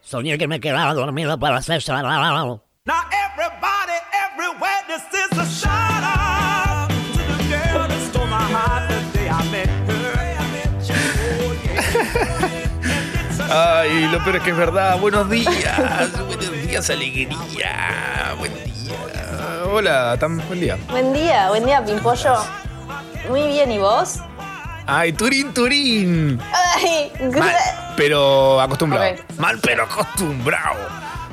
Soñé que me quedaba dormido para hacer Now everybody, everywhere, this is a shout out to the girl that stole my heart the day I met her. Yeah. Ay, lo peor es que es verdad. Buenos días. Buenos días, alegría. Buen día. Hola, Tam. Buen día. Buen día, buen día, Pimpollo. Muy bien, ¿y vos? Ay, Turín, Turín. Ay, Mal, pero acostumbrado. Mal, pero acostumbrado.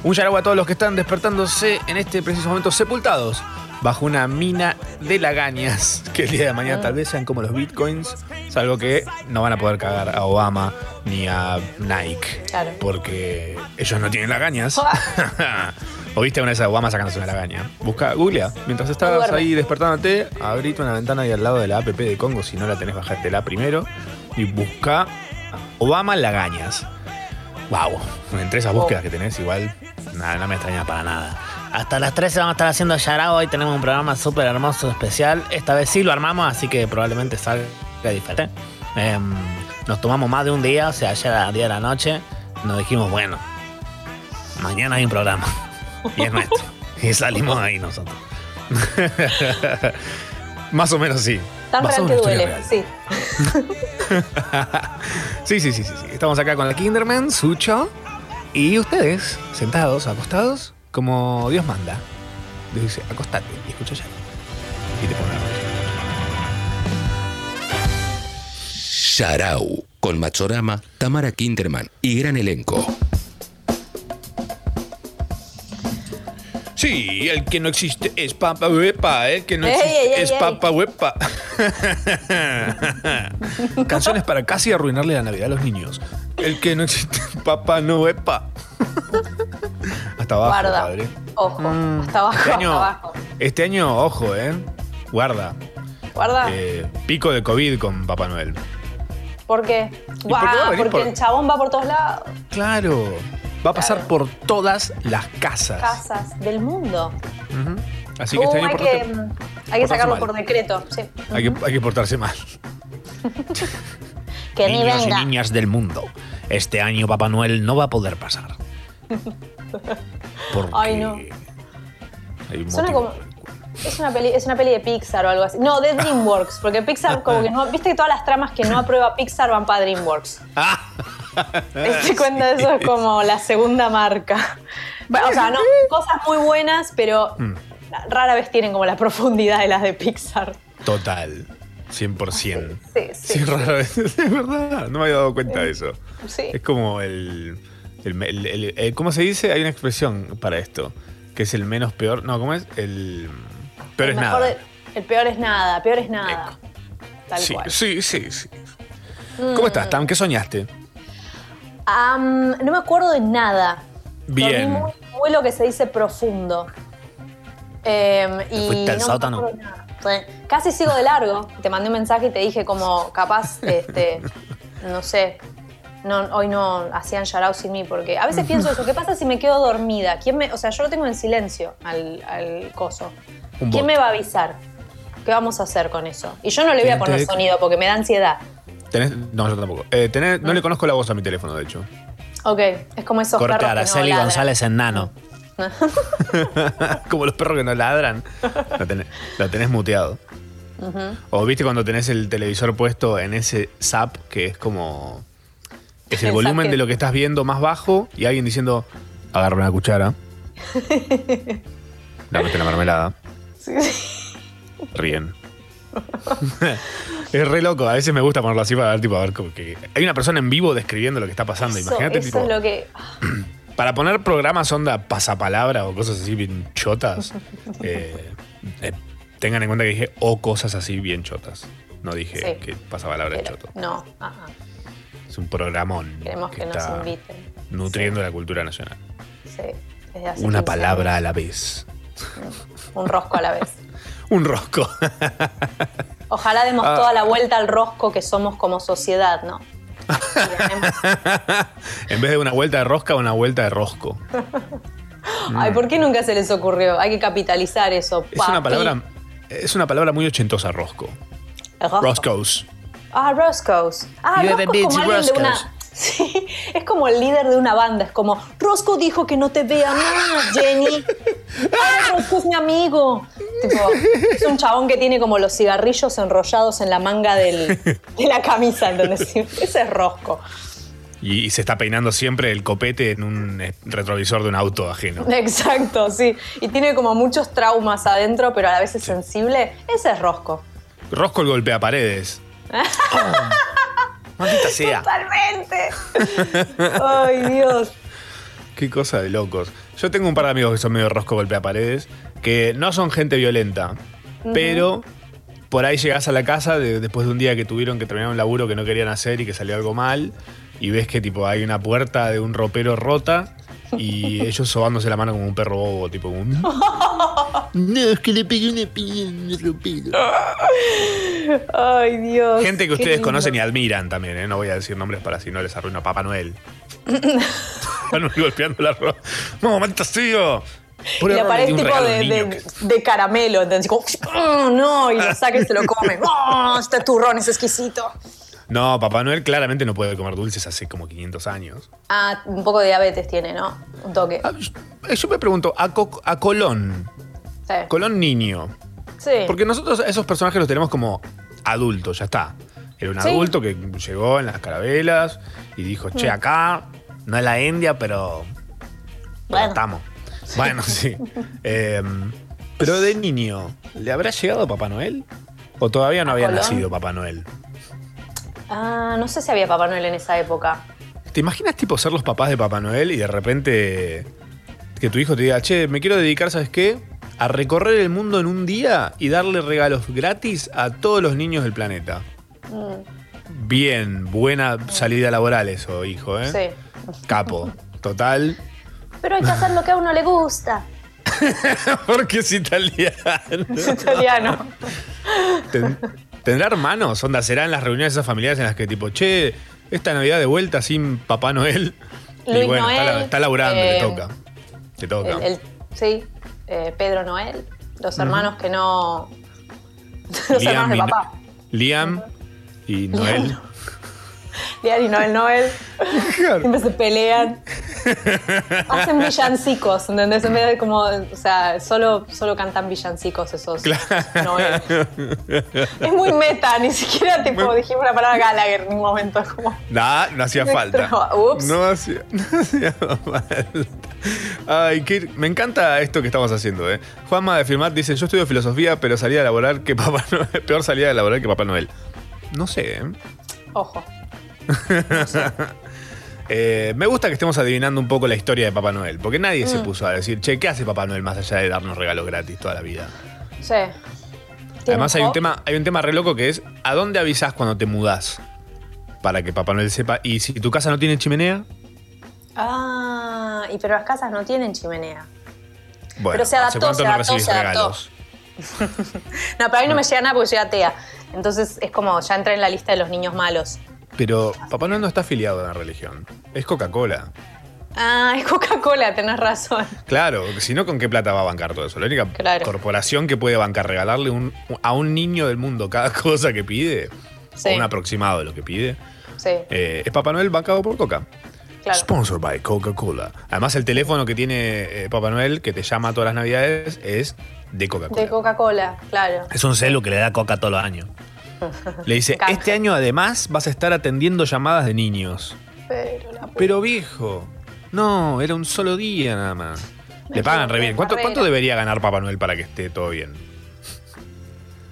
Un yaragua a todos los que están despertándose en este preciso momento sepultados bajo una mina de lagañas que el día de mañana tal vez sean como los bitcoins, salvo que no van a poder cagar a Obama ni a Nike. Claro. Porque ellos no tienen lagañas. ¿O viste una vez a Obama sacándose una lagaña? Busca, googlea. Mientras estás Duerme. ahí despertándote, abrite una ventana ahí al lado de la app de Congo. Si no la tenés, bajátela primero. Y busca Obama lagañas. Wow. Entre esas búsquedas que tenés, igual, nada, no me extraña para nada. Hasta las 13 vamos a estar haciendo Yarao. Hoy tenemos un programa súper hermoso, especial. Esta vez sí lo armamos, así que probablemente salga diferente. Em, nos tomamos más de un día, o sea, ayer a 10 de la noche. Nos dijimos, bueno, mañana hay un programa. Y es nuestro. y salimos ahí nosotros. Más o menos sí. Tan real que duele, sí. real. Sí, sí, sí, sí, sí. Estamos acá con la Kinderman, Sucho. Y ustedes, sentados, acostados, como Dios manda. Dios dice, acostate y escucha ya. Y te pone la Sharau, con Machorama, Tamara Kinderman y gran elenco. Sí, el que no existe es Papa Huepa, el que no existe ey, ey, es ey. Papa Huepa. Canciones para casi arruinarle la Navidad a los niños. El que no existe es Papa no Huepa. Hasta abajo, Guarda. padre. Ojo, hasta abajo, Este año, hasta abajo. este año, ojo, eh. Guarda. Guarda, Eh, pico de COVID con Papá Noel. ¿por qué? Guau, porque por- el chabón va por todos lados. Claro. Va a pasar Claro. por todas las casas. Casas del mundo. Así que Uh, este año hay, que, hay que sacarlo mal. por decreto, sí. hay, que, hay que portarse mal. Que ni Niños venga. y niñas del mundo. Este año Papá Noel no va a poder pasar. Porque Ay, no. hay un Suena como- Es una, peli, es una peli de Pixar o algo así. No, de DreamWorks, porque Pixar como que no... Viste que todas las tramas que no aprueba Pixar van para DreamWorks. ¿Te diste cuenta? Eso es como la segunda marca. Bueno, o sea, no, cosas muy buenas, pero Mm. rara vez tienen como la profundidad de las de Pixar. Total. 100%. Sí, sí. Sí, rara vez. Es verdad. No me había dado cuenta de eso. Sí. Es como el, el- el- el- el- ¿Cómo se dice? Hay una expresión para esto. Que es el menos peor. No, ¿cómo es? El peor es nada. de- el peor es nada, peor es nada. Tal sí, cual. Mm. sí, sí, sí. ¿Cómo estás, Tam? ¿Qué soñaste? Am, no me acuerdo de nada. Bien. Muy, muy lo que se dice profundo. Em, y fuiste al no sótano? Casi sigo de largo. Te mandé un mensaje y te dije como capaz, este, no sé, no, hoy no hacían shout sin mí porque a veces pienso eso. ¿Qué pasa si me quedo dormida? ¿Quién me, o sea, yo lo tengo en silencio al, al coso. Un ¿Quién bot. me va a avisar? ¿Qué vamos a hacer con eso? Y yo no le voy a poner sonido porque me da ansiedad. ¿Tenés? No, yo tampoco. Eh, tenés- no le conozco la voz a mi teléfono, de hecho. Ok, es como esos Corte perros que no Araceli ladran. González en nano. Como los perros que no ladran. Lo tenés, lo tenés muteado. O viste cuando tenés el televisor puesto en ese zap que es como. Es el El volumen que- de lo que estás viendo más bajo y alguien diciendo: Agarra una cuchara. Dame la mermelada. Ríen. es re loco. A veces me gusta ponerlo así para ver, tipo, a ver como que. Hay una persona en vivo describiendo lo que está pasando. Imagínate, tipo. es lo que. Para poner programas onda pasapalabra o cosas así bien chotas, eh, eh, tengan en cuenta que dije o cosas así bien chotas. No dije Sí. que pasapalabra es choto. no, ajá. Es un programón Queremos que, nos está inviten. nutriendo la cultura nacional. Sí, desde hace Una 15 palabra a la vez. Un rosco a la vez. Un rosco. Ojalá demos Ah. toda la vuelta al rosco que somos como sociedad, ¿no? En vez de una vuelta de rosca, una vuelta de rosco. Ay, ¿por qué nunca se les ocurrió? Hay que capitalizar eso. Es una papi. palabra. Es una palabra muy ochentosa, rosco. Rosco. Roscoes. Ah, Roscoe's. Ah, como alguien de una. Sí, es como el líder de una banda. Es como, Roscoe dijo que no te vea más, Jenny. Ahora Roscoe es mi amigo. Tipo, es un chabón que tiene como los cigarrillos enrollados en la manga del- de la camisa, ¿entendés? Ese es Roscoe. Y, y se está peinando siempre el copete en un eh, retrovisor de un auto ajeno. Exacto, sí. Y tiene como muchos traumas adentro, pero a la vez es sensible. Ese es Roscoe. Rosco el golpea paredes. Maldita sea. Totalmente. Ay, Dios. Qué cosa de locos. Yo tengo un par de amigos que son medio rosco golpea paredes, que no son gente violenta, pero por ahí llegás a la casa de- después de un día que tuvieron que terminar un laburo que no querían hacer y que salió algo mal, y ves que tipo hay una puerta de un ropero rota y ellos sobándose la mano como un perro bobo, tipo un- No, es que le pegué una piña en el. Ay, Dios. Gente que ustedes lindo. conocen y admiran también, ¿eh? No voy a decir nombres para si no les arruino a Papá Noel. Papá Noel golpeando la ropa. No, maldita sea. Por Y aparece tipo de, de- que- de caramelo. Como, "Oh, no, y lo saca y se lo come. ¡Oh, este turrón es exquisito! No, Papá Noel claramente no puede comer dulces hace como 500 años. Ah, un poco de diabetes tiene, ¿no? Un toque. Ah, yo- me pregunto, a, Co- a Colón, Sí. Colón niño, Sí. porque nosotros a esos personajes los tenemos como adultos, ya está. Era un Sí. adulto que llegó en las carabelas y dijo, che, acá no es la India, pero Bueno, estamos. Bueno, sí. Eh, pero de niño, ¿le habrá llegado Papá Noel? ¿O todavía no ¿A había Colón? nacido Papá Noel? Ah, no sé si había Papá Noel en esa época. ¿Te imaginas tipo ser los papás de Papá Noel y de repente que tu hijo te diga, che, me quiero dedicar, ¿sabes qué? A recorrer el mundo en un día y darle regalos gratis a todos los niños del planeta. Mm. Bien, buena salida laboral eso, hijo, ¿eh? Sí. Capo. Total. Pero hay que hacer lo que a uno le gusta. Porque es italiano. Es italiano. Ten- ¿Tendrá hermanos? Onda, serán las reuniones esas familiares en las que tipo, che, esta Navidad de vuelta sin Papá Noel. y bueno, está, Noel, está laburando, le eh, toca. Le toca. El, el- sí, eh, Pedro Noel. Los hermanos que no. Los hermanos de papá. Liam y Noel. Lian y Noel Noel. Siempre se pelean. Hacen villancicos, ¿entendés? En vez de como, o sea, solo, solo cantan villancicos esos Noel. Es muy meta, ni siquiera tipo dijimos la palabra Gallagher en un momento. Como, Nah, no hacía falta. Ups. No hacía, no hacía falta. Ay, qué- me encanta esto que estamos haciendo, ¿eh? Juanma de Firmat dice: Yo estudio filosofía, pero salía a laborar que Papá Noel. Peor salía a laborar que Papá Noel. No sé, ¿eh? ojo. Eh, me gusta que estemos adivinando un poco la historia de Papá Noel, porque nadie Mm. se puso a decir, che, ¿qué hace Papá Noel más allá de darnos regalos gratis toda la vida? Sí. Además hay un tema, hay un tema re loco que es ¿a dónde avisás cuando te mudás? Para que Papá Noel sepa. Y si tu casa no tiene chimenea, Ah, y pero las casas no tienen chimenea. bueno, Pero se ¿hace adaptó, se no adaptó, recibís se adaptó. regalos? No, pero a mí no me llega nada porque soy atea. Entonces es como, ya entré en la lista de los niños malos. Pero Papá Noel no está afiliado a una religión. Es Coca-Cola. Ah, es Coca-Cola, tenés razón. Claro, si no, ¿con qué plata va a bancar todo eso? La única Claro. corporación que puede bancar regalarle un- a un niño del mundo cada cosa que pide, Sí. o un aproximado de lo que pide, Sí, eh, es Papá Noel bancado por Coca. claro. Sponsored by Coca-Cola. Además, el teléfono que tiene eh, Papá Noel, que te llama todas las navidades, es de Coca-Cola. De Coca-Cola, claro. es un celu que le da Coca todos los años. Le dice, Canje. este año además vas a estar atendiendo llamadas de niños. Pero la pu- Pero viejo, no, era un solo día nada más. Le pagan re bien. ¿Cuánto, cuánto debería ganar Papá Noel para que esté todo bien?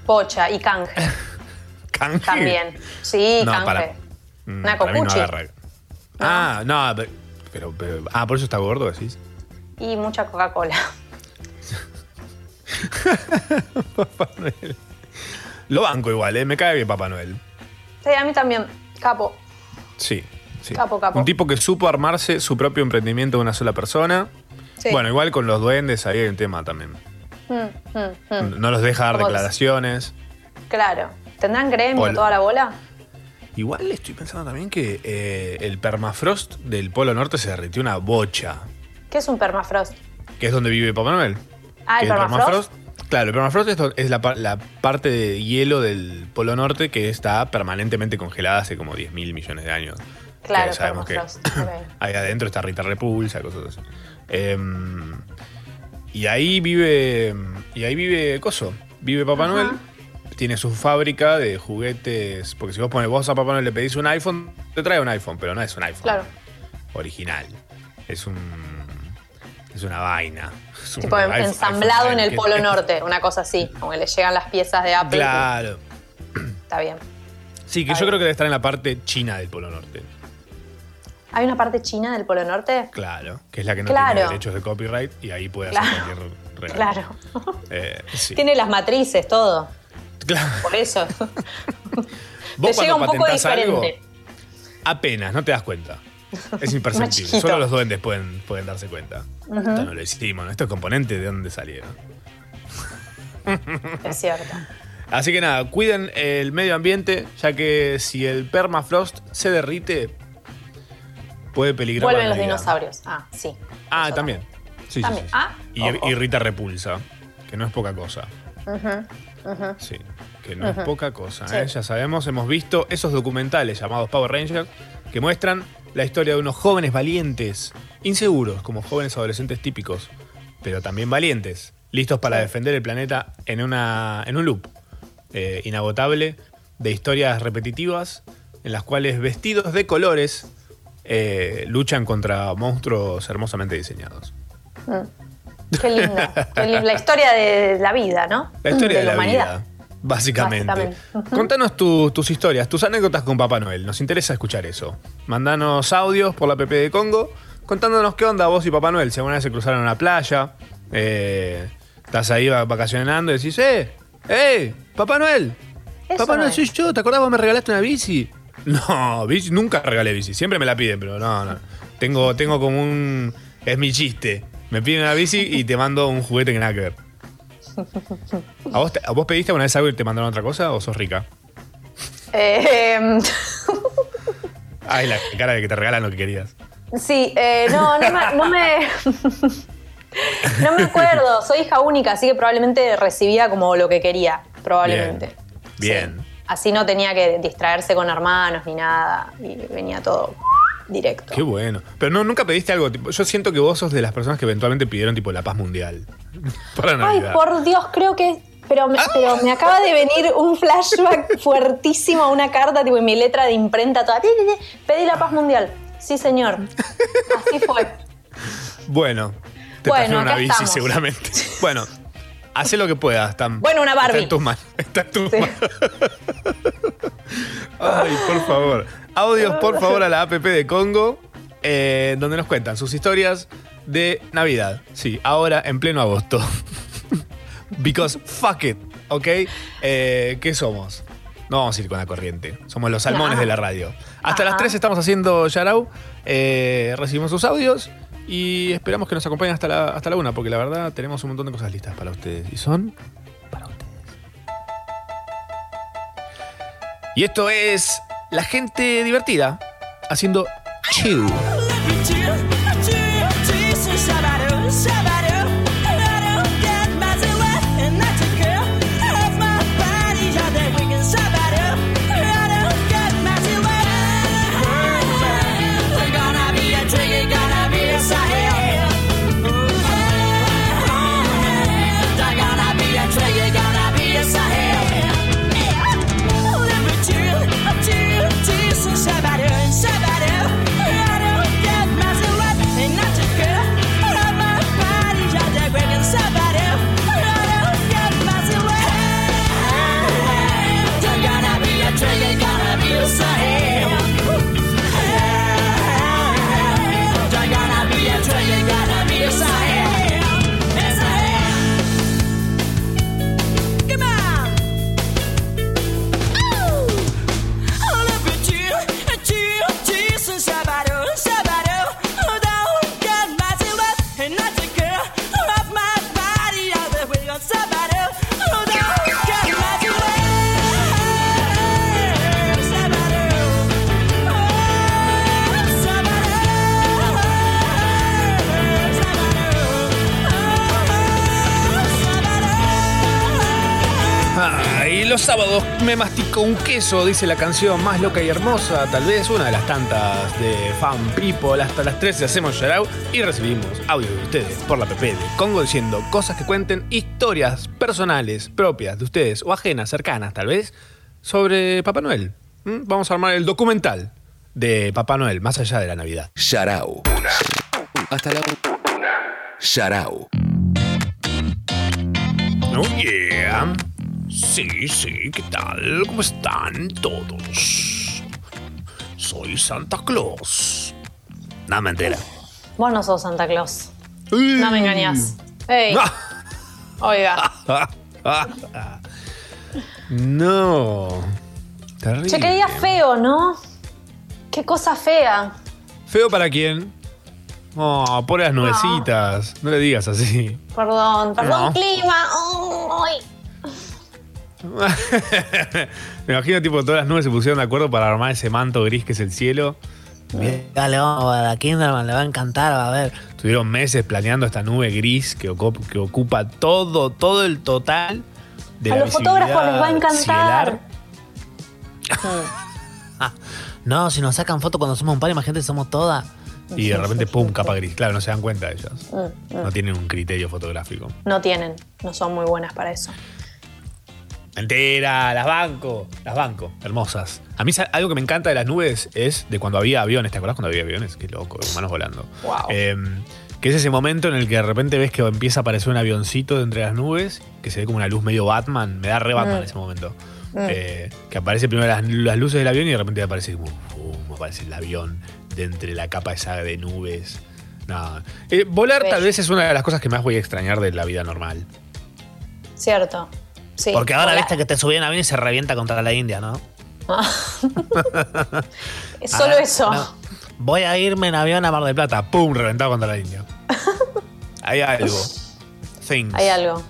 pocha y canje ¿Canje? también. Sí, No, canje. para- Mm, Una para mí no cocuchi. agarra. Ah, no, pe- pero, pero- Ah, por eso está gordo, decís. Y mucha Coca-Cola. Papá Noel. Lo banco igual, ¿eh? Me cae bien Papá Noel. Sí, a mí también. Capo. Sí, sí. Capo, capo. Un tipo que supo armarse su propio emprendimiento de una sola persona. Sí. Bueno, igual con los duendes ahí hay un tema también. Mm, mm, mm. No los deja dar declaraciones. Claro. ¿Tendrán gremio toda la bola? Igual estoy pensando también que eh, el permafrost del Polo Norte se derritió una bocha. ¿Qué es un permafrost? Que es donde vive Papá Noel. Ah, ¿el permafrost? Claro, el permafrost es, la, la parte de hielo del Polo Norte que está permanentemente congelada hace como 10 mil millones de años. Claro, que sabemos que ahí adentro está Rita Repulsa, cosas así. Em, y ahí vive. Y ahí vive Coso. Vive Papá. Noel. Tiene su fábrica de juguetes. Porque si vos pones vos a Papá Noel le pedís un iPhone, te trae un iPhone, pero no es un iPhone Claro. original. Es un. Es una vaina. Es un Tipo iPhone- ensamblado iPhone en el Polo Norte, una cosa así. Como que le llegan las piezas de Apple. Claro. Está bien. Sí, que Está yo bien. creo que debe estar en la parte china del Polo Norte. ¿Hay una parte china del Polo Norte? Claro. Que es la que no Claro. tiene derechos de copyright y ahí puede hacer Claro. cualquier regalo. Claro. Eh, sí. Tiene las matrices, todo. Claro. Por eso. Vos Te llega un poco algo, diferente. apenas, no te das cuenta. Es imperceptible. Solo los duendes pueden, pueden darse cuenta. Esto no lo hicimos, ¿no? Estos componentes de dónde salieron. Es cierto. Así que nada, cuiden el medio ambiente, ya que si el permafrost se derrite, puede peligrar. Vuelven los dinosaurios. Ah, sí. Ah, también. Sí, sí, También. sí, sí. Ah, y, Rita Repulsa, que no es poca cosa. Sí, que no es poca cosa. ¿eh? Ya sabemos, hemos visto esos documentales llamados Power Rangers que muestran la historia de unos jóvenes valientes, inseguros, como jóvenes adolescentes típicos, pero también valientes, listos para defender el planeta en, una, en un loop eh, inagotable de historias repetitivas en las cuales vestidos de colores eh, luchan contra monstruos hermosamente diseñados. Qué linda. Qué linda. La historia de la vida, ¿no? La historia de, la, humanidad. vida. Básicamente. Contanos tu- tus historias, tus anécdotas con Papá Noel. Nos interesa escuchar eso. Mandanos audios por la PP de Congo contándonos qué onda vos y Papá Noel. Si alguna vez se cruzaron en la playa, eh, estás ahí va- vacacionando y decís, ¡eh! ¡eh! ¡Papá Noel! Eso Papá no Noel soy yo, ¿te acordás vos me regalaste una bici? No, bici, nunca regalé bici. Siempre me la piden, pero no, no. Tengo, tengo como un. Es mi chiste. Me piden una bici y te mando un juguete que nada que ver. ¿A vos, te- a vos pediste alguna vez algo y te mandaron otra cosa o sos rica? Eh, Ay, la cara de que te regalan lo que querías. sí, eh, no, no me, no me. no me acuerdo. Soy hija única, así que probablemente recibía como lo que quería. Probablemente. Bien. Sí. Así no tenía que distraerse con hermanos ni nada. Y venía todo directo. Qué bueno. Pero no, nunca pediste algo. Tipo, yo siento que vos sos de las personas que eventualmente pidieron tipo la paz mundial. Para Ay, Navidad. por Dios, creo que. Pero me, pero me acaba de venir un flashback fuertísimo, una carta tipo en mi letra de imprenta toda. Pedí la paz mundial. Sí, señor. Así fue. Bueno, te Bueno, trajeron una bici estamos. seguramente. Bueno, haz lo que puedas. Tam. Bueno, una Barbie. Está en tus manos. Está en tus Sí. manos. Ay, por favor. Audios, por favor, a la APP de Congo, eh, donde nos cuentan sus historias de Navidad. Sí, ahora en pleno agosto. Because fuck it, ¿ok? Eh, ¿Qué somos? No vamos a ir con la corriente. Somos los salmones No. de la radio. Hasta Ajá. las 3 estamos haciendo Yarau. Eh, recibimos sus audios y esperamos que nos acompañen hasta la, hasta la 1, porque la verdad tenemos un montón de cosas listas para ustedes. Y son para ustedes. Y esto es la gente divertida haciendo chill. Los sábados me mastico un queso, dice la canción más loca y hermosa, tal vez una de las tantas de Fan People. Hasta las 13 hacemos shout y recibimos audio de ustedes por la PP de Congo diciendo cosas que cuenten historias personales, propias de ustedes o ajenas, cercanas tal vez, sobre Papá Noel. ¿Mm? Vamos a armar el documental de Papá Noel, más allá de la Navidad. Sharau. Hasta la una. Sharau. Oh yeah. Sí, sí, ¿qué tal? ¿Cómo están todos? Soy Santa Claus. No, mentira. Vos no sos Santa Claus. No me engañás. Ey, oiga. no. Terrible. Che, qué día feo, ¿no? Qué cosa fea. ¿Feo para quién? Oh, por las nubecitas. No le digas así. Perdón, perdón, No. clima. Oh. Me imagino tipo todas las nubes se pusieron de acuerdo para armar ese manto gris que es el cielo. Dale, vamos, a la Kinderman le va a encantar, va a ver. Tuvieron meses planeando esta nube gris que, ocup- que ocupa todo, todo el total de A la los fotógrafos les va a encantar. No, si nos sacan fotos cuando somos un par, imagínate, somos todas. Y de repente, pum, capa gris. Claro, no se dan cuenta ellos. Mm, No tienen un criterio fotográfico. No tienen, no son muy buenas para eso. Mentira, las banco, las banco, hermosas. A mí algo que me encanta de las nubes es de cuando había aviones, ¿te acordás cuando había aviones? Qué loco, humanos volando. Wow. Em, que es ese momento en el que de repente ves que empieza a aparecer un avioncito de entre las nubes, que se ve como una luz medio Batman, me da re Batman Mm. ese momento. Mm. Eh, que aparece primero las, las luces del avión y de repente aparece como, aparece el avión de entre la capa esa de nubes. No. Eh, volar tal vez es una de las cosas que más voy a extrañar de la vida normal. Cierto. Sí. Porque ahora Hola. viste que te subí en avión y se revienta contra la India, ¿no? Es Solo Ahora, eso. no. Voy a irme en avión a Mar del Plata. Pum, reventado contra la India. Hay algo. Things. Hay algo.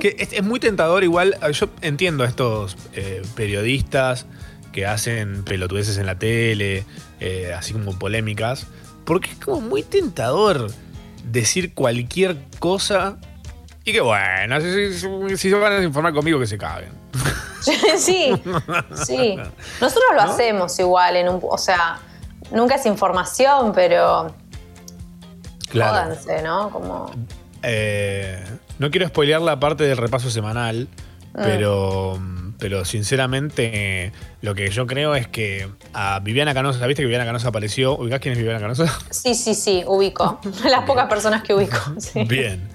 Que es, es muy tentador, igual. Yo entiendo a estos eh, periodistas que hacen pelotudeces en la tele, eh, así como polémicas, porque es como muy tentador decir cualquier cosa. Y que bueno, si, si- si se van a informar conmigo, que se caguen. sí, sí. Nosotros lo hacemos igual, en un, o sea, nunca es información, pero jódanse, ¿no? Como, Eh, no quiero spoilear la parte del repaso semanal, pero, pero sinceramente lo que yo creo es que a Viviana Canosa, ¿viste que Viviana Canosa apareció? ¿Ubicás quién es Viviana Canosa? sí, sí, sí, ubico. Las pocas personas que ubico. sí. Bien.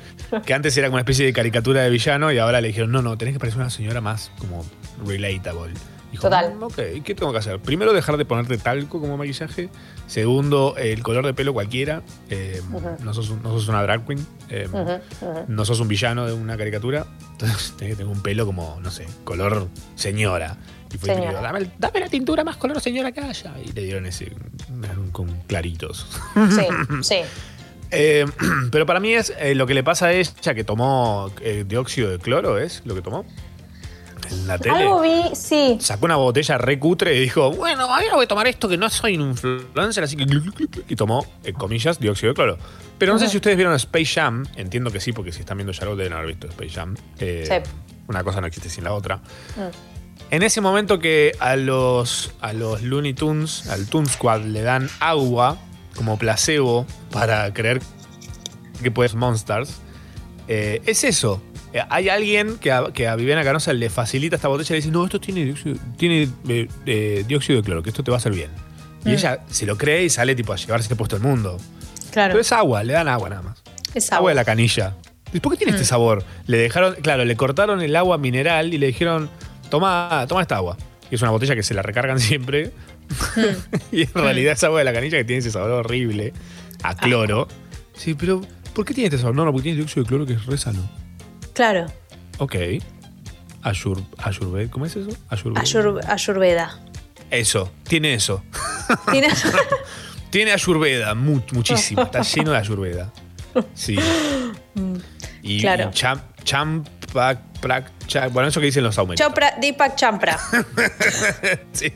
Que antes era como una especie de caricatura de villano y ahora le dijeron, no, no, tenés que parecer una señora más como relatable. Dijo, Total. "Mm, ok, ¿qué tengo que hacer? Primero, dejar de ponerte talco como maquillaje. Segundo, el color de pelo cualquiera. Eh, no, sos no sos una drag queen. Eh, ujú. no sos un villano de una caricatura, entonces tenés que tener un pelo como, no sé, color señora. Y fue y pidió, dame, dame la tintura más color señora que haya. Y le dieron ese con claritos. Sí, sí. Eh, pero para mí es eh, lo que le pasa a ella que tomó eh, dióxido de cloro, ¿es lo que tomó? En la tele. Algo vi, sí. Sacó una botella re cutre y dijo, bueno, ahora voy a tomar esto que no soy un influencer, así que... Y tomó, en comillas, dióxido de cloro. Pero no sé si ustedes vieron Space Jam, entiendo que sí, porque si están viendo Shadow deben haber visto Space Jam. Sí. Una cosa no existe sin la otra. Mm. En ese momento que a los, a los Looney Tunes, al Toon Squad, le dan agua como placebo para creer que puedes Monsters, eh, es eso. Eh, Hay alguien que a, que a Viviana Canosa le facilita esta botella y le dice, no, esto tiene dióxido, tiene, eh, eh, dióxido de cloro, que esto te va a hacer bien. Y ella se lo cree y sale tipo a llevarse puesto el mundo. Claro. Pero es agua, le dan agua nada más. Es Agua agua. de la canilla. ¿Y ¿Por qué tiene este sabor? Le dejaron, claro, le cortaron el agua mineral y le dijeron, toma, toma esta agua. Y es una botella que se la recargan siempre. y en realidad es agua de la canilla que tiene ese sabor horrible a cloro. Sí, pero ¿por qué tiene este sabor? No, no, porque tiene dióxido de cloro que es re sano. Claro. Ok. Ayur, ayurved, ¿cómo es eso? Ayurved. Ayur- Ayurveda. Eso, tiene eso. Tiene- Tiene ayurveda, mu- muchísimo. Está lleno de ayurveda. Sí. Y, Claro. y cham, champak, prak, cha- bueno, eso que dicen los aumentos. Chopra, Deepak Champra. Sí.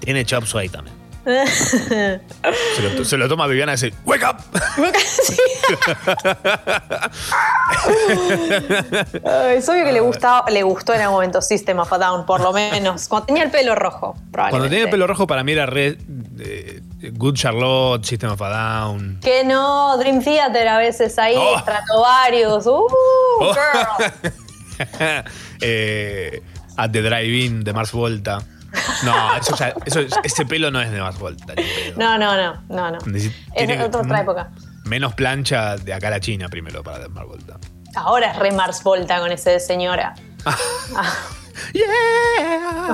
Tiene chop suey también. Se lo, se lo toma Viviana y dice, ¡Wake up! Ay, es obvio que le, gustaba, le gustó en algún momento System of a Down, por lo menos. Cuando tenía el pelo rojo, probablemente. Cuando tenía el pelo rojo, para mí era re. eh, Good Charlotte, System of a Down. Que no, Dream Theater a veces ahí, Oh. Stratovarius. Uh, Oh. girl. Eh, At the Drive-In de Mars Volta. No, eso ya- eso- ese pelo no es de Mars Volta. No, no, no, no, no. Es otra, otra época. Menos plancha de acá a la China primero para Mars Volta. Ahora es re Mars Volta con ese de señora. Yeah.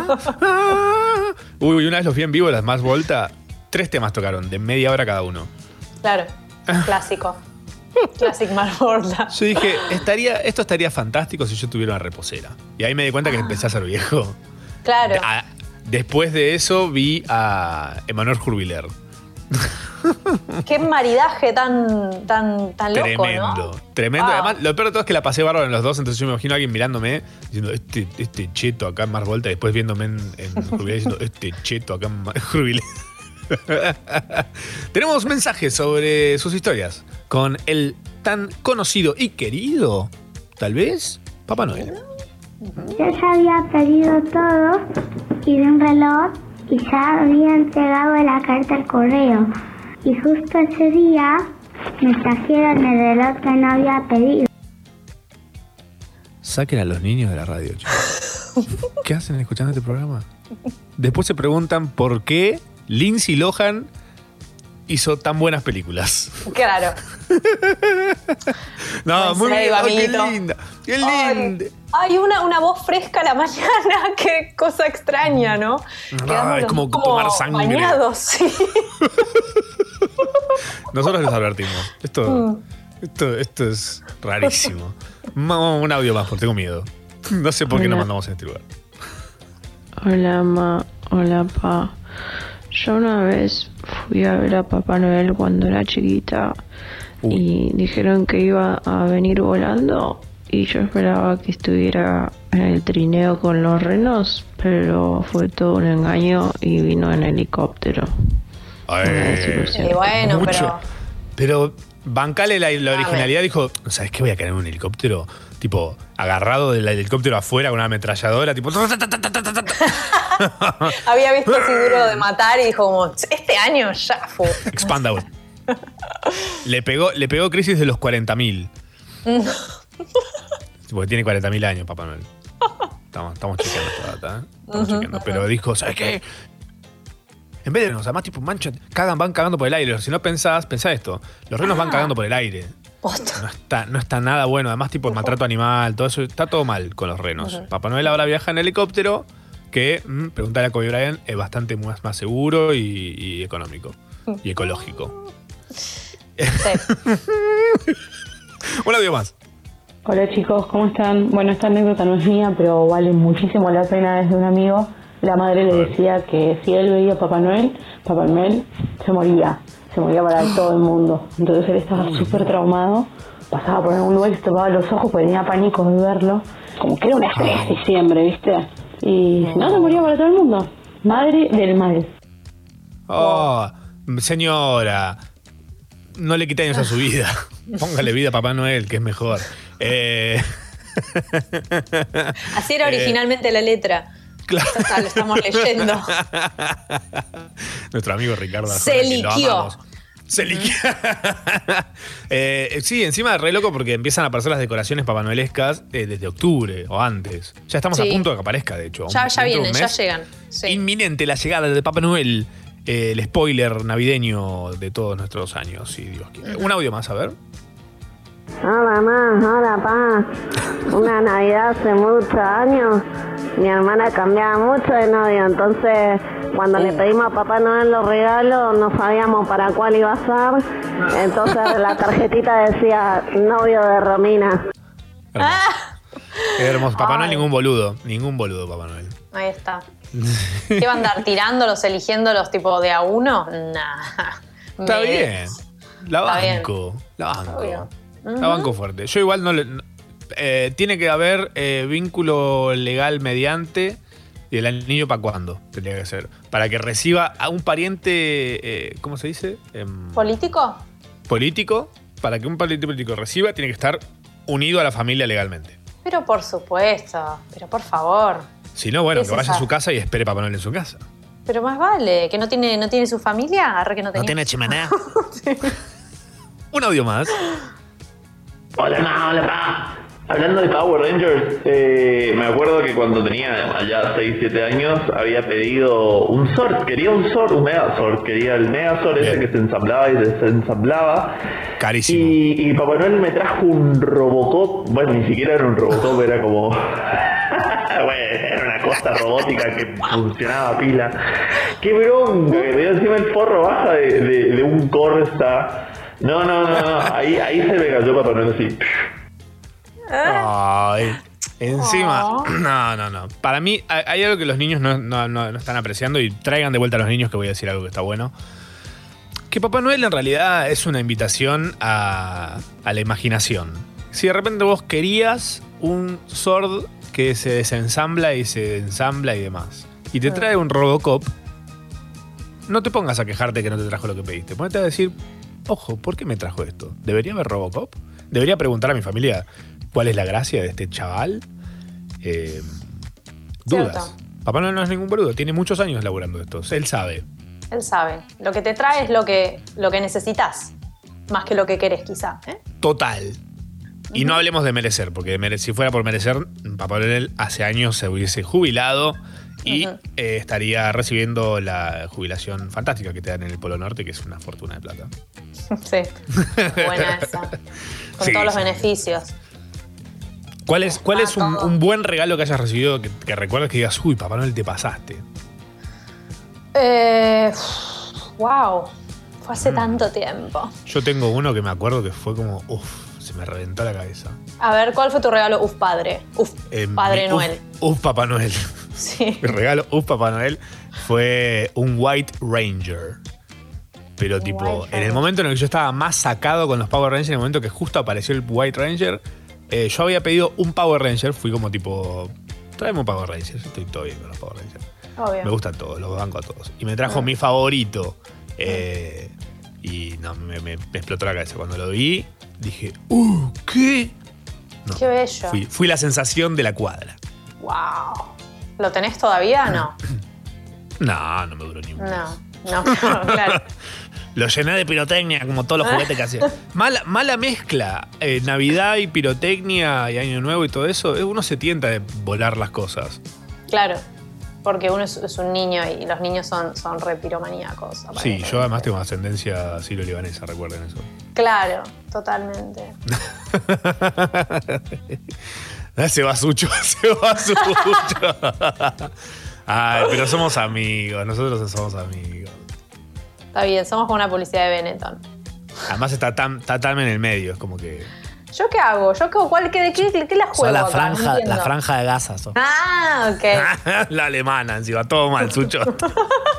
Ah. Uy, uy, una vez los vi en vivo, las Mars Volta. Tres temas tocaron, de media hora cada uno. Claro, clásico. Classic Mars Volta. Yo dije, estaría, esto estaría fantástico si yo tuviera una reposera. Y ahí me di cuenta que empecé a ser viejo. Claro. Ah, después de eso vi a Emanuel Jurbiler. Qué maridaje tan, tan, tan loco, Tremendo, ¿no? tremendo. Ah. Además, lo peor de todo es que la pasé bárbaro en los dos, entonces yo me imagino a alguien mirándome diciendo, este, este cheto acá en Mars Volta, y después viéndome en, en Jurbiler diciendo, este cheto acá en Mar- Jurbiler. Tenemos mensajes sobre sus historias con el tan conocido y querido, tal vez, Papá Noel. Yo ya había pedido todo y de un reloj y ya había entregado la carta al correo. Y justo ese día me trajeron el reloj que no había pedido. Saquen a los niños de la radio, chicos. ¿Qué hacen escuchando este programa? Después se preguntan por qué Lindsay Lohan hizo tan buenas películas. Claro. No, muy bien. Ay, qué linda. Qué linda. Hay una, una voz fresca a la mañana, qué cosa extraña, ¿no? Es como los- tomar sangre. Bañados, sí. Nosotros les advertimos. Esto, Mm. esto, esto es rarísimo. Un audio más, porque tengo miedo. No sé por qué nos mandamos en este lugar. Hola, ma. Hola, pa. Yo una vez fui a ver a Papá Noel cuando era chiquita y dijeron que iba a venir volando y yo esperaba que estuviera en el trineo con los renos, pero fue todo un engaño y vino en helicóptero. Una desilusión. Y bueno, Mucho. pero. Pero bancale la, la originalidad, dijo, ¿sabes qué? Voy a caer en un helicóptero, tipo, agarrado del helicóptero afuera con una ametralladora, tipo... Había visto así duro de matar y dijo como, este año ya fue. Expandable. le, pegó, le pegó crisis de los 40.000. Porque tiene 40.000 años, Papá Noel. Estamos, estamos chequeando esta data, ¿eh? Estamos chequeando. Pero dijo, ¿sabes qué? En vez de renos, además, tipo, mancha, cagan, van cagando por el aire. Si no pensás, pensá esto. Los renos van cagando por el aire. Posta. No está, no está nada bueno. Además, tipo, el maltrato animal, todo eso. Está todo mal con los renos. Papá Noel ahora viaja en helicóptero, que, mm, preguntarle a Kobe Bryant, es bastante más, más seguro y, y económico. Y ecológico. Sí. Un audio más. Hola chicos, ¿cómo están? Bueno, esta anécdota no es mía, pero vale muchísimo la pena, es de un amigo. La madre le decía que si él veía a Papá Noel, Papá Noel se moría, se moría para todo el mundo. Entonces él estaba súper traumado, pasaba por algún lugar y se tocaba los ojos porque tenía pánico de verlo. Como que era un estrés diciembre, ¿viste? Y si no, se moría para todo el mundo. Madre del mal. Oh, señora, no le quite años a su vida. Póngale vida a Papá Noel, que es mejor. Eh, Así era Eh, originalmente la letra. Claro. Lo estamos leyendo. Nuestro amigo Ricardo. Se liquió. Se liquió. Eh, sí, encima re loco porque empiezan a aparecer las decoraciones papanoelescas eh, desde octubre o antes. Ya estamos Sí. a punto de que aparezca, de hecho. Ya, Un- ya vienen, ya llegan. Sí. Inminente la llegada de Papá Noel. eh, el spoiler navideño de todos nuestros años, si Dios quiere. Un audio más, a ver. Hola mamá, hola pa. Una Navidad hace muchos años, mi hermana cambiaba mucho de novio, entonces cuando le pedimos a Papá Noel los regalos no sabíamos para cuál iba a ser, entonces la tarjetita decía novio de Romina. Hermoso. Ah, Qué hermoso. Papá Noel, ningún boludo. Ningún boludo, Papá Noel. ahí está. ¿Qué va a andar tirándolos, eligiéndolos tipo de a uno? Nah. Está Me- bien. La banco. La banco. La banco fuerte. Yo igual no le. no- eh, tiene que haber eh, vínculo legal mediante ¿Y el anillo para cuándo? Tendría que ser. Para que reciba a un pariente, eh, ¿cómo se dice? Em, ¿Político? político. Para que un pariente político reciba, tiene que estar unido a la familia legalmente. Pero por supuesto, pero por favor. Si no, bueno, ¿Qué que vaya a esa? su casa y espere Papá Noel en su casa. Pero más vale, que no tiene, no tiene su familia, arre que no ¿No tenía. tiene chimenea? Un audio más. Hola, ma, hola, pa. Hablando de Power Rangers, eh, me acuerdo que cuando tenía allá 6, 7 años había pedido un Zord, quería un Zord, un Megazord, quería el Megazord ese que se ensamblaba y desensamblaba. Carísimo. Y, y Papá Noel me trajo un Robocop, bueno, ni siquiera era un Robocop, era como... bueno, era una cosa robótica que funcionaba a pila. ¡Qué bronca! Que me dio encima el forro baja de, de- de un Corsa. No, no, no, no. Ahí, ahí se me cayó Papá Noel así. Ay. Encima, no, no, no. Para mí hay hay algo que los niños no, no- no- no están apreciando y traigan de vuelta a los niños que voy a decir algo que está bueno. Que Papá Noel en realidad es una invitación a, a la imaginación. Si de repente vos querías un sword que se desensambla y se ensambla y demás, y te trae un Robocop, no te pongas a quejarte que no te trajo lo que pediste. Ponete a decir, ojo, ¿por qué me trajo esto? ¿Debería haber Robocop? ¿Debería preguntar a mi familia cuál es la gracia de este chaval? Eh, dudas. Papá Noel no es ningún boludo, tiene muchos años laburando esto. Él sabe. Él sabe. Lo que te trae es lo que, lo que necesitas, más que lo que querés, quizá. ¿eh? Total. Y no hablemos de merecer, porque si fuera por merecer, Papá Noel hace años se hubiese jubilado y eh, estaría recibiendo la jubilación fantástica que te dan en el Polo Norte, que es una fortuna de plata. Sí. Buena esa. Con Sí, todos los sí. beneficios. ¿Cuál es, cuál Ah, es un, buen regalo que hayas recibido que, que recuerdes que digas, uy, Papá Noel, te pasaste? Eh, wow. Fue hace Mm. tanto tiempo. Yo tengo uno que me acuerdo que fue como, uff, se me reventó la cabeza. A ver, ¿cuál fue tu regalo? Uf, padre. Uf, Eh, padre mi- Noel. Uf, uf, Papá Noel. Sí. Mi regalo, uf, Papá Noel, fue un White Ranger. Pero tipo, White en el Ranger. momento en el que yo estaba más sacado con los Power Rangers, en el momento que justo apareció el White Ranger, eh, yo había pedido un Power Ranger, fui como tipo, tráeme un Power Ranger, estoy todo bien con los Power Rangers. Obvio. Me gustan todos, los banco a todos. Y me trajo Mm. mi favorito. eh, y no, me, me- me explotó la cabeza. Cuando lo vi, dije, ¡Uh! ¿Qué? No, Qué bello. Fui, fui la sensación de la cuadra. Wow. ¿Lo tenés todavía? No. No, no me duró ni un mes. No. Claro. Lo llené de pirotecnia, como todos los juguetes que hacía. Mala, mala mezcla. eh, Navidad y pirotecnia y Año Nuevo y todo eso. eh, Uno se tienta de volar las cosas. Claro. Porque uno es, es un niño y los niños son, son re piromaníacos. Sí, aparentemente. yo además tengo ascendencia siro-libanesa, recuerden eso. Claro, totalmente. Ah, Se va Sucho, se va Sucho. Ay, pero somos amigos, nosotros somos amigos. Está bien, somos como una publicidad de Benetton. Además está tan, está tan en el medio, es como que. ¿Yo qué hago? ¿Yo qué, cuál, qué, qué, qué la juego Son la acá? Franja, la franja de Gaza. son. Ah, ok. la alemana encima, todo mal, Sucho.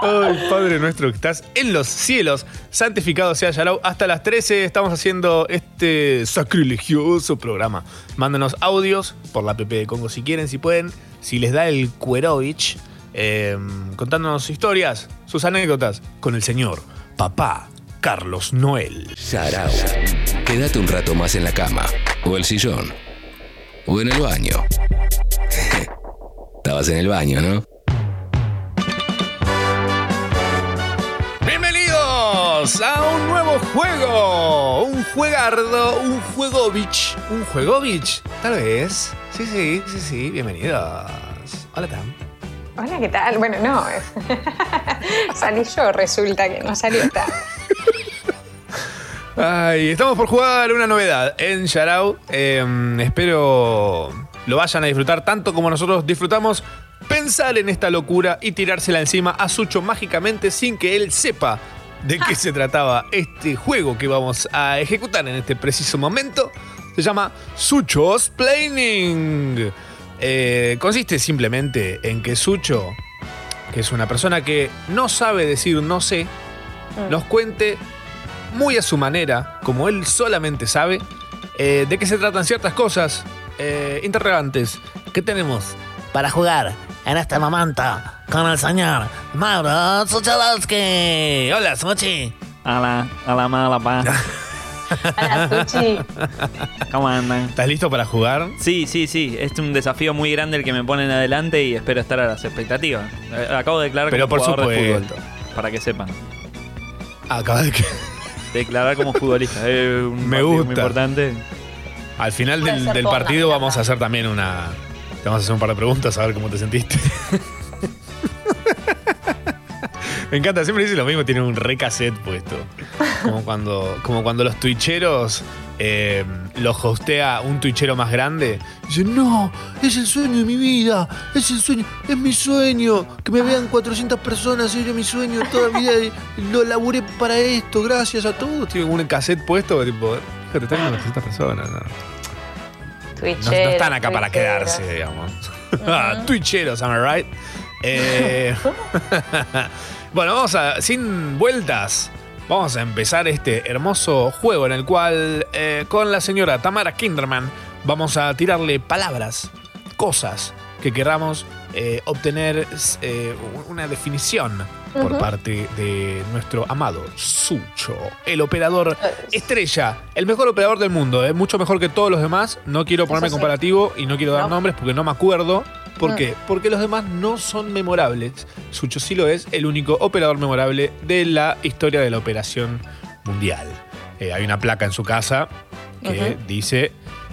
Ay, Padre nuestro que estás en los cielos, santificado sea Yalau. Hasta las 13 estamos haciendo este sacrilegioso programa. Mándanos audios por la PP de Congo si quieren, si pueden. Si les da el Cuerovich, eh, contándonos historias, sus anécdotas con el señor Papá Carlos Noel. Sarao. Quédate un rato más en la cama, o el sillón, o en el baño. Estabas en el baño, ¿no? Bienvenidos a un nuevo juego, un juegardo, un juegovich, un juegovich, tal vez. Sí, sí, sí, sí, bienvenidos. Hola, Tam. Hola, ¿qué tal? Bueno, no. Salí yo, resulta que no salió tal. Ay, estamos por jugar una novedad en Yarao. Eh, espero lo vayan a disfrutar tanto como nosotros disfrutamos. Pensar en esta locura y tirársela encima a Sucho mágicamente sin que él sepa de qué se trataba este juego que vamos a ejecutar en este preciso momento. Se llama Sucho's Planning. Eh, consiste simplemente en que Sucho, que es una persona que no sabe decir no sé, nos cuente muy a su manera, como él solamente sabe, eh, de qué se tratan ciertas cosas eh, interrogantes ¿qué tenemos para jugar en este momento con el señor Mauro Suchalowski? Hola, Suchi. Hola, hola, hola, pa. Hola, Suchi. ¿Cómo andan? ¿Estás listo para jugar? Sí, sí, sí. Es un desafío muy grande el que me ponen adelante y espero estar a las expectativas. Eh, Acabo de declarar Pero como por jugador de supuesto. fútbol. Para que sepan. Acabas de que. Declarar como futbolista. Es un Me partido muy gusta. importante. Al final del, partido vamos a hacer también una. Te vamos a hacer un par de preguntas a ver cómo te sentiste. Me encanta, siempre dice lo mismo, tiene un re cassette puesto. Como cuando, como cuando los twitcheros eh, los hostea un twitchero más grande. Dicen, no, es el sueño de mi vida, es el sueño, es mi sueño. Que me vean 400 personas, era mi sueño toda mi vida. Lo laburé para esto, gracias a todos. Tiene un cassette puesto, tipo, te están viendo 400 personas. No, no, están acá para quedarse, digamos. Ah, Twitcheros, am I right? Eh, bueno, vamos a, sin vueltas, vamos a empezar este hermoso juego en el cual eh, con la señora Tamara Kinderman vamos a tirarle palabras, cosas que queramos eh, obtener eh, una definición por parte de nuestro amado Sucho, el operador estrella, el mejor operador del mundo, es mucho mejor que todos los demás. No quiero ponerme comparativo y no quiero dar No. nombres porque no me acuerdo. ¿Por qué? Porque los demás no son memorables. Sucho sí lo es, el único operador memorable de la historia de la operación mundial. Eh, hay una placa en su casa que dice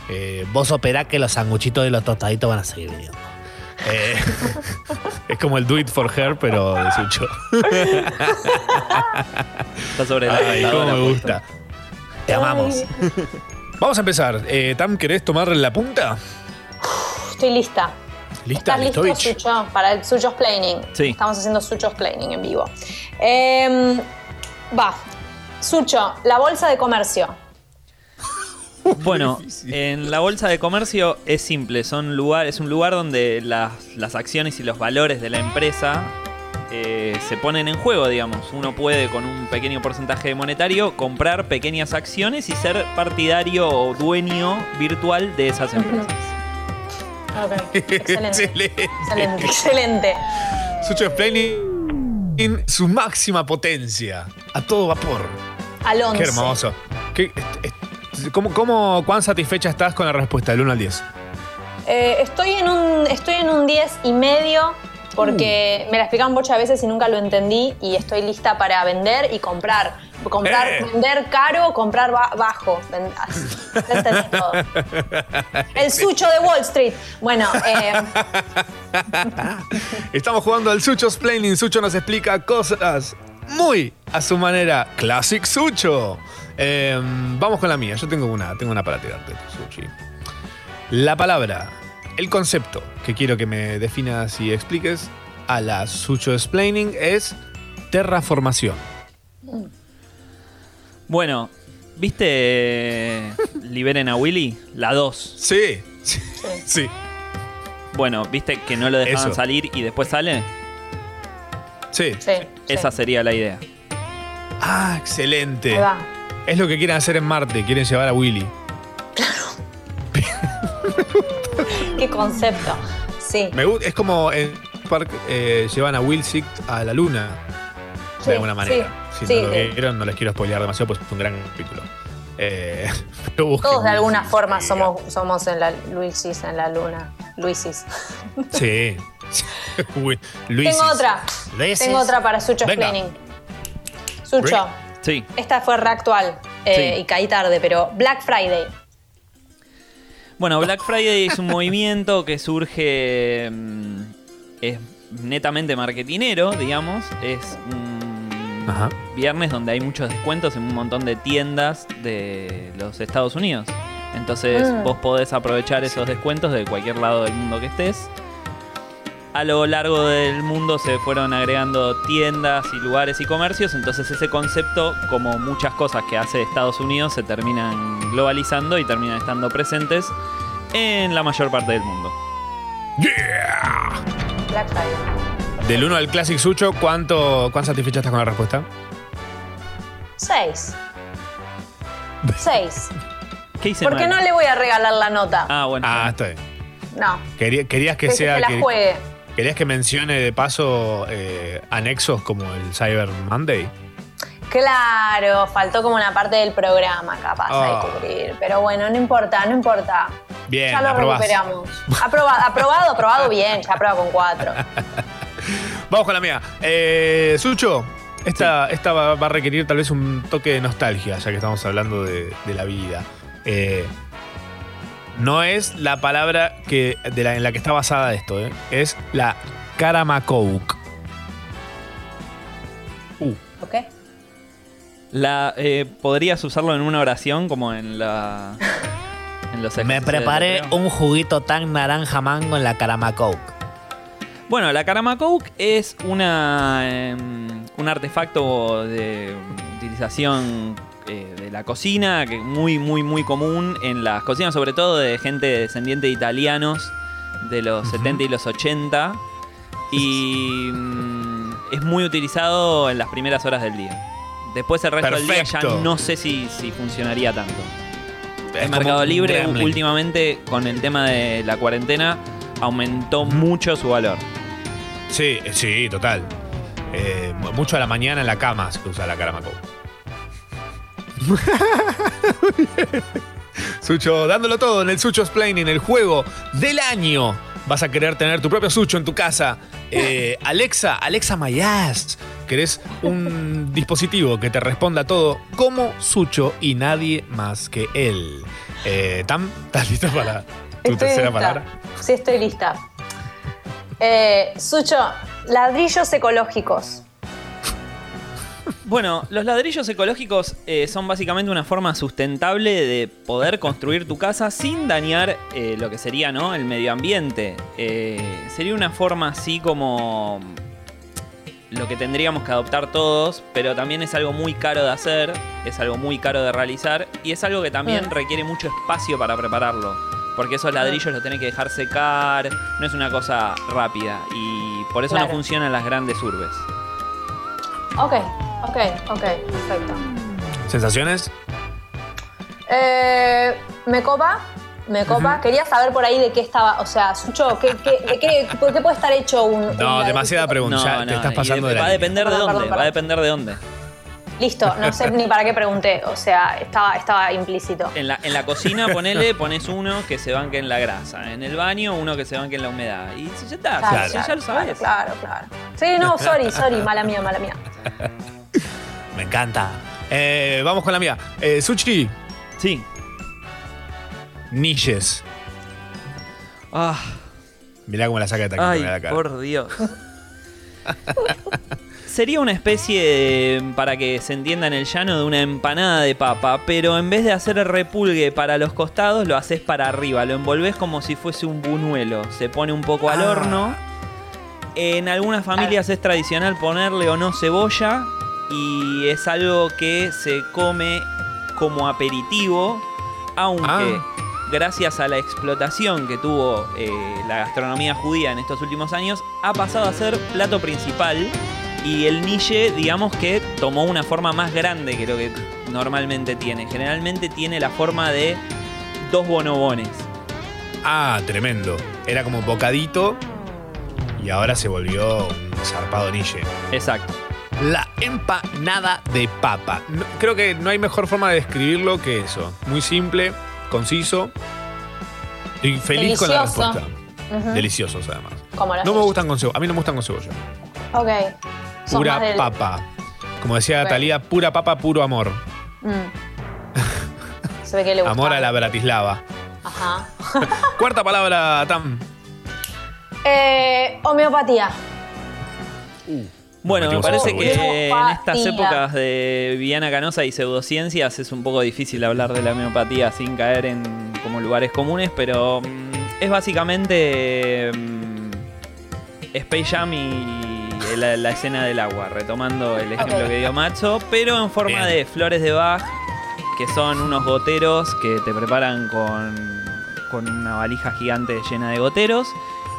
Eh, vos operá que los sanguchitos y los tostaditos van a seguir viniendo. Eh, es como el Do It For Her, pero de Sucho. Está sobre la Ay, cómo me gusta. Te amamos. Vamos a empezar. Eh, Tam, ¿querés tomar la punta? Estoy lista. ¿Lista? ¿Estás listo? Sucho? Para el Sucho's Planning. Sí. Estamos haciendo Sucho's Planning en vivo. Em, va. Sucho, la bolsa de comercio. Bueno, en la bolsa de comercio es simple, son lugar, es un lugar donde las, las acciones y los valores de la empresa eh, se ponen en juego, digamos. Uno puede con un pequeño porcentaje monetario comprar pequeñas acciones y ser partidario o dueño virtual de esas empresas. Ok, Excelente. Excelente. Excelente. Excelente. Sucho Explaining en su máxima potencia. A todo vapor. Al 11. Qué hermoso. Qué- ¿Cómo, cómo, ¿Cuán satisfecha estás con la respuesta del 1 al 10? Eh, estoy, en un, estoy en un 10 y medio porque me la explicaron muchas veces y nunca lo entendí y estoy lista para vender y comprar. Comprar, Eh. vender caro, comprar ba- bajo. Ya entendí todo. El sucho de Wall Street. Bueno, eh, Estamos jugando al Sucho Explaining. Sucho nos explica cosas muy a su manera. Classic Sucho. Eh, vamos con la mía. Yo tengo una, tengo una para tirarte, Suchi. La palabra, el concepto que quiero que me definas y expliques a la Sucho Explaining es terraformación. Bueno, ¿viste Liberen a Willy? La 2. Sí, sí. Bueno, ¿viste que no lo dejaban Eso. salir y después sale? Sí. Esa sería la idea. Ah, excelente. ahí va. Es lo que quieren hacer en Marte. Quieren llevar a Willy. Qué concepto. Sí. Me es como en Park eh, llevan a Will Sick a la luna. Sí, de alguna manera. sí, si no lo vieron, no les quiero spoilear demasiado, pues es un gran capítulo. Eh, Todos de alguna forma somos, somos en la Luisis, en la luna. Luisis. Sí. Luisis. Tengo otra. Luisis. Tengo otra para Sucho Venga. Planning. Sucho, Sí. esta fue reactual eh, Sí. y caí tarde, pero Black Friday. Bueno, Black Friday es un movimiento que surge. mm, es netamente marketinero, digamos. Es un Ajá. viernes donde hay muchos descuentos en un montón de tiendas de los Estados Unidos. Entonces Mm. vos podés aprovechar esos descuentos de cualquier lado del mundo que estés. A lo largo del mundo se fueron agregando tiendas y lugares y comercios, entonces ese concepto, como muchas cosas que hace Estados Unidos, se terminan globalizando y terminan estando presentes en la mayor parte del mundo. Black Friday. Del 1 al Classic Sucho, ¿cuánto, ¿cuán satisfecha estás con la respuesta? Seis. Seis. ¿Qué hice ¿Por qué mal? no le voy a regalar la nota? Ah, bueno. Ah, está bien. no. Quería- querías que Que sea. se la que- ¿Querías que mencione de paso eh, anexos como el Cyber Monday? Claro, faltó como una parte del programa capaz Ah. de cubrir. Pero bueno, no importa, no importa. Bien, ya lo aprobás. recuperamos. Aprobado, aprobado, aprobado bien, ya aprueba con cuatro. Vamos con la mía. Eh, Sucho, esta, esta va, va a requerir tal vez un toque de nostalgia, ya que estamos hablando de, de la vida. Eh, no es la palabra que, de la- en la que está basada esto, eh, es la Karamakouk. ¿Ok? La, eh, ¿Podrías usarlo en una oración como en la. En los Me preparé un juguito tan naranja mango en la Karamacoke. Bueno, la Karamakouk es una, em, un artefacto de utilización eh, de la cocina que muy, muy, muy común en las cocinas, sobre todo de gente descendiente de italianos de los 70 y los 80. Y mm, es muy utilizado en las primeras horas del día. Después el resto del día ya no sé si, si funcionaría tanto. Es como Mercado Libre gremlin. últimamente con el tema de la cuarentena aumentó mucho su valor. Sí, sí, total. Eh, mu- mucho a la mañana en la cama se usa la Karamakouk. Sucho, dándolo todo en el Sucho's Planning, el juego del año. Vas a querer tener tu propio Sucho en tu casa. Eh, Alexa, Alexa My Ass. ¿Querés un dispositivo que te responda todo como Sucho y nadie más que él? Eh, Tam, ¿estás listo para tu Estoy tercera lista. palabra? Sí, estoy lista. Eh, Sucho, ladrillos ecológicos. Bueno, los ladrillos ecológicos eh, son básicamente una forma sustentable de poder construir tu casa sin dañar eh, lo que sería ¿no? el medio ambiente. Eh, sería una forma así como lo que tendríamos que adoptar todos, pero también es algo muy caro de hacer, es algo muy caro de realizar y es algo que también requiere mucho espacio para prepararlo. Porque esos ladrillos los tenés que dejar secar, no es una cosa rápida y por eso no funcionan las grandes urbes. Ok, ok, ok, perfecto. ¿Sensaciones? Eh, ¿Me copa? ¿Me copa? Quería saber por ahí de qué estaba, o sea, Sucho, ¿qué, qué, de qué, ¿por qué puede estar hecho un... un No, ladrillo? demasiada pregunta. ya te estás pasando de- de la Va a depender de Perdón, dónde, perdón, va a depender de dónde. Listo, no sé ni para qué pregunté, o sea, estaba, estaba implícito. En la, en la cocina, ponele, pones uno que se banque en la grasa. En el baño, uno que se banque en la humedad. Y si ya está, Claro, si ya claro, lo sabes. Claro, claro. Sí, no, sorry, sorry, mala mía, mala mía. Me encanta. Eh, vamos con la mía. Eh, Suchi. Sí. Niches. Ah, Mirá cómo la saca de taquito ay, la cara. por Dios. Sería una especie, de- para que se entienda en el llano, de una empanada de papa, pero en vez de hacer el repulgue para los costados, lo haces para arriba. Lo envolves como si fuese un buñuelo. Se pone un poco al Ah. horno. En algunas familias es tradicional ponerle o no cebolla y es algo que se come como aperitivo, aunque Ah. gracias a la explotación que tuvo eh, la gastronomía judía en estos últimos años, ha pasado a ser plato principal y el niche, digamos que tomó una forma más grande que lo que normalmente tiene. Generalmente tiene la forma de dos bonobones. Ah, tremendo. Era como un bocadito y ahora se volvió un zarpado niche. Exacto. La empanada de papa. No- creo que no hay mejor forma de describirlo que eso. Muy simple, conciso y feliz con la Delicioso. respuesta. Deliciosos además. Como las No me gustan con cebolla. A mí no me gustan con cebolla. Ok. Pura del- papa. Como decía Ok. Talía, pura papa, puro amor. Mm. Se ve que le gusta. Amor a la Bratislava. Ajá. Cuarta palabra, Tam. Eh, homeopatía. Bueno, me parece que en estas épocas de Viviana Canosa y pseudociencias es un poco difícil hablar de la homeopatía sin caer en como lugares comunes, pero mm, es básicamente mm, Space Jam y la, la escena del agua, retomando el ejemplo que dio Macho, pero en forma Bien. de flores de Bach, que son unos goteros que te preparan con, con una valija gigante llena de goteros.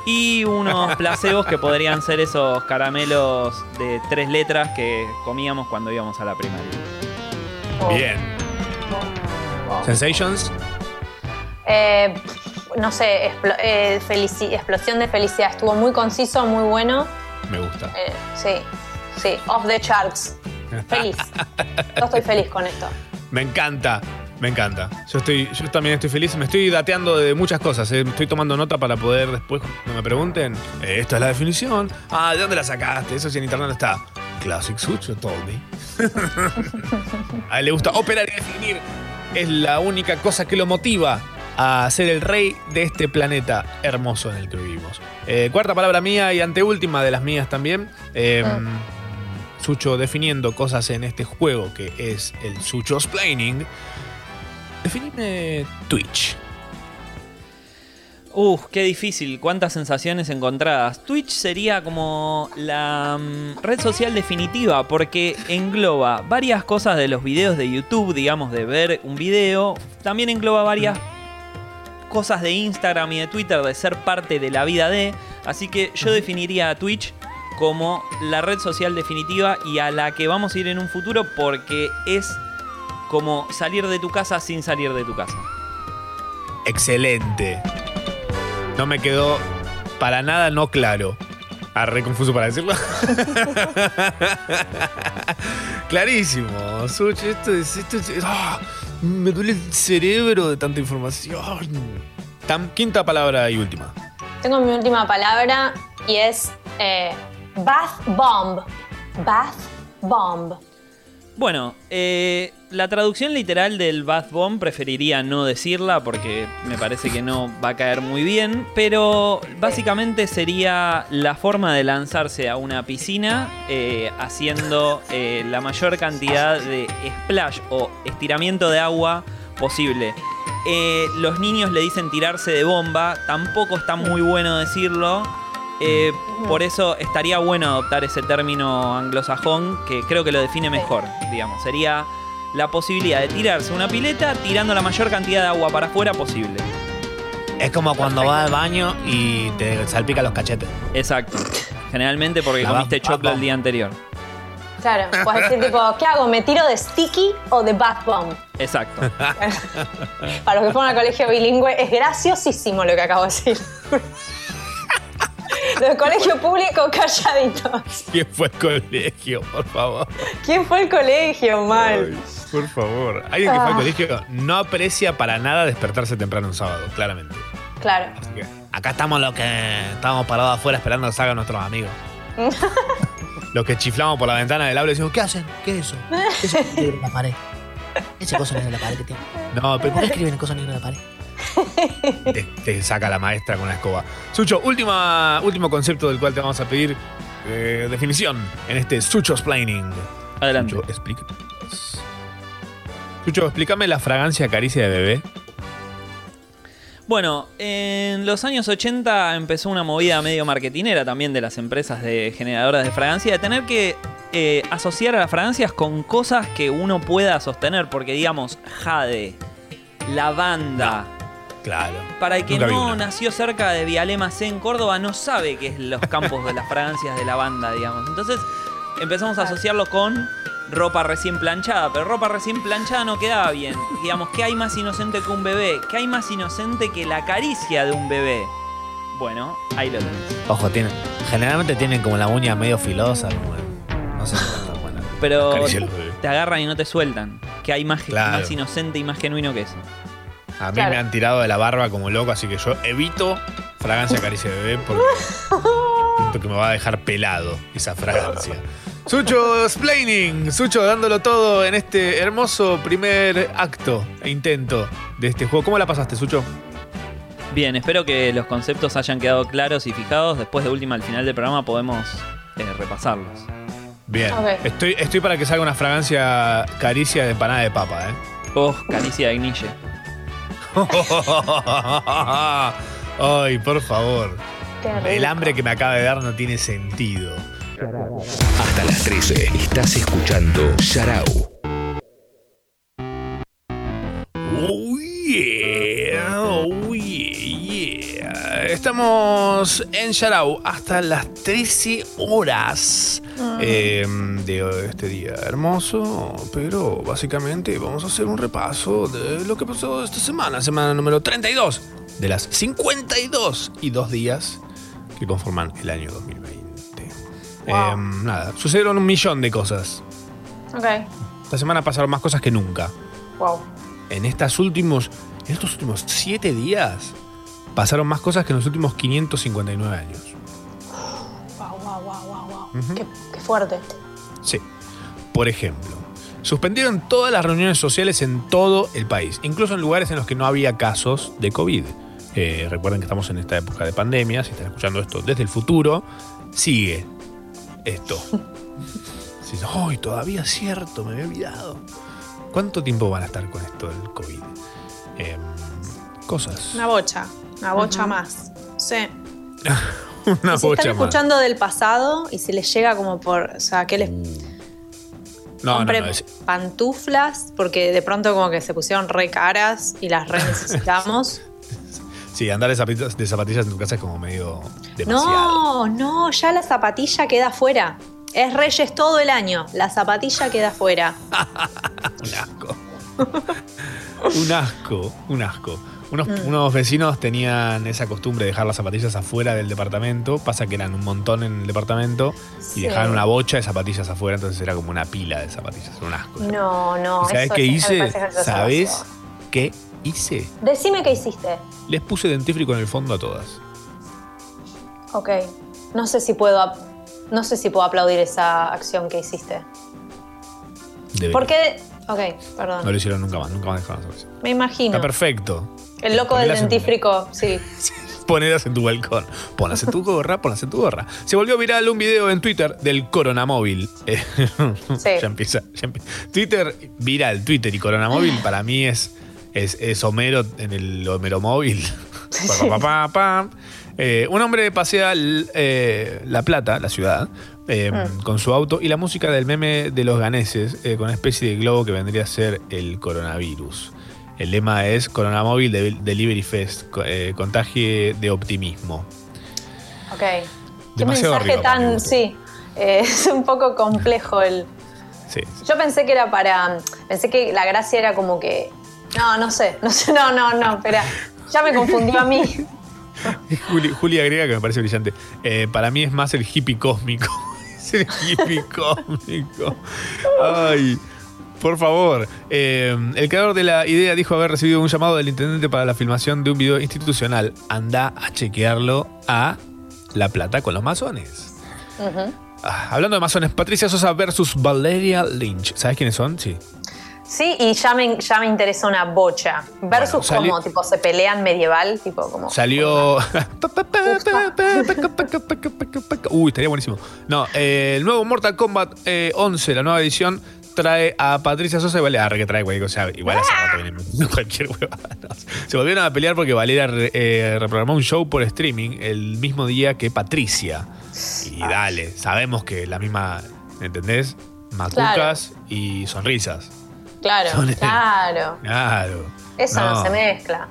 Y unos placebos que podrían ser esos caramelos de tres letras que comíamos cuando íbamos a la primaria. Oh, Bien. Sensations. Eh, no sé, eh, explosión de felicidad. Estuvo muy conciso, muy bueno. Me gusta. Eh, sí, sí, off the charts. Feliz. Yo estoy feliz con esto. Me encanta, me encanta. Yo estoy, yo también estoy feliz. Me estoy dateando de muchas cosas. eh. Estoy tomando nota para poder después, cuando me pregunten, eh, esta es la definición. Ah, ¿de dónde la sacaste? Eso sí en internet no está. Classic Sucho told me. A él le gusta operar y definir. Es la única cosa que lo motiva a ser el rey de este planeta hermoso en el que vivimos. Eh, cuarta palabra mía y anteúltima de las mías también. Eh, Sucho definiendo cosas en este juego que es el Sucho's Planning. Definime Twitch. Uf, qué difícil, cuántas sensaciones encontradas. Twitch sería como la mm, red social definitiva porque engloba varias cosas de los videos de YouTube, digamos, de ver un video. También engloba varias cosas de Instagram y de Twitter, de ser parte de la vida de. Así que yo definiría a Twitch como la red social definitiva y a la que vamos a ir en un futuro porque es como salir de tu casa sin salir de tu casa. Excelente. No me quedó para nada no claro. Ah, re confuso para decirlo. Clarísimo. Sucho, esto es. Esto es ah, me duele el cerebro de tanta información. Quinta palabra y última. Tengo mi última palabra y es eh, bath bomb. Bath bomb. Bueno, eh, la traducción literal del Bath Bomb preferiría no decirla porque me parece que no va a caer muy bien, pero básicamente sería la forma de lanzarse a una piscina eh, haciendo eh, la mayor cantidad de splash o estiramiento de agua posible. Eh, los niños le dicen tirarse de bomba, tampoco está muy bueno decirlo. Eh, por eso estaría bueno adoptar ese término anglosajón que creo que lo define mejor, digamos. Sería la posibilidad de tirarse una pileta tirando la mayor cantidad de agua para afuera posible. Es como cuando vas al baño y te salpica los cachetes. Exacto. Generalmente porque La comiste bath choclo el día anterior. Claro, puedes decir tipo, ¿qué hago? ¿Me tiro de sticky o de bath bomb? Exacto. Para los que fueron al colegio bilingüe, es graciosísimo lo que acabo de decir. Los del colegio público calladitos. ¿Quién fue el colegio, por favor? ¿Quién fue el colegio, mal? Ay, por favor. Alguien que fue al Ah. colegio no aprecia para nada despertarse temprano un sábado, claramente. Claro. Así que, Acá estamos los que estábamos parados afuera esperando que salgan nuestros amigos. los que chiflamos por la ventana del aula y decimos, ¿qué hacen? ¿Qué es eso? ¿Qué es eso la pared? Ese coso negro en la pared que tiene. No, pero ¿Por qué escriben el coso negro en la pared? Te, te saca la maestra con la escoba. Sucho, última, último concepto del cual te vamos a pedir eh, definición en este Sucho's Planning. Adelante. Sucho, explícame. Sucho, explícame la fragancia caricia de bebé. Bueno, en los años 80 empezó una movida medio marketinera también de las empresas de generadoras de fragancia de tener que eh, asociar a las fragancias con cosas que uno pueda sostener, porque digamos, jade, lavanda. Claro. Para el que Nunca no nació cerca de Vialema C en Córdoba, no sabe qué es los campos de las fragancias de lavanda, digamos. Entonces empezamos a asociarlo con ropa recién planchada, pero ropa recién planchada no quedaba bien. Digamos, ¿qué hay más inocente que un bebé? ¿Qué hay más inocente que la caricia de un bebé? Bueno, ahí lo tenés. Ojo, tienen, generalmente tienen como la uña medio filosa. Como, no sé si está buena. Pero te agarran y no te sueltan. ¿Qué hay más, Claro. más inocente y más genuino que eso? A mí Claro. me han tirado de la barba como loco, así que yo evito fragancia caricia de bebé porque siento que me va a dejar pelado esa fragancia. Sucho explaining, Sucho dándolo todo en este hermoso primer acto e intento de este juego. ¿Cómo la pasaste, Sucho? Bien, espero que los conceptos hayan quedado claros y fijados. Después de última, al final del programa, podemos eh, repasarlos. Bien. Estoy, estoy para que salga una fragancia caricia de empanada de papa, ¿eh? Oh, caricia de Gnille. Ay, por favor. El hambre que me acaba de dar no tiene sentido. Hasta las 13 estás escuchando Sharau. Estamos en Sharau hasta las 13 horas eh, de este día hermoso, pero básicamente vamos a hacer un repaso de lo que pasó esta semana, semana número 32 de las 52 y dos días que conforman el año 2020. Eh, nada, sucedieron un millón de cosas. Ok. Esta semana pasaron más cosas que nunca. Wow. En, estas últimos, en estos últimos 7 días pasaron más cosas que en los últimos 559 años. Wow, wow, wow, wow, wow. Qué, qué fuerte. Sí. Por ejemplo, suspendieron todas las reuniones sociales en todo el país, incluso en lugares en los que no había casos de COVID. Eh, recuerden que estamos en esta época de pandemia, si están escuchando esto desde el futuro, sigue esto. Si ¡ay, todavía es cierto! Me había olvidado. ¿Cuánto tiempo van a estar con esto del COVID? Em, cosas. Una bocha. Una bocha más. Sí. Una si bocha están más. escuchando del pasado y si les llega como por. O sea, que les No, no, no. es- pantuflas, porque de pronto como que se pusieron re caras y las re necesitamos. sí, andar de zapatillas, de zapatillas en tu casa es como medio demasiado. no, no, ya la zapatilla queda fuera. Es Reyes todo el año. La zapatilla queda fuera. Un asco. un asco, un asco. Unos, Mm. unos vecinos tenían esa costumbre de dejar las zapatillas afuera del departamento. Pasa que eran un montón en el departamento y Sí. dejaban una bocha de zapatillas afuera, entonces era como una pila de zapatillas. Un asco. No, no. ¿Y ¿Sabes qué hice? ¿Sabes qué hice? Decime qué hiciste. Les puse dentífrico en el fondo a todas. Ok. No sé si puedo. No sé si puedo aplaudir esa acción que hiciste. Debería. ¿Por qué? Ok, perdón. No lo hicieron nunca más, nunca más dejaron eso. Me imagino. Está perfecto. El loco del en- dentífrico, sí. Ponelas en tu balcón. Ponlas en tu gorra, ponlas en tu gorra. Se volvió viral un video en Twitter del coronamóvil. Eh, ya empieza, ya empie- Twitter viral, Twitter y coronamóvil para mí es, es, es Homero en el Homero móvil. Pa, pa, pa, pa. Eh, un hombre pasea eh, La Plata, la ciudad, eh, Mm. con su auto y la música del meme de los ganeses con una especie de globo que vendría a ser el coronavirus. El lema es Coronamóvil de- Delivery Fest, eh, contagie de optimismo. Ok. Qué Demasiado mensaje arriba para mi tan. Sí. eh, es un poco complejo el. Sí. Yo pensé que era para. Pensé que la gracia era como que. No, no sé. No sé, no, no, no. Espera. Ya me confundió a mí. Juli, Juli agrega que me parece brillante. Eh, para mí es más el hippie cósmico. es el hippie cósmico. Ay. Por favor, eh, el creador de la idea dijo haber recibido un llamado del intendente para la filmación de un video institucional. Anda a chequearlo a La Plata con los masones. Ah, hablando de masones, Patricia Sosa versus Valeria Lynch. ¿Sabes quiénes son? Sí. Sí, y ya me, ya me interesa una bocha. Versus Bueno, como, tipo, se pelean medieval, tipo como. Salió. Uy, estaría buenísimo. No, eh, el nuevo Mortal Kombat eh, 11, la nueva edición, trae a Patricia Sosa y Valeria. Arre que trae cualquier cosa. Igual hace rato vienen metiendo cualquier huevada. No, Se volvieron a pelear porque Valeria eh, reprogramó un show por streaming el mismo día que Patricia. Y dale, sabemos que la misma. ¿Entendés? Macucas y sonrisas. Claro, Son- claro. Claro. Eso no, se mezcla.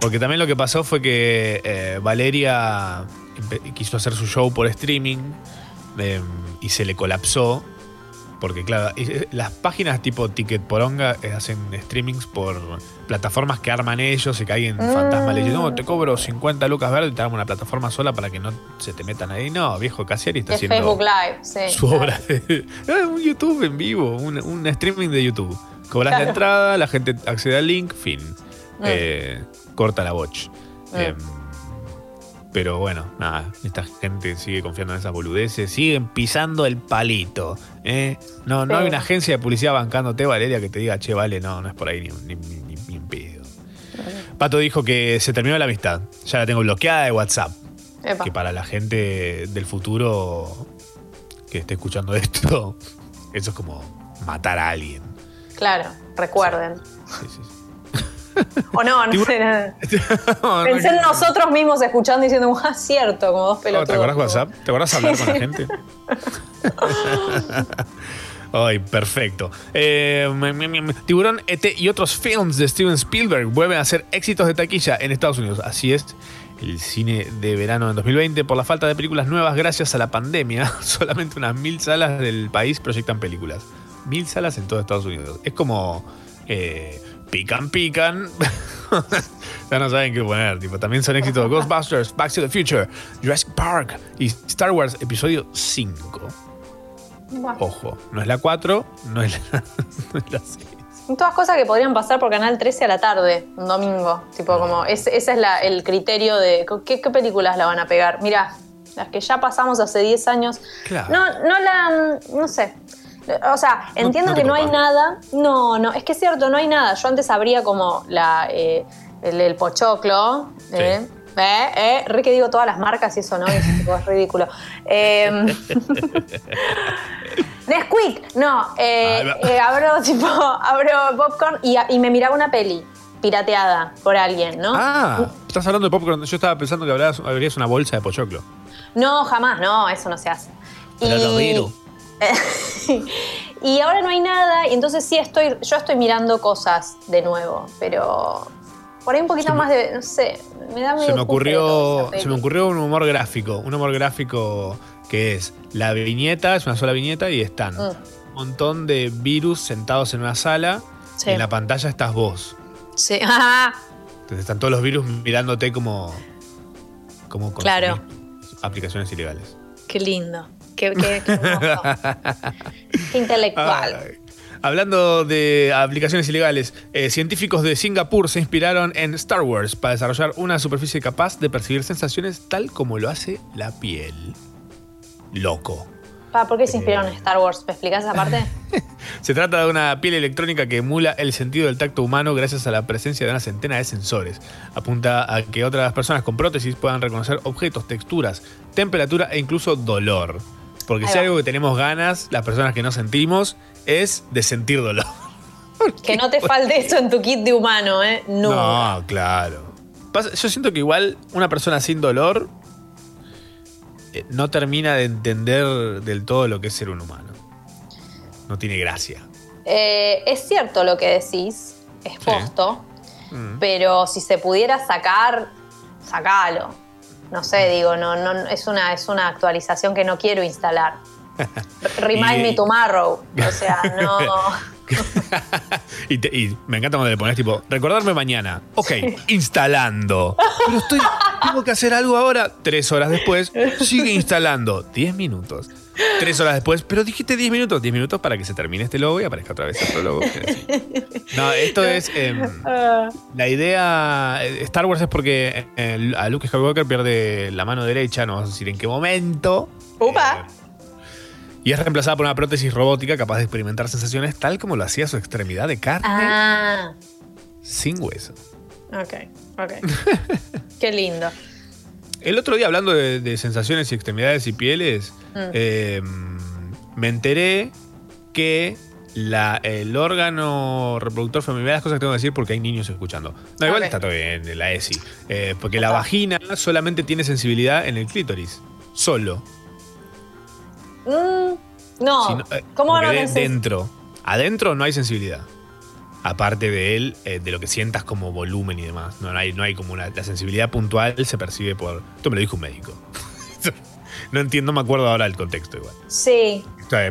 Porque también lo que pasó fue que eh, Valeria quiso hacer su show por streaming eh, y se le colapsó. Porque, claro, eh, las páginas tipo Ticket Poronga eh, hacen streamings por plataformas que arman ellos y que alguien Mm. fantasma le dice, no, te cobro 50 lucas verdes y te damos una plataforma sola para que no se te metan ahí. No, viejo, Casiari está Es haciendo Facebook Live, sí. su obra de Ah, un YouTube en vivo, un, un streaming de YouTube. Cobras la Claro. entrada, la gente accede al link, fin. Mm. Eh, corta la watch. Mm. Em, pero bueno, nada, esta gente sigue confiando en esas boludeces, siguen pisando el palito. ¿eh? No, no Sí. hay una agencia de publicidad bancándote, Valeria, que te diga, che, vale, no, no es por ahí ni, ni, ni, en pedo. Pato dijo que se terminó la amistad. Ya la tengo bloqueada de WhatsApp. Epa. Que para la gente del futuro que esté escuchando esto, eso es como matar a alguien. Claro, recuerden. Sí, sí, sí. O no, no sé. nada. No, no, Pensé en nosotros mismos escuchando y diciendo, ah, cierto, como dos Oh, pelotudos. ¿Te acordás WhatsApp? ¿Te acordás hablar con la gente? Ay, perfecto. Eh, Tiburón, ET y otros films de Steven Spielberg vuelven a ser éxitos de taquilla en Estados Unidos. Así es, el cine de verano en 2020, por la falta de películas nuevas gracias a la pandemia, solamente unas mil salas del país proyectan películas. Mil salas en todo Estados Unidos. Es como eh, pican, pican. ya no saben qué poner. Tipo, también son éxitos Ghostbusters, Back to the Future, Jurassic Park y Star Wars Episodio 5. Buah. Ojo, no es la 4, no es la, no es la 6. Son Todas cosas que podrían pasar por Canal 13 a la tarde, un domingo. Tipo, como, es- ese es la- el criterio de ¿qué, qué películas la van a pegar. Mira, las que ya pasamos hace 10 años. Claro. No, no la. No sé. O sea, entiendo no que no hay nada. No, no, es que es cierto, no hay nada. Yo antes abría como la, eh, el, el pochoclo. Eh, eh, eh, re que digo todas las marcas y eso no, es, tipo, es ridículo. Eh, Nesquik, no, eh, eh, abro tipo, abro popcorn y, y me miraba una peli pirateada por alguien, ¿no? Ah, estás hablando de popcorn. Yo estaba pensando que hablabas- habrías una bolsa de pochoclo. No, jamás, no, eso no se hace. Pero virus. y ahora no hay nada, y entonces sí estoy, yo estoy mirando cosas de nuevo, pero por ahí un poquito más de, no sé, me da medio Se me ocurrió, se me ocurrió un humor gráfico. Un humor gráfico que es la viñeta, es una sola viñeta y están Mm. un montón de virus sentados en una sala Sí. y en la pantalla estás vos. Sí, ah, Entonces están todos los virus mirándote como. como Claro. aplicaciones ilegales. qué lindo, qué, qué- qué hermoso, qué intelectual. Ay. Hablando de aplicaciones ilegales, eh, científicos de Singapur se inspiraron en Star Wars para desarrollar una superficie capaz de percibir sensaciones tal como lo hace la piel. Loco. Pa, ¿Por qué se inspiraron en Star Wars? ¿Me explicás esa parte? Se trata de una piel electrónica que emula el sentido del tacto humano gracias a la presencia de una centena de sensores. Apunta a que otras personas con prótesis puedan reconocer objetos, texturas, temperatura e incluso dolor. Porque Ahí si va. algo que tenemos ganas, las personas que no sentimos, es de sentir dolor. que no te falte eso en tu kit de humano, ¿eh? No. No, claro. Yo siento que igual una persona sin dolor eh, no termina de entender del todo lo que es ser un humano. No tiene gracia. Eh, es cierto lo que decís, es posto, Mm. pero si se pudiera sacar, sacalo. No sé, digo, no, no, es una, es una actualización que no quiero instalar. Remind Y- me tomorrow. O sea, no. Y, te- y me encanta cuando le pones tipo, recordarme mañana. Ok, instalando. Pero estoy, tengo que hacer algo ahora. Tres horas después, sigue instalando. Diez minutos. Tres horas después, pero dijiste diez minutos. Diez minutos para que se termine este logo y aparezca otra vez otro logo. No, esto es. em, la idea. eh, Star Wars es porque eh, a Luke Skywalker pierde la mano derecha, no vamos a decir en qué momento. ¡Upa! Y es reemplazada por una prótesis robótica capaz de experimentar sensaciones tal como lo hacía su extremidad de carne Ah, sin hueso. ok, ok. Qué lindo. El otro día, hablando de, de sensaciones y extremidades y pieles, Mm. eh, me enteré que la- el órgano reproductor femenino, las cosas que tengo que decir porque hay niños escuchando. No, igual está todo bien, la ESI. Eh, porque la vagina solamente tiene sensibilidad en el clítoris. Solo. Mm, no. Si no, eh, ¿Cómo que de- Dentro. Adentro no hay sensibilidad. Aparte de él, eh, de lo que sientas como volumen y demás. No, no hay, no hay como una. La sensibilidad puntual se percibe por. Esto me lo dijo un médico. no entiendo, no me acuerdo ahora el contexto igual. Sí,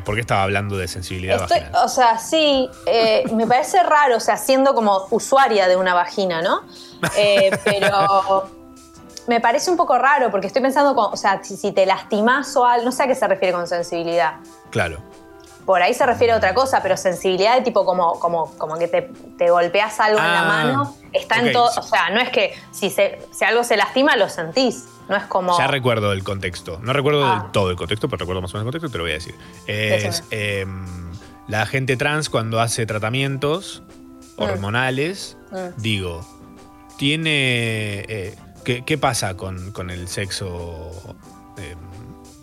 ¿Por qué estaba hablando de sensibilidad Estoy- vaginal? o sea, sí, eh, me parece raro, o sea, siendo como usuaria de una vagina, ¿no? Eh, pero me parece un poco raro porque estoy pensando, con- o sea, si, si te lastimas o algo, no sé a qué se refiere con sensibilidad. Claro. Por ahí se refiere a otra cosa, pero sensibilidad de tipo como, como, como que te, te golpeas algo en la Ah, mano, está en todo, o sea, no es que si, se, si algo se lastima lo sentís, no es como... Ya recuerdo el contexto. No recuerdo Ah. del todo el contexto, pero recuerdo más o menos el contexto, te lo voy a decir. Es em, la gente trans cuando hace tratamientos Mm. hormonales, Mm. digo, tiene... eh, ¿qué, qué pasa con, con el sexo em,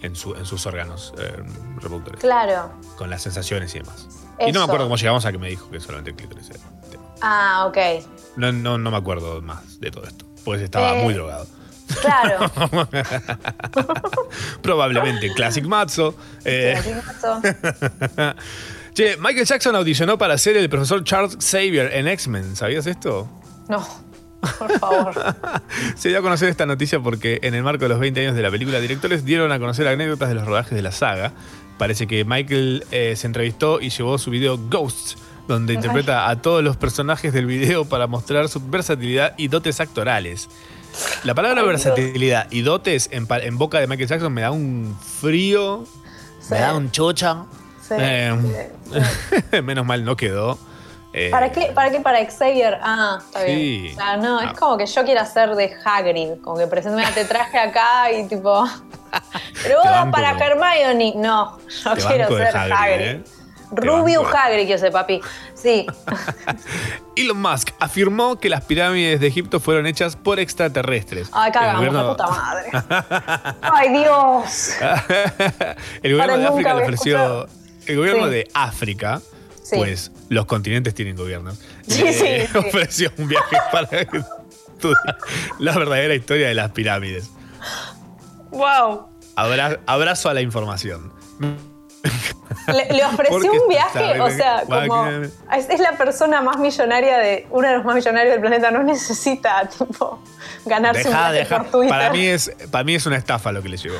en, su- en sus órganos em, reproductores? Claro. Con las sensaciones y demás. Y no me acuerdo cómo llegamos a que me dijo que solamente el clítoris era el tema. Ah, ok. No, no, no me acuerdo más de todo esto, pues estaba Eh, muy drogado. Claro. Probablemente Classic Matzo. Eh, que eso. che, Michael Jackson audicionó para ser el profesor Charles Xavier en X-Men. ¿Sabías esto? No, por favor. Se dio a conocer esta noticia porque en el marco de los 20 años de la película, directores dieron a conocer anécdotas de los rodajes de la saga. Parece que Michael eh, se entrevistó y llevó su video Ghosts donde interpreta a todos los personajes del video para mostrar su versatilidad y dotes actorales. La palabra Ay, Dios. versatilidad y dotes en, boca de Michael Jackson me da un frío, Me da un chucha. Sí, Eh, menos mal no quedó. Eh, ¿Para qué? ¿Para qué? Para Xavier. Ah, está bien. Sí. Ah, no, Ah. es como que yo quiero hacer de Hagrid. Como que presento, mira, te traje acá y tipo. Pero vos banco para como- Hermione. No, yo te quiero ser Hagrid, Hagrid. ¿eh? Rubio. Hagrid, quiero ser papi. Sí. Elon Musk afirmó que las pirámides de Egipto fueron hechas por extraterrestres. Ay, cagamos, la gobierno- puta madre. Ay, Dios. el gobierno Para de África le ofreció. El gobierno Sí. de África, Sí. pues los continentes tienen gobiernos. Sí, le sí, ofreció un viaje para estudiar la verdadera historia de las pirámides. Wow. Abra- abrazo a la información. Le, le ofreció un viaje, o que- sea, como. que- Es, es la persona más millonaria de. Uno de los más millonarios del planeta. No necesita, tipo, ganarse un Deja, viaje deja. por Twitter. Para mí, es, para mí es una estafa lo que le llegó.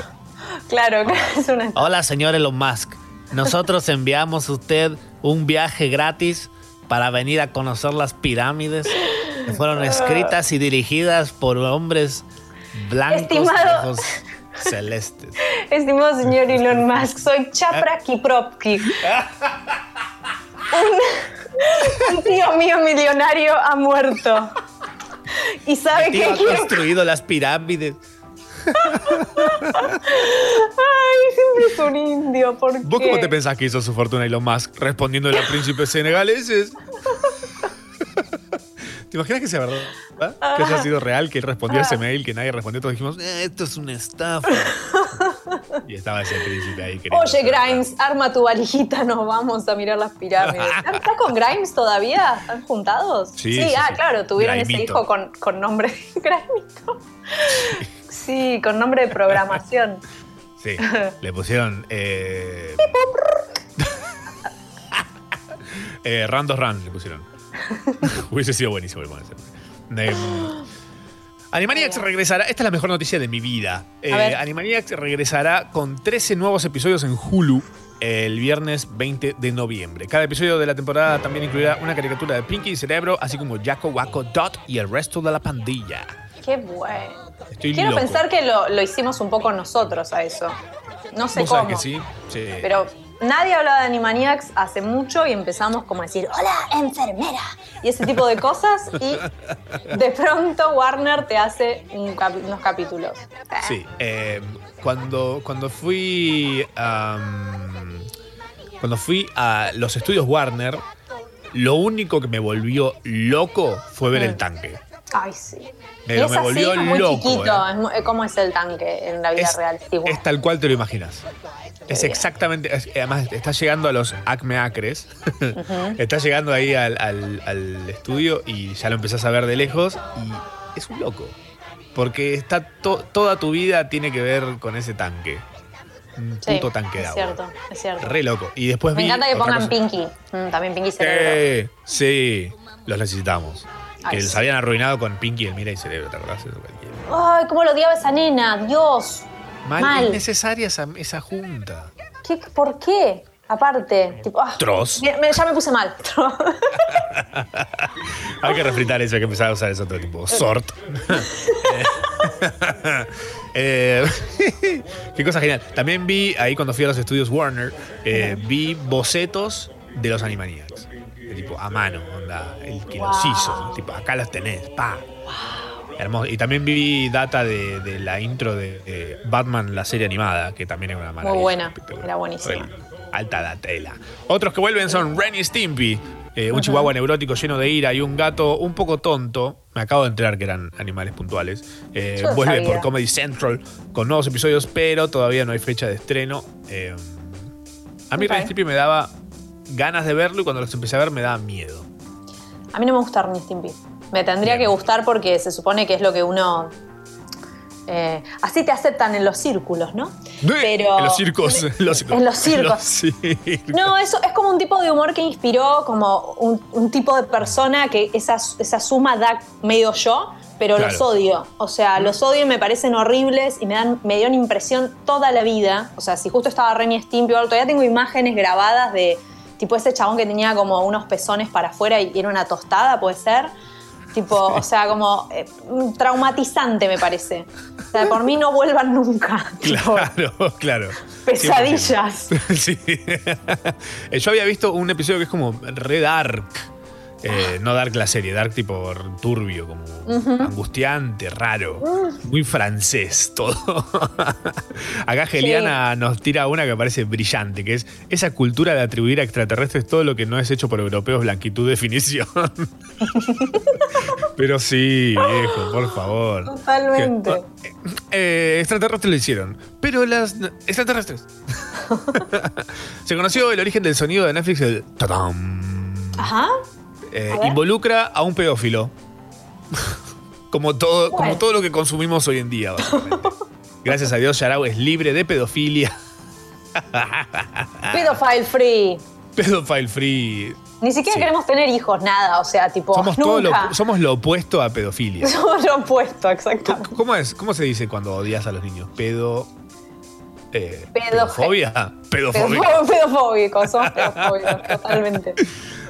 Claro, claro, es una. Hola, señor Elon Musk. Nosotros enviamos a usted un viaje gratis para venir a conocer las pirámides que fueron escritas y dirigidas por hombres blancos Estimado- ojos celestes. Estimado señor Elon Musk, soy Chapra Kipropki. Un, un tío mío millonario ha muerto. ¿Y sabe qué ha construido las pirámides. Siempre es un indio. ¿Por ¿Vos qué? cómo te pensás que hizo su fortuna Elon Musk respondiendo a príncipes senegaleses? ¿Te imaginas que sea verdad? ¿Ah? Que haya sido real, que él respondió a ese mail, que nadie respondió, todos dijimos, "Eh, esto es una estafa. y estaba ese príncipe ahí Oye, Grimes, arma tu valijita, nos vamos a mirar las pirámides. ¿Estás con Grimes todavía? ¿Están juntados? Sí, sí, ah, sí. claro, tuvieron ese hijo con, con nombre de Grimito. Sí, con nombre de programación. Sí, le pusieron. Eh, eh, Randos Run le pusieron. Hubiese sido buenísimo el ponerse. Eh, Animaniacs regresará. Esta es la mejor noticia de mi vida. Eh. Animaniacs regresará con 13 nuevos episodios en Hulu el viernes 20 de noviembre. Cada episodio de la temporada también incluirá una caricatura de Pinky y Cerebro, así como Jaco, Waco, Dot y el resto de la pandilla. Qué bueno. Estoy Quiero loco. pensar que lo, lo hicimos un poco nosotros a eso. No sé ¿Vos cómo. sabés que sí? Sí. Pero nadie hablaba de Animaniacs hace mucho y empezamos como a decir, hola, enfermera. Y ese tipo de cosas. Y de pronto Warner te hace un unos capítulos. Sí, eh, cuando, cuando fui cuando fui a los estudios Warner, lo único que me volvió loco fue ver Mm. el tanque. Ay, sí. Pero es me así, volvió es muy loco, chiquito. eh. Es eh, ¿Cómo es el tanque en la vida Es, real? Es tal cual te lo imaginas. Es bien. exactamente, es- además está llegando a los Acme Acres, está llegando ahí al, al- al estudio y ya lo empezás a ver de lejos y es un loco. Porque está to- toda tu vida tiene que ver con ese tanque. Un Sí, puto tanque de es agua. cierto, es cierto. Re loco. Y después Me vi encanta que pongan cosa. Pinky. Mm, también Pinky Cerebro. Eh, sí, los necesitamos. Que les habían arruinado con Pinky, el Mira y Cerebro, ¿te acordás? Eso. Ay, cómo lo odiaba esa nena. Dios. Mal, Mal. innecesaria esa, esa junta. ¿Qué, ¿Por qué? Aparte, tipo, ah, Troz. me- me- ya me puse mal. Hay que refritar eso, hay que empezar a usar eso todo tipo. Sort. Eh, qué cosa genial. También vi, ahí cuando fui a los estudios Warner, eh, vi bocetos de los Animaniacs. Tipo, a mano, onda, el que los hizo. Tipo, acá los tenés, pa. Hermoso. Y también vi data de, de la intro de, de Batman, la serie animada, que también era una maravilla. Muy buena. Era buenísima. Alta la tela. Otros que vuelven son Ren y Stimpy. eh, un chihuahua neurótico lleno de ira y un gato un poco tonto. Me acabo de enterar que eran animales puntuales. Eh, vuelve sabía. por Comedy Central con nuevos episodios, pero todavía no hay fecha de estreno. Eh, a mí Ok. Ren y Stimpy me daba ganas de verlo y cuando los empecé a ver me daba miedo. A mí no me gusta Ren Stimpy. Me tendría que gustar porque se supone que es lo que uno. eh, así te aceptan en los círculos, ¿no? Pero. En los circos. En los circos. En los circos. los circos. No, eso es como un tipo de humor que inspiró como un, un tipo de persona que esa, esa suma da medio yo, pero Claro. los odio. O sea, los odio y me parecen horribles y me dan me dio una impresión toda la vida. O sea, si justo estaba Ren y Stimpy o algo, todavía tengo imágenes grabadas de tipo ese chabón que tenía como unos pezones para afuera y era una tostada, puede ser. Tipo, o sea, como eh, traumatizante me parece. O sea, por mí no vuelvan nunca. Tipo, Claro, claro. pesadillas. 100%. Sí. Eh, Yo había visto un episodio que es como re dark. Eh, no dark la serie, dark tipo turbio, como angustiante, raro. Muy francés todo. Acá Geliana nos tira una que parece brillante, que es esa cultura de atribuir a extraterrestres todo lo que no es hecho por europeos, blanquitud, definición. Pero sí, viejo, por favor. Totalmente. Eh, extraterrestres lo hicieron. Pero las. Extraterrestres. Se conoció el origen del sonido de Netflix, el. ¡tadam! Ajá. Eh, A involucra a un pedófilo. como, todo, como todo lo que consumimos hoy en día, básicamente. Gracias a Dios, Yarao es libre de pedofilia. Pedophile free. Pedophile free. Ni siquiera Sí. queremos tener hijos, nada. O sea, tipo, Somos, todo nunca. lo, somos lo opuesto a pedofilia. Somos lo opuesto, exacto. ¿Cómo, es, ¿Cómo se dice cuando odias a los niños? Pedo. Eh, Pedo- ¿Pedofobia? Pedofóbica. Pedofó- Pedofóbicos, somos pedofóbicos, totalmente.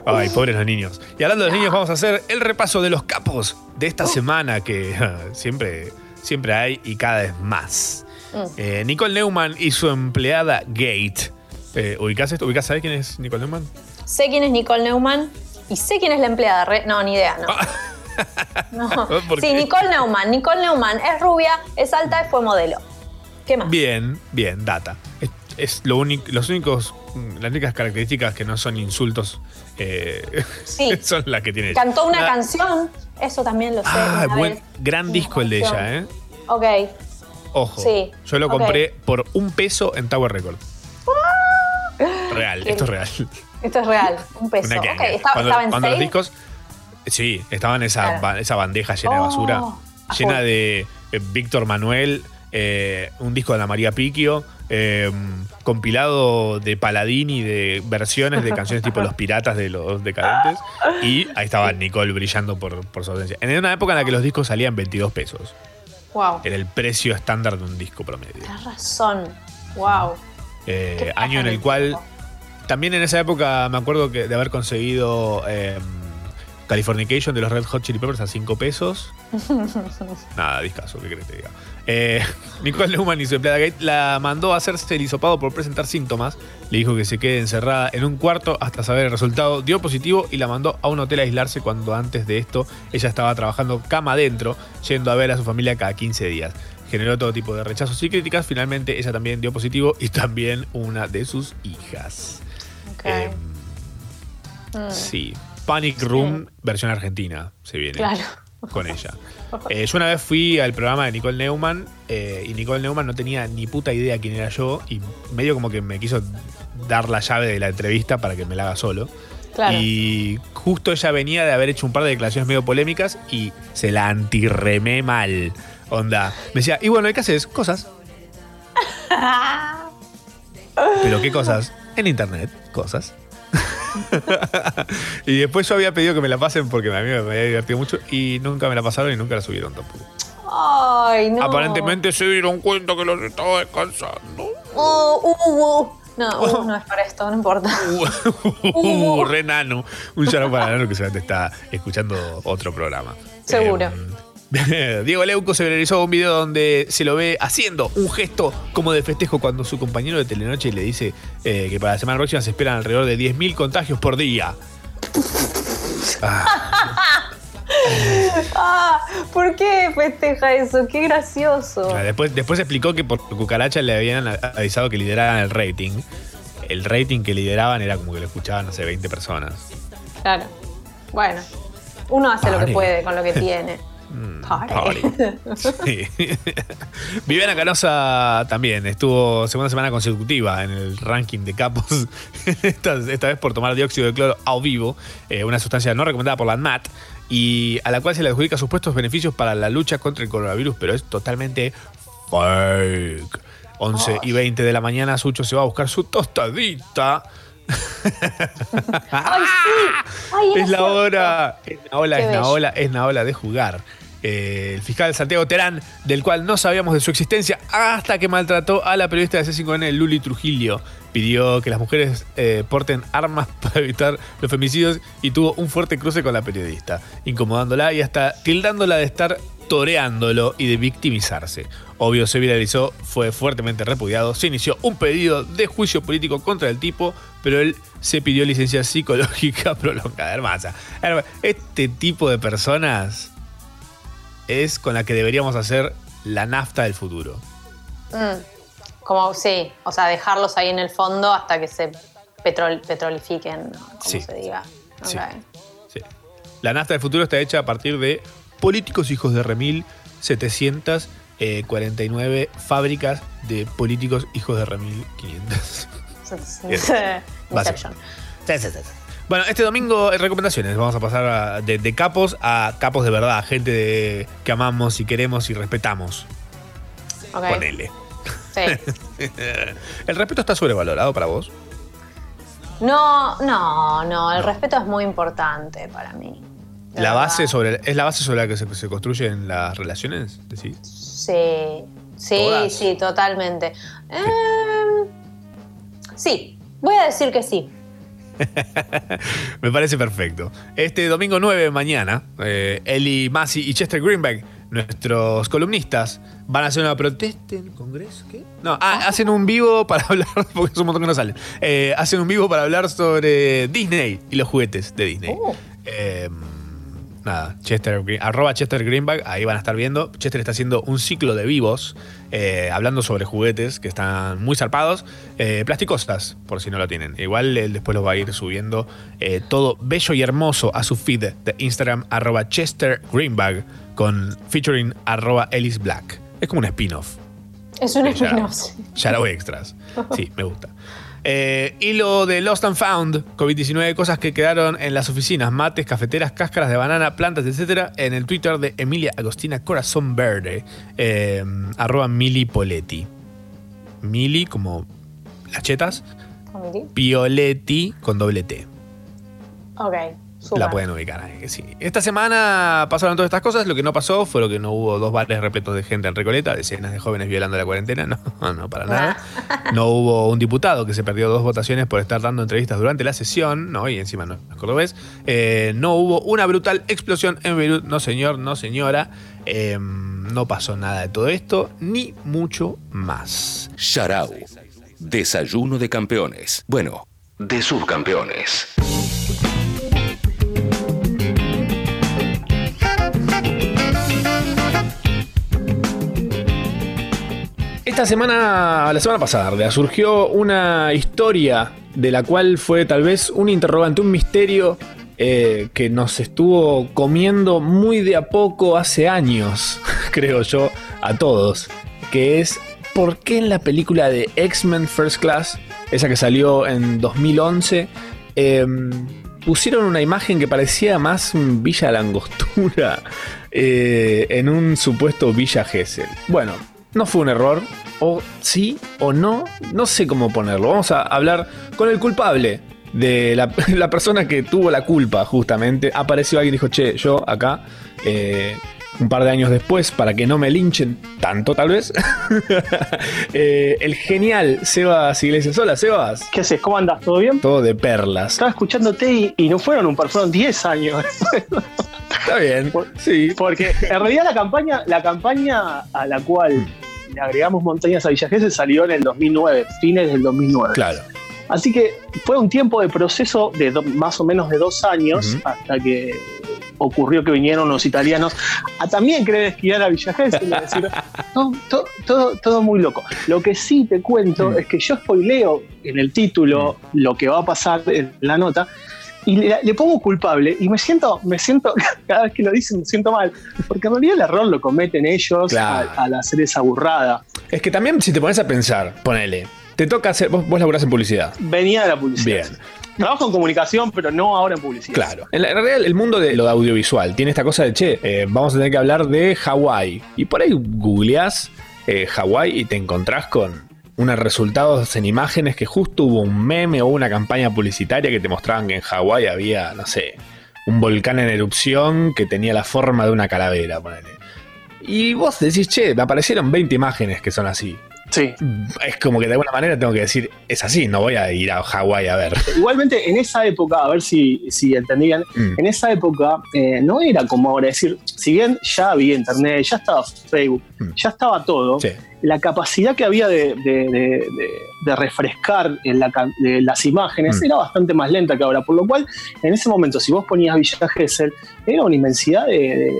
Ay, pobres los niños. Y hablando de los niños, vamos a hacer el repaso de los capos de esta semana que siempre, siempre hay y cada vez más. Mm. Eh, Nicole Neumann y su empleada Gate. Eh, ¿Ubicás esto? ¿Ubicás? ¿Sabés quién es Nicole Neumann? Sé quién es Nicole Neumann y sé quién es la empleada. re- No, ni idea, no. No. ¿Por Sí? Nicole Neumann. Nicole Neumann es rubia, es alta y fue modelo. ¿Qué más? Bien, bien, data. Es, es lo único, los únicos, las únicas características que no son insultos eh, Sí. son las que tiene ella. Cantó una Ah, canción, eso también lo sé. Ah, buen, vez. gran disco el de ella, ¿eh? Ok. Ojo. Sí, Yo lo compré por un peso en Tower Record. Real, Qué- esto es real. Esto es real, un peso. Una Ok, ganga. estaba, cuando estaba en cuando los discos. Sí, estaban en esa, Claro. esa bandeja llena de Oh, basura. a llena de eh, Víctor Manuel, eh, un disco de Ana María Piquio, eh, compilado de Paladín y de versiones de canciones tipo Los Piratas de los Decadentes. Y ahí estaba Nicole brillando por, por su ausencia. En una época en la que los discos salían 22 pesos. Wow. Era el precio estándar de un disco promedio. Tienes razón. Wow. Eh, año en el cual también en esa época me acuerdo que de haber conseguido Californication de los Red Hot Chili Peppers a 5 pesos. Nada, discaso, ¿qué crees que te diga? Eh, Nicole Neumann y su empleada Gate la mandó a hacerse el hisopado por presentar síntomas. Le dijo que se quede encerrada en un cuarto hasta saber el resultado. Dio positivo y la mandó a un hotel a aislarse cuando antes de esto ella estaba trabajando cama adentro, yendo a ver a su familia cada 15 días. Generó todo tipo de rechazos y críticas. Finalmente ella también dio positivo y también una de sus hijas. Eh, Mm, Sí. Panic Room, versión argentina, se viene Claro. Con ella. Eh, yo una vez fui al programa de Nicole Neumann eh, y Nicole Neumann no tenía ni puta idea quién era yo y medio como que me quiso dar la llave de la entrevista para que me la haga solo. Claro. Y justo ella venía de haber hecho un par de declaraciones medio polémicas y se la antirremé mal. Onda. Me decía, y bueno, ¿y qué haces? Cosas. ¿Pero qué cosas? En internet, cosas. y después yo había pedido que me la pasen porque a mí me había divertido mucho y nunca me la pasaron y nunca la subieron tampoco. Ay, no. Aparentemente se dieron cuenta que los estaba descansando. Uh, uh, uh. No, uh, no es para esto, no importa. Uh, re nano. Un saludo para Nano que seguramente está escuchando otro programa. Seguro. Eh, Diego Leuco se viralizó un video donde se lo ve haciendo un gesto como de festejo cuando su compañero de Telenoche le dice eh, que para la semana próxima se esperan alrededor de 10.000 contagios por día. ah, ¿Por qué festeja eso? Qué gracioso. Ah, Después, después explicó que por cucaracha le habían avisado que lideraran el rating. El rating que lideraban era como que lo escuchaban, no sé, 20 personas. Claro. Bueno, uno hace lo que puede con lo que tiene. Party. Party. Sí. Viviana Canosa también estuvo segunda semana consecutiva en el ranking de capos, esta, esta vez por tomar dióxido de cloro a vivo, eh, una sustancia no recomendada por la ANMAT, y a la cual se le adjudica supuestos beneficios para la lucha contra el coronavirus, pero es totalmente fake. 11 y 20 de la mañana, Sucho se va a buscar su tostadita. ¡Ay, sí! ¡Ay, Es la hora, es la ola, Qué es la bello. ola, es la ola de jugar. Eh, el fiscal Santiago Terán, del cual no sabíamos de su existencia hasta que maltrató a la periodista de C5N, Luli Trujillo. Pidió que las mujeres eh, porten armas para evitar los femicidios y tuvo un fuerte cruce con la periodista, incomodándola y hasta tildándola de estar toreándolo y de victimizarse. Obvio, se viralizó, fue fuertemente repudiado, se inició un pedido de juicio político contra el tipo, pero él se pidió licencia psicológica prolongada. Hermana, este tipo de personas es con la que deberíamos hacer la nafta del futuro. Mm, Como, sí, o sea, dejarlos ahí en el fondo hasta que se petrol, petrolifiquen, como Sí. se diga. Sí. La nafta del futuro está hecha a partir de políticos hijos de remil, 749 fábricas de políticos hijos de remil, 500. Inception. Sí, sí, sí. Bueno, este domingo eh, recomendaciones. Vamos a pasar a- de, de capos a capos de verdad. Gente de- que amamos y queremos y respetamos. Ok. Ponele. Sí. ¿El respeto está sobrevalorado para vos? No, no, no, el respeto es muy importante para mí. La verdad. base sobre, ¿Es la base sobre la que se, se construyen las relaciones? ¿Decís? Sí, sí, ¿Todas? sí, totalmente. Em, sí, voy a decir que sí. Me parece perfecto. Este domingo 9 mañana, eh, Eli Masi y Chester Greenback, nuestros columnistas, van a hacer una protesta en el Congreso. ¿Qué? No, ah, hacen un vivo para hablar, porque es un montón que no salen. Eh, hacen un vivo para hablar sobre Disney y los juguetes de Disney. Eh, nada, Chester, arroba Chester Greenback, ahí van a estar viendo. Chester está haciendo un ciclo de vivos, eh, hablando sobre juguetes que están muy zarpados. Eh, plasticosas, por si no lo tienen. Igual él después los va a ir subiendo eh, todo bello y hermoso a su feed de Instagram, arroba Chester Greenback, con featuring arroba Ellis Black. Es como un spin-off. Es un ya. spin-off, sí. Ya lo voy extras. Sí, me gusta. Eh, y lo de Lost and Found, COVID-19, cosas que quedaron en las oficinas, mates, cafeteras, cáscaras de banana, plantas, etcétera, en el Twitter de Emilia Agostina Corazón Verde, eh, arroba Mili Poletti. Mili como las chetas. Pioletti con doble T. Ok, La pueden ubicar ahí, que sí. Esta semana pasaron todas estas cosas. Lo que no pasó fue lo que no hubo dos bares repletos de gente en Recoleta, decenas de jóvenes violando la cuarentena. No, no, para nada. No hubo un diputado que se perdió dos votaciones por estar dando entrevistas durante la sesión, ¿no? Y encima no es cordobés. Eh, no hubo una brutal explosión en Beirut. No, señor, no, señora. Eh, no pasó nada de todo esto, ni mucho más. Sharau. Desayuno de campeones. Bueno, de subcampeones. Esta semana, la semana pasada, surgió una historia de la cual fue tal vez un interrogante, un misterio eh, que nos estuvo comiendo muy de a poco hace años, creo yo, a todos, que es por qué en la película de X-Men First Class, esa que salió en 2011, em, pusieron una imagen que parecía más Villa Langostura eh, en un supuesto Villa Gesell. Bueno, no fue un error, o sí o no, no sé cómo ponerlo. Vamos a hablar con el culpable de la, la persona que tuvo la culpa, justamente. Apareció alguien y dijo, che, yo acá, eh, un par de años después, para que no me linchen tanto, tal vez, eh, el genial Sebas Iglesias. Hola, Sebas. ¿Qué haces? ¿Cómo andas? ¿Todo bien? Todo de perlas. Estaba escuchándote y, y no fueron un par, fueron 10 años. Está bien, sí. Porque en realidad la campaña, la campaña a la cual le agregamos montañas a Villa Gesell salió en el 2009, fines del 2009. Claro. Así que fue un tiempo de proceso de do- más o menos de dos años hasta que ocurrió que vinieron los italianos a también querer esquiar a Villa Gesell. es decir, todo, todo, todo, todo muy loco. Lo que sí te cuento es que yo spoileo en el título lo que va a pasar en la nota y le, le pongo culpable y me siento, me siento, cada vez que lo dicen me siento mal, porque en realidad el error lo cometen ellos Claro. al, al hacer esa burrada. Es que también, si te pones a pensar, ponele, te toca hacer. Vos, vos laburás en publicidad. Venía de la publicidad. Bien. Trabajo en comunicación, pero no ahora en publicidad. Claro. En, la- en realidad, el mundo de lo audiovisual tiene esta cosa de, che, eh, vamos a tener que hablar de Hawái. Y por ahí googleás eh, Hawái y te encontrás con unos resultados en imágenes que justo hubo un meme o una campaña publicitaria que te mostraban que en Hawái había, no sé, un volcán en erupción que tenía la forma de una calavera, ponele. Y vos decís, che, me aparecieron 20 imágenes que son así. Sí. Es como que de alguna manera tengo que decir, es así, no voy a ir a Hawái a ver. Igualmente, en esa época, a ver si, si entendían, Mm. en esa época eh, no era como ahora, es decir, si bien ya había internet, ya estaba Facebook, Mm. ya estaba todo, la capacidad que había de, de- de- de- de refrescar en la las imágenes Mm. era bastante más lenta que ahora, por lo cual, en ese momento, si vos ponías Villa Gesell, era una inmensidad de,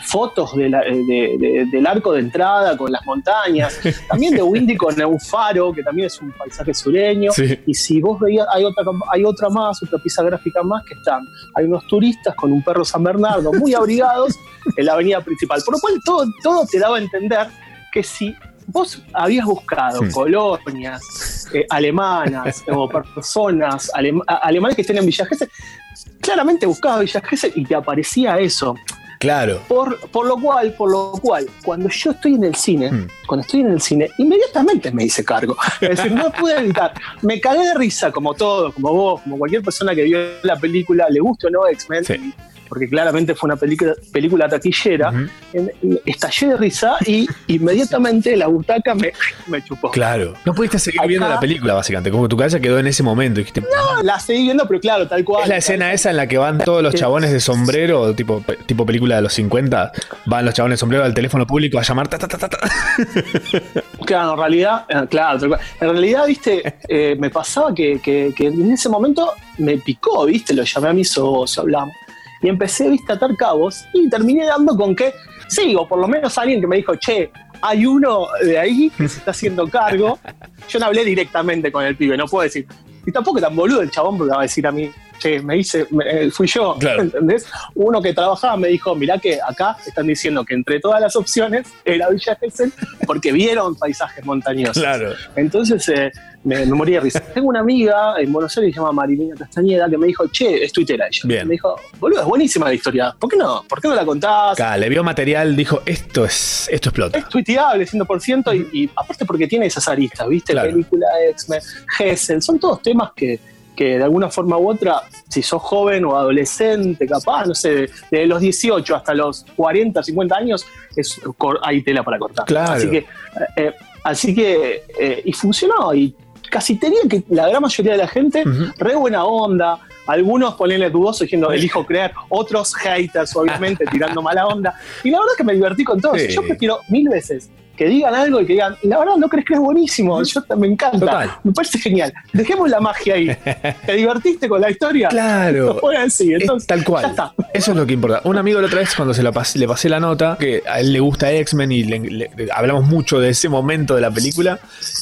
fotos la- del arco de entrada con las montañas, también de Windy con un faro, que también es un paisaje sureño, Sí. y si vos veías, hay otra, hay otra más, otra pieza gráfica más que están, hay unos turistas con un perro San Bernardo muy abrigados en la avenida principal, por lo cual todo, todo te daba a entender que si vos habías buscado Hmm. colonias eh, alemanas o personas alem- a- alemanes que estén en Villa Gesell, claramente buscabas Villa Gesell y te aparecía eso. Claro. Por, por lo cual, por lo cual, cuando yo estoy en el cine, Mm. cuando estoy en el cine, inmediatamente me hice cargo. Es decir, no pude evitar. Me cagué de risa, como todo, como vos, como cualquier persona que vio la película, le guste o no X-Men, y- porque claramente fue una película, película taquillera, en- en- estallé de risa y inmediatamente la butaca me, me chupó. Claro. No pudiste seguir viendo la película, básicamente. Como que tu cabeza quedó en ese momento. dijiste, No, la seguí viendo, pero claro, tal cual. Es la escena esa en la que van todos los Sí. chabones de sombrero, tipo, tipo película de los 50, van los chabones de sombrero al teléfono público a llamar. ta, ta, ta, ta, ta. Claro, en realidad, eh, claro, tal cual. en realidad, viste, eh, me pasaba que, que- que en ese momento me picó, viste, lo llamé a mi socio, hablamos, y empecé, viste, a atar cabos, y terminé dando con que, sí, o por lo menos alguien que me dijo, che, hay uno de ahí que se está haciendo cargo. Yo no hablé directamente con el pibe, no puedo decir, y tampoco tan boludo el chabón porque va a decir a mí, che, me hice, me- eh, fui yo, ¿entendés? Uno que trabajaba me dijo, mirá que acá están diciendo que entre todas las opciones era Villa Gesell porque vieron paisajes montañosos. Claro. Entonces eh, me, me morí de risa. Tengo una amiga en Buenos Aires que se llama Marilena Castañeda que me dijo, che, es tuitera ella. Bien. Me dijo, boludo, es buenísima la historia. ¿Por qué no? ¿Por qué no la contás? Acá, le vio material, dijo, esto es, esto explota. Es tuiteable 100% y, y aparte porque tiene esas aristas, ¿viste? Claro. Película X-Men, Gesell, son todos temas que, que de alguna forma u otra, si sos joven o adolescente, capaz, no sé, de, de los 18 hasta los 40, 50 años, es, hay tela para cortar. Claro. Así que, eh, así que eh, y funcionó, y casi tenía que la gran mayoría de la gente, re buena onda. Algunos ponerle dudoso diciendo elijo creer, otros haters, obviamente, tirando mala onda. Y la verdad es que me divertí con todos. Sí. Yo prefiero mil veces que digan algo y que digan, la verdad no crees que es buenísimo, yo me encanta, Total. me parece genial. Dejemos la magia ahí. ¿Te divertiste con la historia? Claro. Bueno, sí, Es entonces, tal cual. ya está. Eso es lo que importa. Un amigo la otra vez, cuando se la pas- le pasé la nota, que a él le gusta X-Men y le- le- hablamos mucho de ese momento de la película,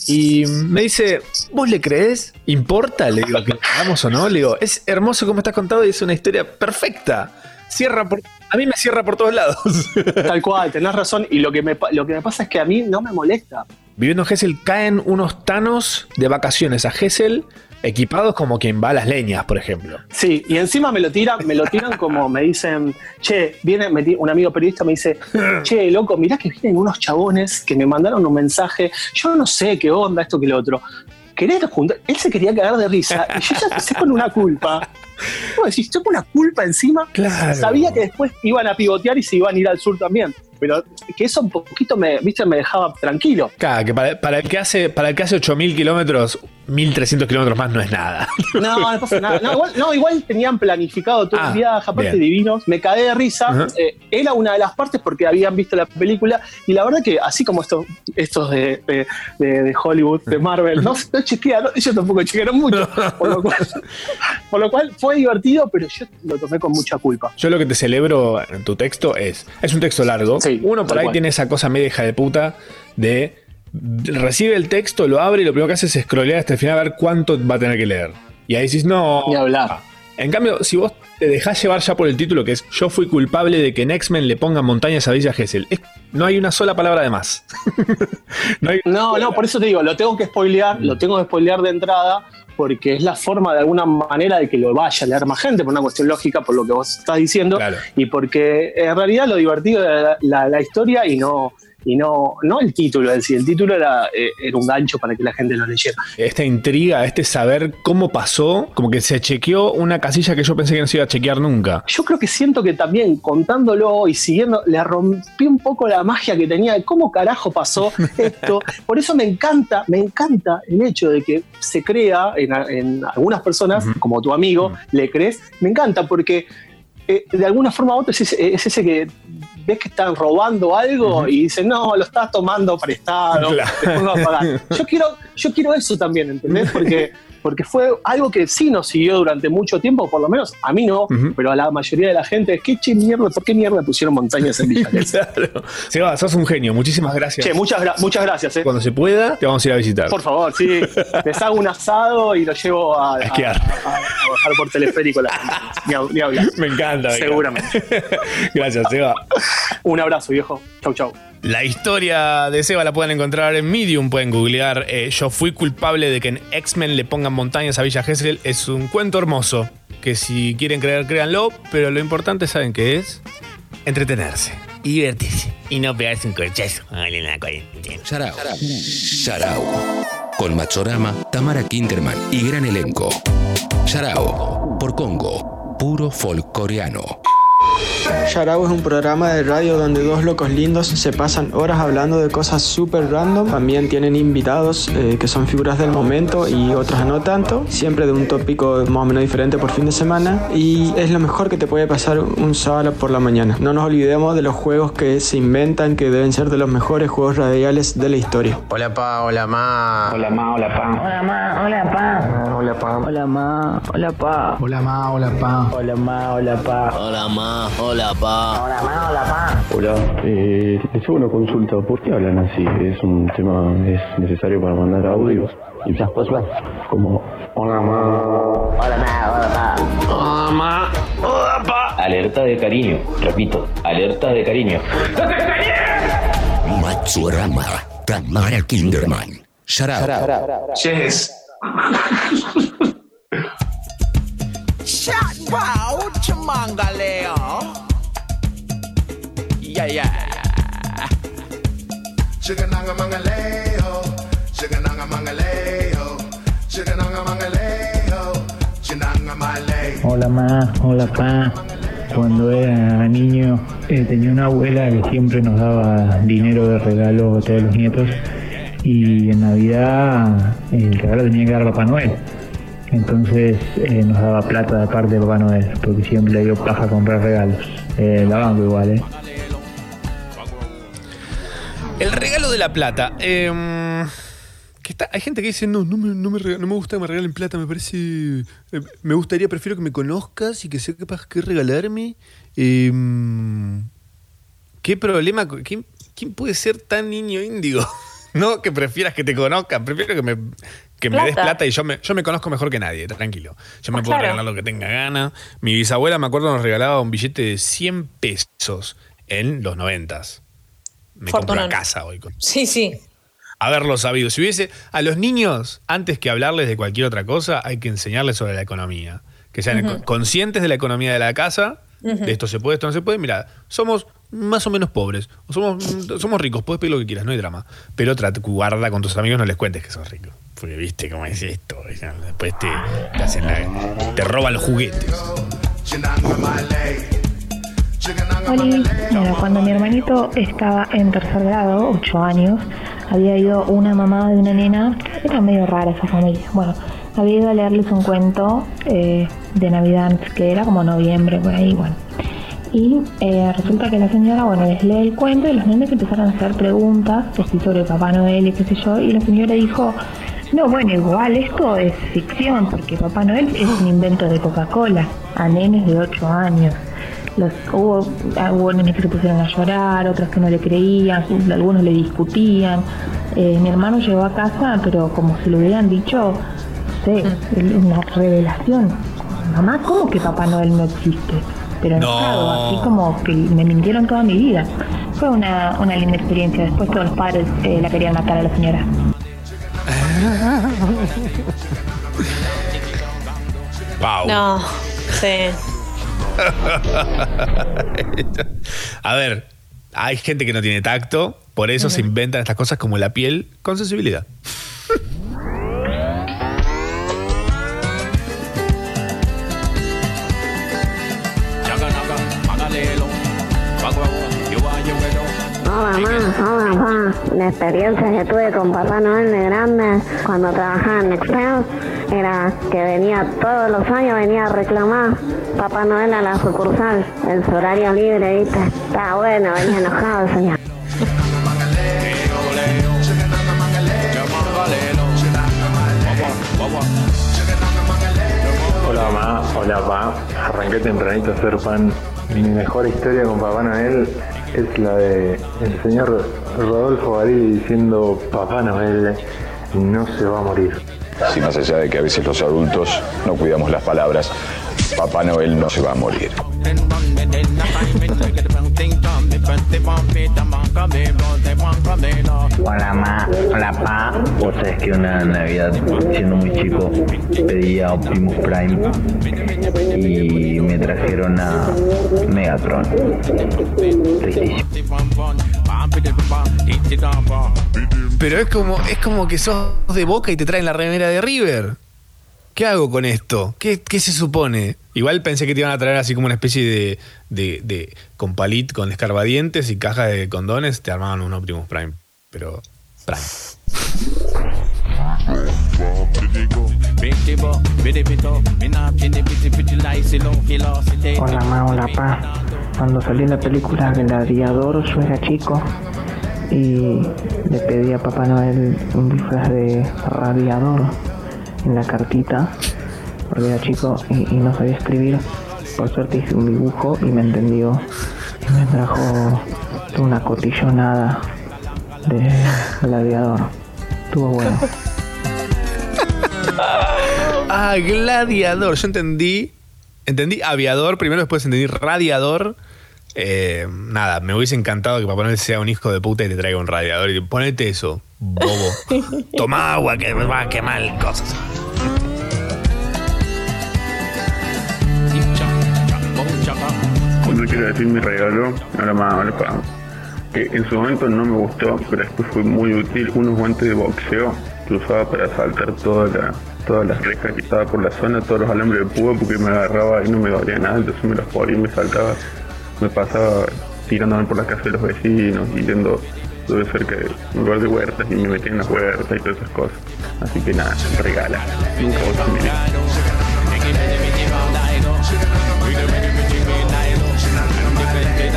y me dice, ¿vos le crees? ¿Importa? Le digo, que lo hagamos o no. Le digo, es hermoso como estás contado y es una historia perfecta. Cierra por. A mí me cierra por todos lados. Tal cual, tenés razón. Y lo que, me, lo que me pasa es que a mí no me molesta. Viviendo en Gessel caen unos tanos de vacaciones a Gessel equipados como quien va a las leñas, por ejemplo. Sí, y encima me lo tiran, me lo tiran como me dicen, che, viene me un amigo periodista me dice, che, loco, mirá que vienen unos chabones que me mandaron un mensaje, yo no sé qué onda, esto que lo otro. ¿Querés juntar? Él se quería cagar de risa y yo ya empecé con una culpa. ¿Cómo decís? Estoy con una culpa encima. Claro. Sabía que después iban a pivotear y se iban a ir al sur también. Pero que eso un poquito me, viste, me dejaba tranquilo. Claro, que para, para el que hace, para el que hace 8000 kilómetros, 1300 kilómetros más no es nada. No, no pasa nada. No, igual, no, igual tenían planificado todo Ah, el viaje, aparte bien. divinos. Me cagué de risa. Eh, era una de las partes porque habían visto la película. Y la verdad que, así como estos, estos de, de- de- de Hollywood, de Marvel, no, no chequearon, ellos tampoco chequearon mucho. Por lo, cual, por lo cual fue divertido, pero yo lo tomé con mucha culpa. Yo lo que te celebro en tu texto es, es un texto largo. Uno por ahí cual. tiene esa cosa media hija de puta de recibe el texto, lo abre y lo primero que hace es scrollear hasta el final a ver cuánto va a tener que leer. Y ahí dices, no. Ni hablar. En cambio, si vos te dejás llevar ya por el título que es Yo fui culpable de que en X-Men le pongan montañas a Villa Gesell, es- no hay una sola palabra de más. no, hay- No, no, por eso te digo, lo tengo que spoilear, lo tengo que spoilear de entrada, porque es la forma de alguna manera de que lo vaya a leer más gente, por una cuestión lógica, por lo que vos estás diciendo, y porque en realidad lo divertido es la, la- la historia y no, y no, no el título en sí. El título era, eh, era un gancho para que la gente lo leyera. Esta intriga, este saber cómo pasó, como que se chequeó una casilla que yo pensé que no se iba a chequear nunca. Yo creo que siento que también contándolo y siguiendo, le rompí un poco la magia que tenía de cómo carajo pasó esto. Por eso me encanta, me encanta el hecho de que se crea en, en algunas personas, como tu amigo, le crees. Me encanta porque eh, de alguna forma u otra es ese, es ese que ves que están robando algo y dicen, no, lo estás tomando prestado, Claro. después vas a pagar. Yo quiero, yo quiero eso también, ¿entendés? Porque, porque fue algo que sí nos siguió durante mucho tiempo, por lo menos a mí no, pero a la mayoría de la gente es que, che, mierda, ¿por qué mierda pusieron montañas en Villa claro. Seba, sos un genio. Muchísimas gracias. Che, muchas, gra- muchas gracias, eh. Cuando se pueda, te vamos a ir a visitar. Por favor, sí. Les hago un asado y lo llevo a, a, esquiar. a- a bajar por teleférico la gente. Ni, hablar. Me encanta. me Seguramente. Gracias, Seba. Un abrazo, viejo. Chau, chau. La historia de Seba la pueden encontrar en Medium, pueden googlear. eh, Yo fui culpable de que en X-Men le pongan montañas a Villa Gesell. Es un cuento hermoso que si quieren creer, créanlo, pero lo importante, ¿saben qué es? Entretenerse y divertirse y no pegarse un corchazo en la cuarentena. Yarao. Yarao. Con Machorama, Tamara Kinderman y gran elenco. Yarao. Por Congo. Puro folk coreano. Sharau es un programa de radio donde dos locos lindos se pasan horas hablando de cosas súper random. También tienen invitados eh, que son figuras del momento y otros no tanto. Siempre de un tópico más o menos diferente por fin de semana. Y es lo mejor que te puede pasar un sábado por la mañana. No nos olvidemos de los juegos que se inventan que deben ser de los mejores juegos radiales de la historia. Hola pa, hola ma. Hola ma, hola pa. Hola ma, hola pa. Hola pa. Hola ma, hola pa. Hola ma, hola pa. Hola ma, hola pa. Hola ma, hola pa. Hola ma, hola pa. Hola, eh, les hago una consulta. ¿Por qué hablan así? ¿Es un tema es necesario para mandar audios? Y después va como hola ma. Hola ma, hola pa. Hola ma, hola pa. Alerta de cariño. Repito, alerta de cariño. Machorama. Tamara Kinderman. Yarao. Yes. Shot wow, chamangaleo. Yeah, yeah. Chigananga mangaleo, chigananga mangaleo, chigananga mangaleo, chinanga maleo. Hola ma, hola pa. Cuando era niño eh, tenía una abuela que siempre nos daba dinero de regalo a todos los nietos y en Navidad eh, el regalo tenía que dar Papá Noel. Entonces eh, nos daba plata de parte de Papá Noel porque siempre le dio paja comprar regalos. Eh, la banco igual, ¿eh? El regalo de la plata. em, que está, hay gente que dice, no, no me, no me rega- no me gusta que me regalen plata, me parece... eh, me gustaría, prefiero que me conozcas y que sepas qué regalarme. Em, ¿Qué problema? ¿Quién, quién puede ser tan niño índigo? No que prefieras que te conozcan, prefiero que me, que me des Plata. plata y yo me, yo me conozco mejor que nadie, tranquilo. Yo me Ah, puedo claro. regalar lo que tenga gana. Mi bisabuela, me acuerdo, nos regalaba un billete de 100 pesos en los noventas. Me Fortunón. una casa hoy. con- Sí, sí. Haberlo sabido. Si hubiese. A los niños, antes que hablarles de cualquier otra cosa, hay que enseñarles sobre la economía. Que sean conscientes de la economía de la casa, de esto se puede, esto no se puede. Mira, somos más o menos pobres, o somos, somos ricos, puedes pedir lo que quieras, no hay drama. Pero trata, guarda con tus amigos, no les cuentes que sos rico. Porque viste cómo es esto. Después te, te hacen la- te roban los juguetes. Oli, mira, cuando mi hermanito estaba en tercer grado, 8 años, había ido una mamá de una nena, era medio rara esa familia, bueno, había ido a leerles un cuento eh, de Navidad, que era como noviembre, por ahí, bueno. Y eh, resulta que la señora, bueno, les lee el cuento y los nenes empezaron a hacer preguntas, que sí, sobre Papá Noel y qué sé yo, y la señora dijo, no, bueno, igual esto es ficción, porque Papá Noel es un invento de Coca-Cola, a nenes de 8 años. Los, hubo, ah, hubo nenes que se pusieron a llorar, otros que no le creían, algunos le discutían. Eh, mi hermano llegó a casa, pero como si lo hubieran dicho, sé, una revelación. Mamá, ¿cómo que Papá Noel no existe? Pero enojado, No. así como que me mintieron toda mi vida. Fue una, una linda experiencia. Después todos los padres eh, la querían matar a la señora. Pau. No, sí. A ver, hay gente que no tiene tacto, Por eso se inventan estas cosas como la piel con sensibilidad. Hola, ma, hola, pa. La experiencia que tuve con Papá Noel de grande cuando trabajaba en Excel era que venía todos los años venía a reclamar Papá Noel a la sucursal en su horario libre, ¿viste? Estaba bueno, venía enojado el señor. Hola mamá, hola pa. Arranqué tempranito a ser fan. Mi mejor historia con Papá Noel es la de el señor Rodolfo Barili diciendo Papá Noel no se va a morir. Si más allá de que a veces los adultos no cuidamos las palabras, Papá Noel no se va a morir. Hola ma, hola pa. Vos sabés que una Navidad, siendo muy chico, pedía Optimus Prime y me trajeron a Megatron. Pero es como, es como que sos de boca y te traen la remera de River. ¿Qué hago con esto? ¿Qué, qué se supone? Igual pensé que te iban a traer así como una especie de, de, de con palit, con escarbadientes y caja de condones, te armaban un Optimus Prime. Pero. Hola ma, hola pa. Cuando salí en la película Gladiador yo era chico y le pedí a Papá Noel un disfraz de radiador en la cartita porque era chico y, y no sabía escribir. Por suerte hice un dibujo y me entendió y me trajo una cotillonada de gladiador. Estuvo bueno. Ah, gladiador. Yo entendí. Entendí aviador primero, después entendí radiador. Eh, nada, me hubiese encantado que Papá Noel sea un hijo de puta y te traiga un radiador. Y ponete eso, bobo. Toma agua que me va a quemar cosas. Cuando quiero decir mi regalo, ahora más, ahora pa. En su momento no me gustó, pero después fue muy útil. Unos guantes de boxeo que usaba para saltar toda la, todas las rejas que estaba por la zona, todos los alambres de púa, porque me agarraba y no me dolía nada, entonces me los ponía y me saltaba, me pasaba tirándome por la casa de los vecinos y yendo cerca de un lugar de huertas y me metí en las huertas y todas esas cosas. Así que nada, regala. Nunca vos vida.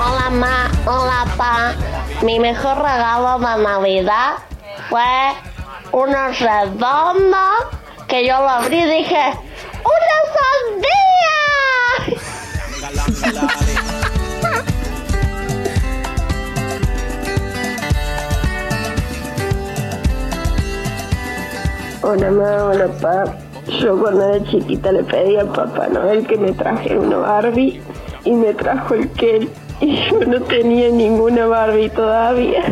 Hola ma, hola pa. Mi mejor regalo de Navidad fue unos redondos que yo lo abrí y dije ¡Una sandía! Hola mamá, hola papá. Yo cuando era chiquita le pedí a Papá Noel que me trajera una Barbie y me trajo el Ken y yo no tenía ninguna Barbie todavía.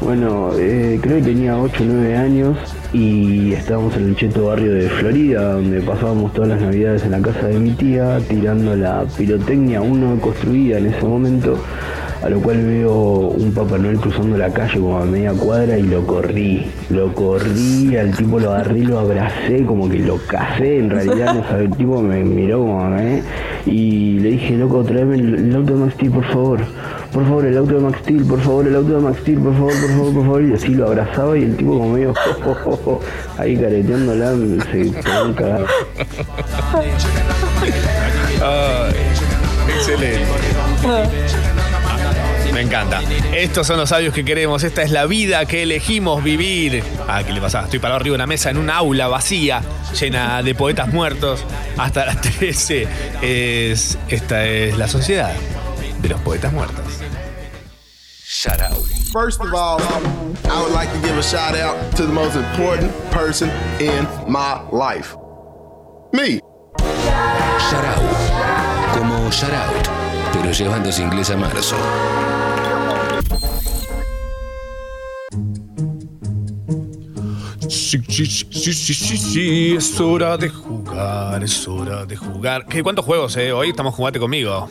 Bueno, eh, creo que tenía 8 o 9 años y estábamos en el cheto barrio de Florida, donde pasábamos todas las navidades en la casa de mi tía, tirando la pirotecnia aún no construida en ese momento, a lo cual veo un Papá Noel cruzando la calle como a media cuadra y lo corrí, lo corrí, al tipo lo agarré lo abracé, como que lo casé, en realidad no sabe, el tipo me miró como, ¿eh? Y le dije, loco, tráeme el, el auto de Max Steel, por favor. Por favor, el auto de Max Steel, por favor, el auto de Max Steel, por favor, por favor, por favor. Y así lo abrazaba y el tipo como medio ahí careteándola, se quedó un cagado. Ay, excelente. Me encanta. Estos son los sabios que queremos. Esta es la vida que elegimos vivir. Ah, ¿qué le pasa? Estoy parado arriba de una mesa en una aula vacía, llena de poetas muertos. Hasta las 13 es, esta es la sociedad de los poetas muertos. Shout. First of all, I would like to give a shout out to the most important person in my life. Me. Shout out. Como shout out, pero llevándose inglés a marzo. Sí, sí, sí, sí, sí, sí, es hora de jugar, es hora de jugar. ¿Qué, ¿Cuántos juegos, eh? Hoy estamos jugando conmigo.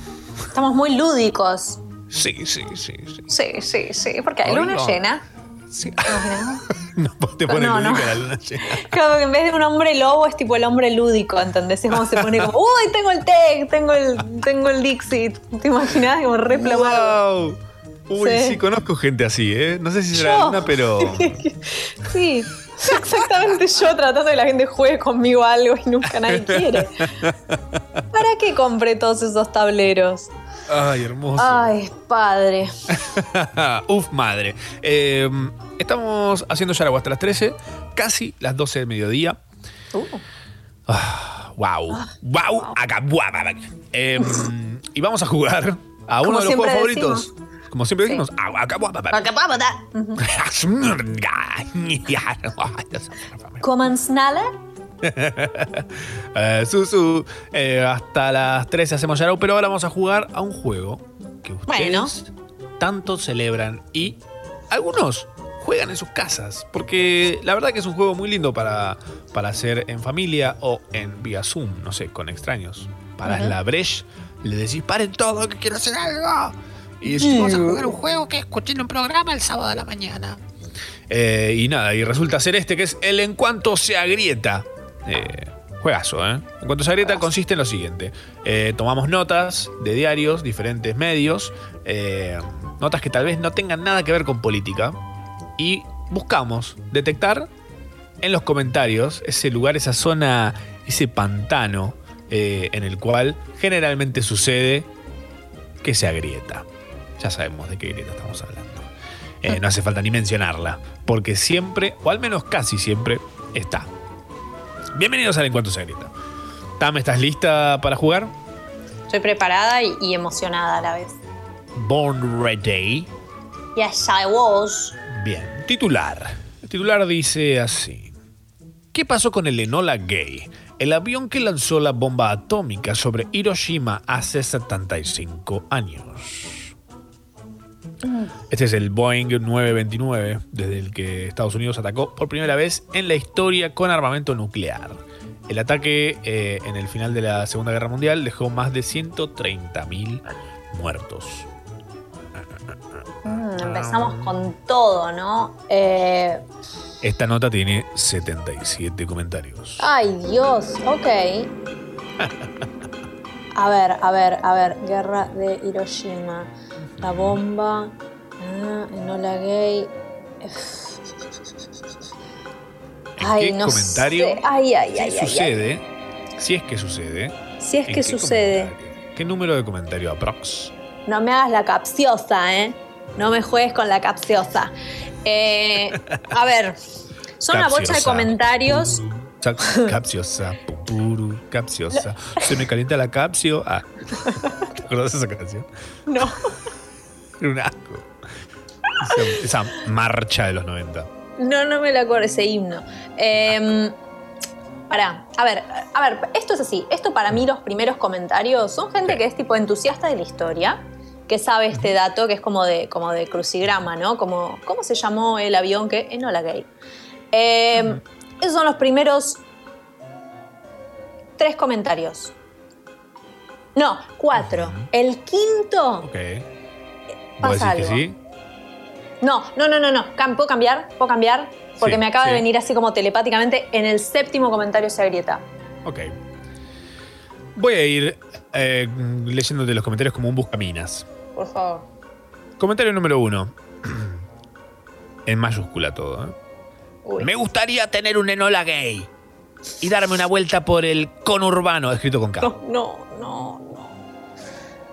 Estamos muy lúdicos. Sí, sí, sí, sí. Sí, sí, sí, porque hay Ay, luna no. llena. Sí. Te pones No, no. lúdica la luna llena. Claro, que en vez de un hombre lobo es tipo el hombre lúdico, ¿entendés? Es como se pone como, uy, tengo el tech, tengo el, tengo el Dixit. ¿Te imaginas? Como re. Wow. Uy, sí. Sí. conozco gente así, ¿eh? No sé si será Yo. una, pero. Sí, exactamente yo tratando de que la gente juegue conmigo algo y nunca nadie quiere. ¿Para qué compré todos esos tableros? Ay, hermoso. Ay, padre. Uf, madre. Eh, estamos haciendo Yaragua hasta las 13, casi las 12 del mediodía. Ah, wow. Wow. Acá. guau, guau. Eh, y vamos a jugar a uno Como de los juegos decimos. favoritos. Como siempre decimos. ah, acá, Eh, Susu, eh, hasta las 13 hacemos Yarau, pero ahora vamos a jugar a un juego que ustedes tanto celebran y algunos juegan en sus casas, porque la verdad que es un juego muy lindo para, para hacer en familia o en vía Zoom, no sé, con extraños. Para la breche, le decís, paren todo, que quiero hacer algo. Y decís, vamos a jugar un juego que escuché en un programa el sábado de la mañana. Eh, y nada, y resulta ser este que es el En cuanto se agrieta. Eh, juegazo, ¿eh? En cuanto se agrieta consiste en lo siguiente. Eh, tomamos notas de diarios, diferentes medios, eh, notas que tal vez no tengan nada que ver con política, y buscamos detectar en los comentarios ese lugar, esa zona, ese pantano eh, en el cual generalmente sucede que se agrieta. Ya sabemos de qué grieta estamos hablando. Eh, no hace falta ni mencionarla, porque siempre, o al menos casi siempre, está. Bienvenidos al Encuentro Secreta. Tam, ¿estás lista para jugar? Estoy preparada y, y emocionada a la vez. Born Ready. Yes, I was. Bien, titular. El titular dice así. ¿Qué pasó con el Enola Gay? El avión que lanzó la bomba atómica sobre Hiroshima hace 75 años. Este es el Boeing 929, desde el que Estados Unidos atacó por primera vez en la historia con armamento nuclear. El ataque eh, en el final de la Segunda Guerra Mundial dejó más de 130.000 muertos. Mm, empezamos con todo, ¿no? Eh, Esta nota tiene 77 comentarios. ay, Dios, ok. A ver, a ver, a ver. Guerra de Hiroshima. La bomba. Ah, Enola Gay. Ay, ¿Qué no comentario? sé. Ay, ay, si ay, sucede, si es que sucede. Si es ¿en que qué sucede. comentario? ¿Qué número de comentario aprox? No me hagas la capciosa, ¿eh? No me juegues con la capciosa. Eh, a ver, son una bocha de comentarios. Cha- Capciosa, pupuru, capciosa. Se me calienta la capsio. Ah. ¿Te acuerdas de esa canción? No. Era un asco. Esa, esa marcha de los 90. No, no me lo acuerdo ese himno. Eh, pará, a ver, a ver, esto es así. Esto para mí, los primeros comentarios son gente que es tipo entusiasta de la historia, que sabe este dato, que es como de, como de crucigrama, ¿no? Como, ¿Cómo se llamó el avión que Enola Gay? Eh, Esos son los primeros tres comentarios. No, cuatro. El quinto. Ok. Pasa ¿Vos decís que algo. sí? No, no, no, no, no. ¿Puedo cambiar? ¿Puedo cambiar? Porque Sí, me acaba de venir así como telepáticamente en el séptimo comentario se agrieta. Ok. Voy a ir eh, leyéndote los comentarios como un buscaminas. Por favor. Comentario número uno. En mayúscula todo. ¿eh? Me gustaría tener un Enola gay y darme una vuelta por el conurbano, escrito con K. No, no, no.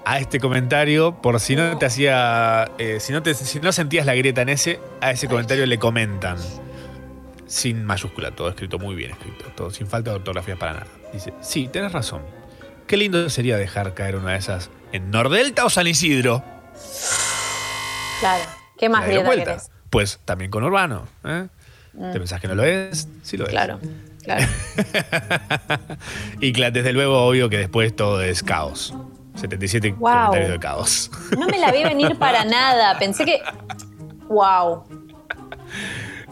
A este comentario, por si no te hacía. eh, si, no te, si no sentías la grieta en ese, a ese comentario le comentan. Sin mayúscula, todo escrito, muy bien escrito, todo sin falta de ortografía para nada. Dice: Sí, tenés razón. Qué lindo sería dejar caer una de esas en Nordelta o San Isidro. Claro. ¿Qué más ¿La dieron grieta querés? Pues también con Urbano. ¿eh? Mm. ¿Te pensás que no lo es? Sí lo es. Claro, claro. Y desde luego, obvio que después todo es caos. 77 Wow. comentarios de caos. No me la vi venir para nada. Pensé que. ¡Wow!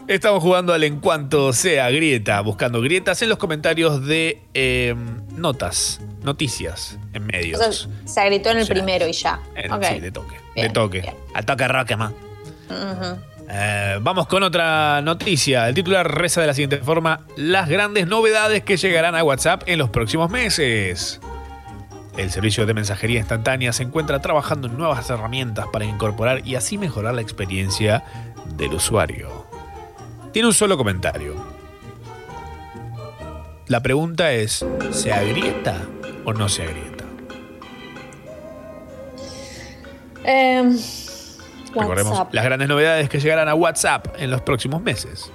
Estamos jugando al en cuanto sea grieta, buscando grietas en los comentarios de eh, notas, noticias en O medios. sea, se gritó en el primero y ya. En- Ok. Sí, de toque. Bien, de toque. Al toque roque, más. Ujú. Eh, vamos con otra noticia. El titular reza de la siguiente forma: Las grandes novedades que llegarán a WhatsApp en los próximos meses. El servicio de mensajería instantánea se encuentra trabajando en nuevas herramientas para incorporar y así mejorar la experiencia del usuario. Tiene un solo comentario. La pregunta es, ¿se agrieta o no se agrieta? Em, Recordemos las grandes novedades que llegarán a WhatsApp en los próximos meses.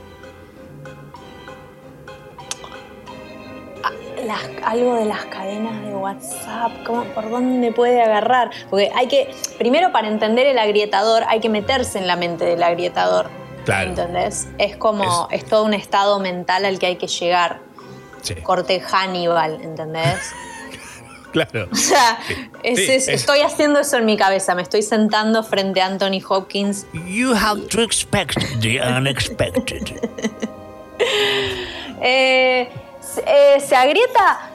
Las- algo de las cadenas de WhatsApp, ¿cómo, ¿por dónde puede agarrar? Porque hay que, primero para entender el agrietador, hay que meterse en la mente del agrietador. Claro. ¿Entendés? Es como, es, todo un estado mental al que hay que llegar. Sí. Corte Hannibal, ¿entendés? Claro. O sea, es- Sí, es- es- estoy haciendo eso en mi cabeza. Me estoy sentando frente a Anthony Hopkins. You have to expect the unexpected. Eh, eh, ¿Se agrieta?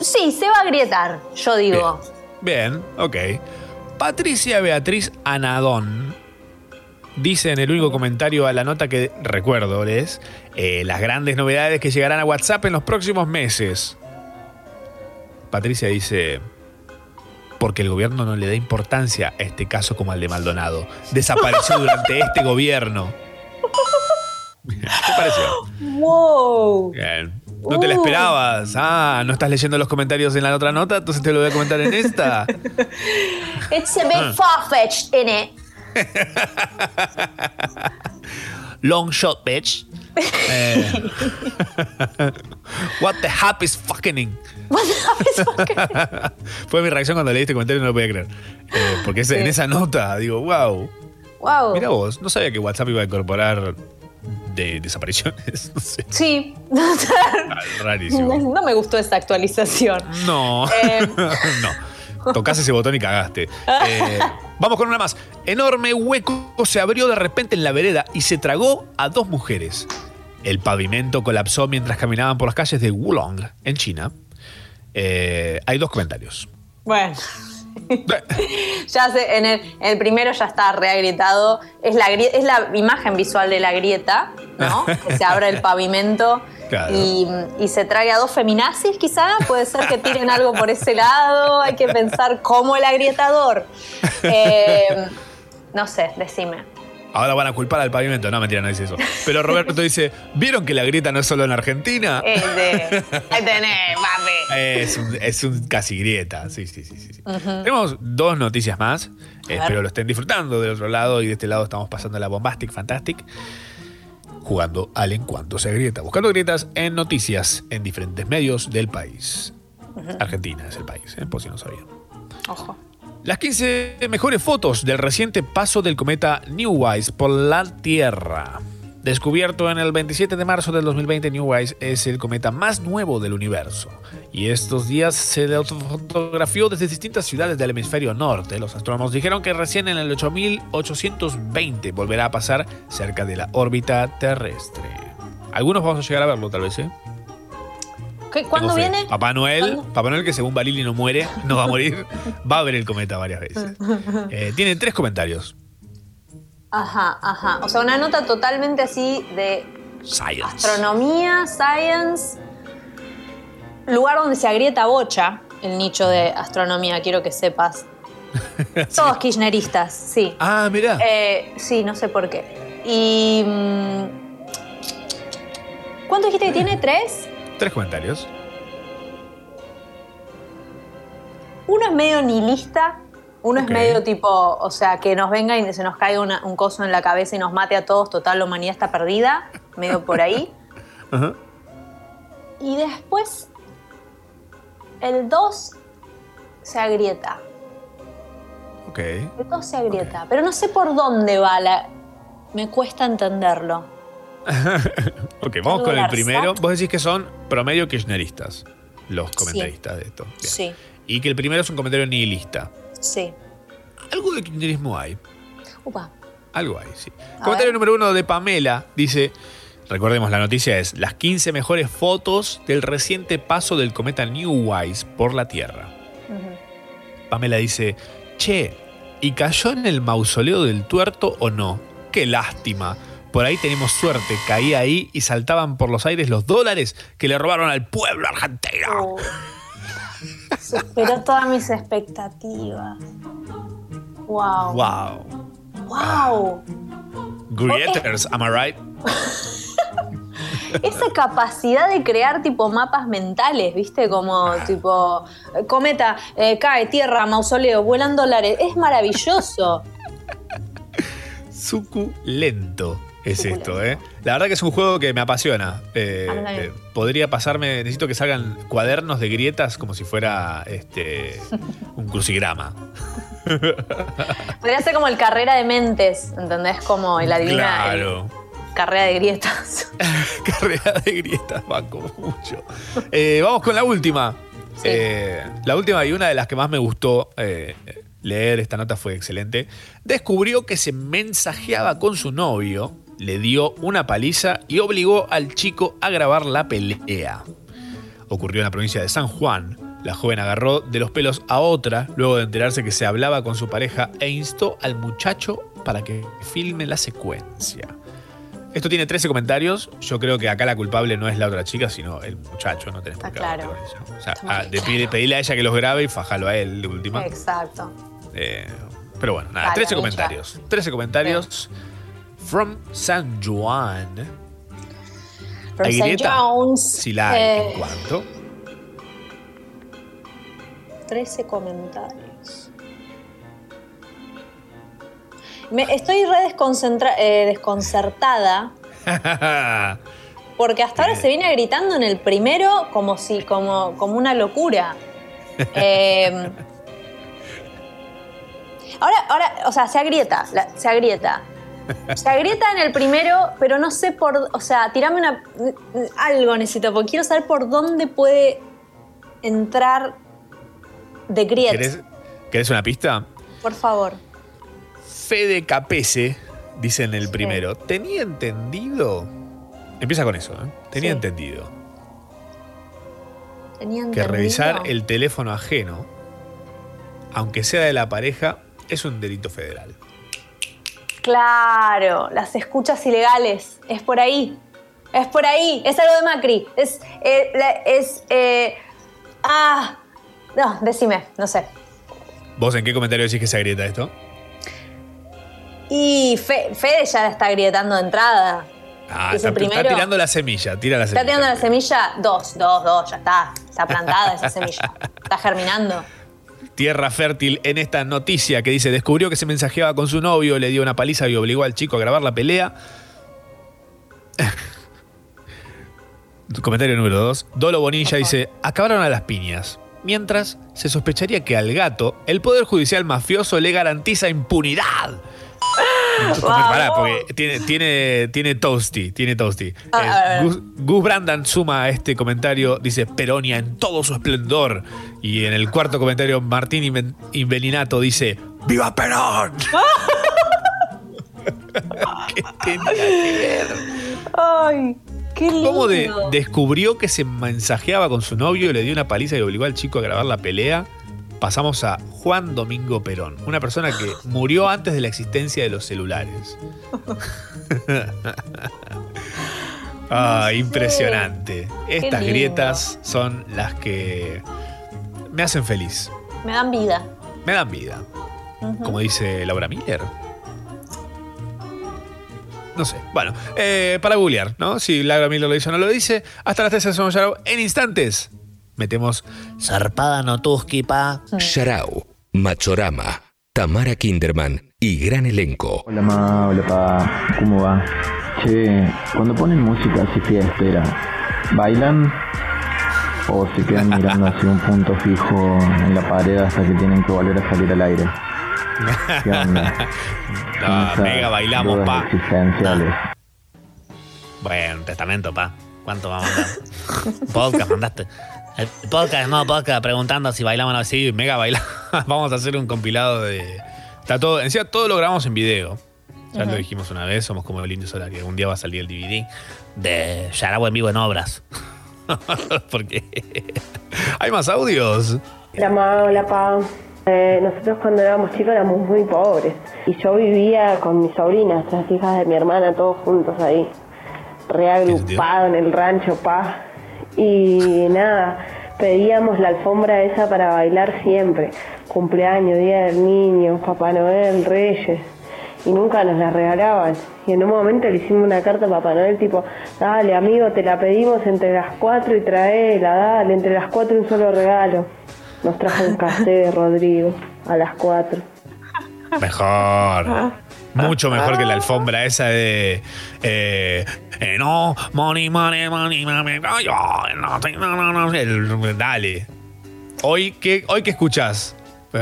Sí, se va a agrietar, yo digo. Bien, ok. Patricia Beatriz Anadón dice en el único comentario a la nota que recuerdo es eh, las grandes novedades que llegarán a WhatsApp en los próximos meses. Patricia dice, porque el gobierno no le da importancia a este caso como al de Maldonado. Desapareció durante este gobierno. ¿Qué pareció? ¡Wow! Bien. No te la Uh. esperabas. Ah, no estás leyendo los comentarios en la otra nota, entonces te lo voy a comentar en esta. It's a bit Ah. far-fetched, innit? Long shot, bitch. Eh, What the hap is fucking. Fue mi reacción cuando leí este comentario y no lo podía creer. Eh, porque es- en esa nota digo, wow. Wow. Mira vos, no sabía que WhatsApp iba a incorporar de desapariciones. No sé, Sí. rarísimo. no me gustó esta actualización. No. Eh. no. Tocás ese botón y cagaste. Eh, vamos con una más. Enorme hueco se abrió de repente en la vereda y se tragó a dos mujeres. El pavimento colapsó mientras caminaban por las calles de Wulong, en China. Eh, hay dos comentarios. Bueno. ya sé, en el, en el primero ya está reagrietado. Es la, es la imagen visual de la grieta, ¿no? que se abre el pavimento Claro. y, y se trae a dos feminazis, quizá. Puede ser que tiren algo por ese lado. Hay que pensar como el agrietador. Eh, no sé, decime. Ahora van a culpar al pavimento. No, mentira, no dice eso. Pero Roberto dice, ¿vieron que la grieta no es solo en Argentina? Este, ahí tenés, papi. Es un, es un casi grieta. Sí, sí, sí. sí. Tenemos dos noticias más. Espero lo estén disfrutando del otro lado y de este lado estamos pasando la Bombastic Fantastic. Jugando al en cuanto se grieta. Buscando grietas en noticias en diferentes medios del país. Argentina es el país, ¿eh? por si no sabían. Ojo. Las 15 mejores fotos del reciente paso del cometa Newwise por la Tierra. Descubierto en el 27 de marzo del 2020, Newwise es el cometa más nuevo del universo. Y estos días se le fotografió desde distintas ciudades del hemisferio norte. Los astrónomos dijeron que recién en el 8820 volverá a pasar cerca de la órbita terrestre. Algunos vamos a llegar a verlo, tal vez, ¿eh? ¿Qué- ¿Cuándo fe. viene? Papá Noel, Papá Noel que según Balili no muere, no va a morir, va a ver el cometa varias veces. Eh, tiene tres comentarios. Ajá, ajá. O sea, una nota totalmente así de Science. astronomía, science. Lugar donde se agrieta bocha, el nicho de astronomía, quiero que sepas. Todos kirchneristas, sí. Ah, mirá. Eh, sí, no sé por qué. Y. mm, ¿Cuánto dijiste que tiene? ¿Tres? Tres comentarios. Uno es medio nihilista, uno es medio tipo, o sea, que nos venga y se nos caiga una- un coso en la cabeza y nos mate a todos, total, la humanidad está perdida, medio por ahí. Y después, el 2 se agrieta. Ok. El 2 se agrieta, pero no sé por dónde va la... Me cuesta entenderlo. Ok, vamos con el primero. Vos decís que son promedio kirchneristas, los comentaristas de esto. Bien. Sí, Y que el primero es un comentario nihilista. sí. Algo de kirchnerismo hay. Upa. Algo hay, sí. A Comentario ver. número uno de Pamela dice: recordemos la noticia es las 15 mejores fotos del reciente paso del cometa Newwise por la Tierra. Pamela dice, che, ¿y cayó en el mausoleo del tuerto o no? Qué lástima. Por ahí tenemos suerte, caía ahí y saltaban por los aires los dólares que le robaron al pueblo argentino. Superó todas mis expectativas. Wow. Wow. Wow. Grieters, am I right? Esa capacidad de crear tipo mapas mentales, ¿viste? Como tipo eh, cometa, eh, cae, tierra, mausoleo, vuelan dólares. Es maravilloso. Suculento es esto, ¿eh? La verdad que es un juego que me apasiona. Eh, eh, podría pasarme, necesito que salgan cuadernos de grietas como si fuera este un crucigrama. Podría ser como el carrera de mentes, ¿entendés? Como el adivina Claro. carrera de grietas. Carrera de grietas, banco mucho. Eh, vamos con la última. Eh, la última y una de las que más me gustó leer, esta nota fue excelente. Descubrió que se mensajeaba con su novio, le dio una paliza y obligó al chico a grabar la pelea. Ocurrió en la provincia de San Juan. La joven agarró de los pelos a otra luego de enterarse que se hablaba con su pareja e instó al muchacho para que filme la secuencia. Esto tiene 13 comentarios. Yo creo que acá la culpable no es la otra chica, sino el muchacho. No tenés por qué claro. O sea, ah, de pedir- pedirle a ella que los grabe y fajalo a él de última. Exacto. Eh, pero bueno, nada, Dale, 13 Micha. comentarios. 13 comentarios. From San Juan. From ¿Hay St. grieta? John's. Si la hay, eh, ¿en cuánto? 13 comentarios. Me, estoy re desconcentra- eh, desconcertada porque hasta ahora se viene gritando en el primero como si, como, como una locura. Eh, ahora, ahora, o sea, se agrieta, la- se agrieta. Se agrieta en el primero, pero no sé por. O sea, tirame una. Algo necesito, porque quiero saber por dónde puede entrar de grieta. ¿Querés, querés una pista? Por favor. Fede Capese, dice en el primero. Tenía entendido. Empieza con eso, ¿eh? Tenía Sí. entendido Tenía que revisar el teléfono ajeno, aunque sea de la pareja, es un delito federal. Claro, las escuchas ilegales. Es por ahí. Es por ahí. Es algo de Macri. Es. eh, la- es. eh, ah. No, decime, no sé. ¿Vos en qué comentario decís que se agrieta esto? Y Fe- Fede ya la está grietando de entrada. Ah, ¿Es está, primero? está tirando la semilla, tira la Está semilla. tirando la semilla, dos, dos, dos, ya está. Está plantada esa semilla. Está germinando. Tierra fértil en esta noticia que dice, descubrió que se mensajeaba con su novio, le dio una paliza y obligó al chico a grabar la pelea. Comentario número 2. Dolo Bonilla dice, acabaron a las piñas. Mientras, se sospecharía que al gato, el Poder Judicial mafioso le garantiza impunidad. Pará, porque tiene, tiene, tiene Toasty, tiene Toasty. Ah, Eh. Gus, Gus Brandan suma a este comentario, dice Peronia en todo su esplendor. Y en el cuarto comentario, Martín Inven- Invelinato dice, ¡Viva Perón! ¿Qué tenía que ver? Ay, qué lindo. ¿Cómo de- descubrió que se mensajeaba con su novio, le dio una paliza y obligó al chico a grabar la pelea? Pasamos a Juan Domingo Perón, una persona que murió antes de la existencia de los celulares. ah, impresionante. Estas grietas son las que me hacen feliz, Me dan vida. me dan vida. Como dice Laura Miller. No sé. Bueno, eh, para googlear, ¿no? Si Laura Miller lo dice o no lo dice. Hasta las 13 somos Yarao. En instantes metemos Zarpada Notuski, pa. Sharau, Machorama, Tamara Kinderman y gran elenco. Hola ma, hola pa, ¿cómo va? Che, cuando ponen música así fiestera, ¿bailan? ¿O se quedan mirando así un punto fijo en la pared hasta que tienen que volver a salir al aire? ¿Qué onda? No, mega bailamos, pa. existenciales. Bueno, testamento, pa. ¿Cuánto va a mandar? podcast mandaste. El podcast, no, podcast preguntando si bailaban así. Sí, mega baila. Vamos a hacer un compilado de. Está todo. Encima todo lo grabamos en video. Ya lo dijimos una vez, somos como el indio solar, que un día va a salir el DVD de Yarabo en vivo en obras. Porque hay más audios. Hola ma, hola pa. Eh, nosotros cuando éramos chicos éramos muy pobres y yo vivía con mis sobrinas, las hijas de mi hermana, todos juntos ahí, reagrupado en el rancho pa. Y nada, pedíamos la alfombra esa para bailar siempre, cumpleaños, día del niño, Papá Noel, Reyes, y nunca nos la regalaban. Y en un momento le hicimos una carta a Papá Noel tipo, dale amigo, te la pedimos entre las cuatro y traela, dale, entre las cuatro un solo regalo. Nos trajo un café de Rodrigo a las cuatro. Mejor. Mucho mejor que la alfombra esa de. Eh, eh, no, money, money, money, money. No, no, no, no, no. El- dale. Hoy, ¿qué, hoy qué escuchás?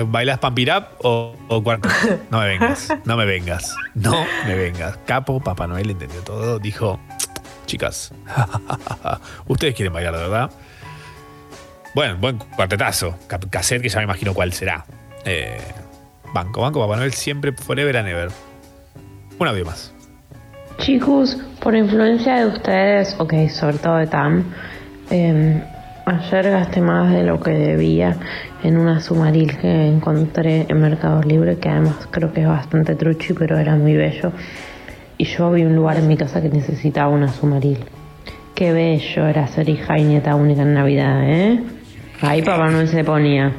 ¿Bailas Pampirap o, o cuarto? No me vengas, no me vengas, no me vengas. Capo, Papá Noel entendió todo. Dijo, chicas, ustedes quieren bailar, de verdad. Bueno, buen cuartetazo. Cassette que ya me imagino cuál será. Eh, banco, banco, Papá Noel siempre, forever and ever. Un audio más. Chicos, por influencia de ustedes, ok, sobre todo de Tam, eh, ayer gasté más de lo que debía en una sumaril que encontré en Mercado Libre, que además creo que es bastante truchi, pero era muy bello. Y yo vi un lugar en mi casa que necesitaba una sumaril. Qué bello era ser hija y nieta única en Navidad, ¿eh? Ahí Papá Noel se ponía.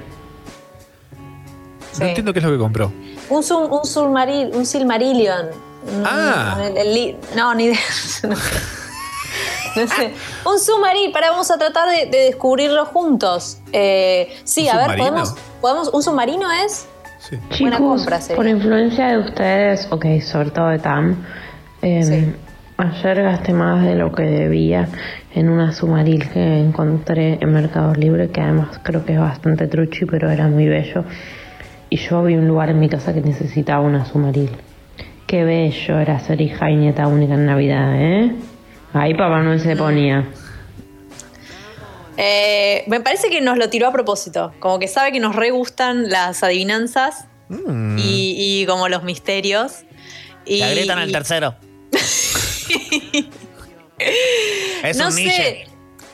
No entiendo qué es lo que compró. Un, sum- un, Silmaril- un Silmarillion. Un- Ah. el- el li- no, ni idea. No sé. No sé. Un submarino. Para, vamos a tratar de, de descubrirlo juntos. Eh, sí, ¿Un a ver, podemos, podemos. ¿Un submarino es? Buena Chicos, compra sería. por influencia de ustedes, ok, sobre todo de Tam, eh, ayer gasté más de lo que debía en una sumaril que encontré en Mercado Libre, que además creo que es bastante truchi, pero era muy bello. Y yo vi un lugar en mi casa que necesitaba una sumaril. Qué bello era ser hija y nieta única en Navidad, ¿eh? Ahí Papá Noel se ponía. Eh, me parece que nos lo tiró a propósito. Como que sabe que nos re gustan las adivinanzas Mm. y, y como los misterios. Y, Le agrietan al tercero. es no un sé. niche.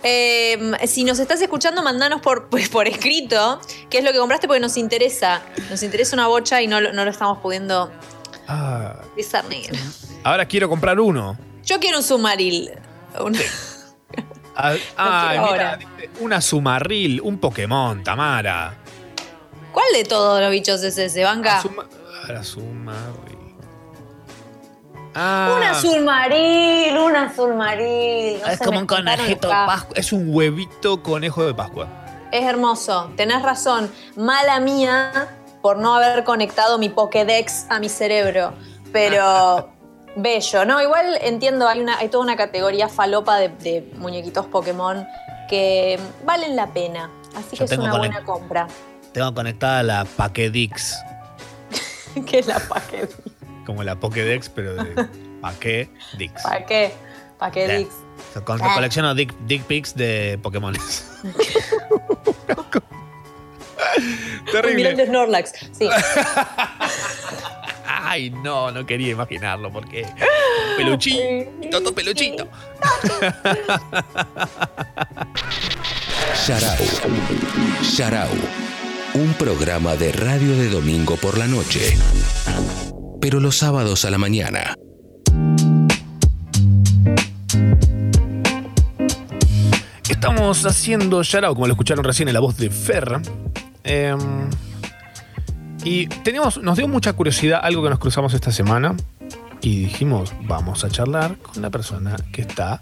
Eh, si nos estás escuchando, mandanos por, pues, por escrito qué es lo que compraste porque nos interesa. Nos interesa una bocha y no, no lo estamos pudiendo Ah, discernir. ahora quiero comprar uno. Yo quiero un submaril. Un- Ah, mira, una Sumarril, un Pokémon, Tamara. ¿Cuál de todos los bichos es ese? Banca. Ahora Sumarril. Ah, Un azul maril, un azul maril. No Es como un conejito acá. Pascu- es un huevito conejo de Pascua. Es hermoso, tenés razón. Mala mía por no haber conectado mi Pokédex a mi cerebro. Pero bello, ¿no? Igual entiendo, hay, una, hay toda una categoría falopa de, de muñequitos Pokémon que valen la pena. Así Yo que es una buena compra. Tengo conectada la Paquedix. ¿Qué es la Pokédex? Como la Pokédex, pero de Paquedix. ¿Para qué? Pokédex. Con, Ah. colecciono dick, dick pics de Pokémon. Un millón de Snorlax. Sí. Ay, no, no quería imaginarlo porque. Peluchito, todo peluchito. Sharau. Sharau. Un programa de radio de domingo por la noche. Pero los sábados a la mañana. Estamos haciendo Yarao, como lo escucharon recién en la voz de Fer. Eh, y teníamos, nos dio mucha curiosidad algo que nos cruzamos esta semana. Y dijimos, vamos a charlar con la persona que está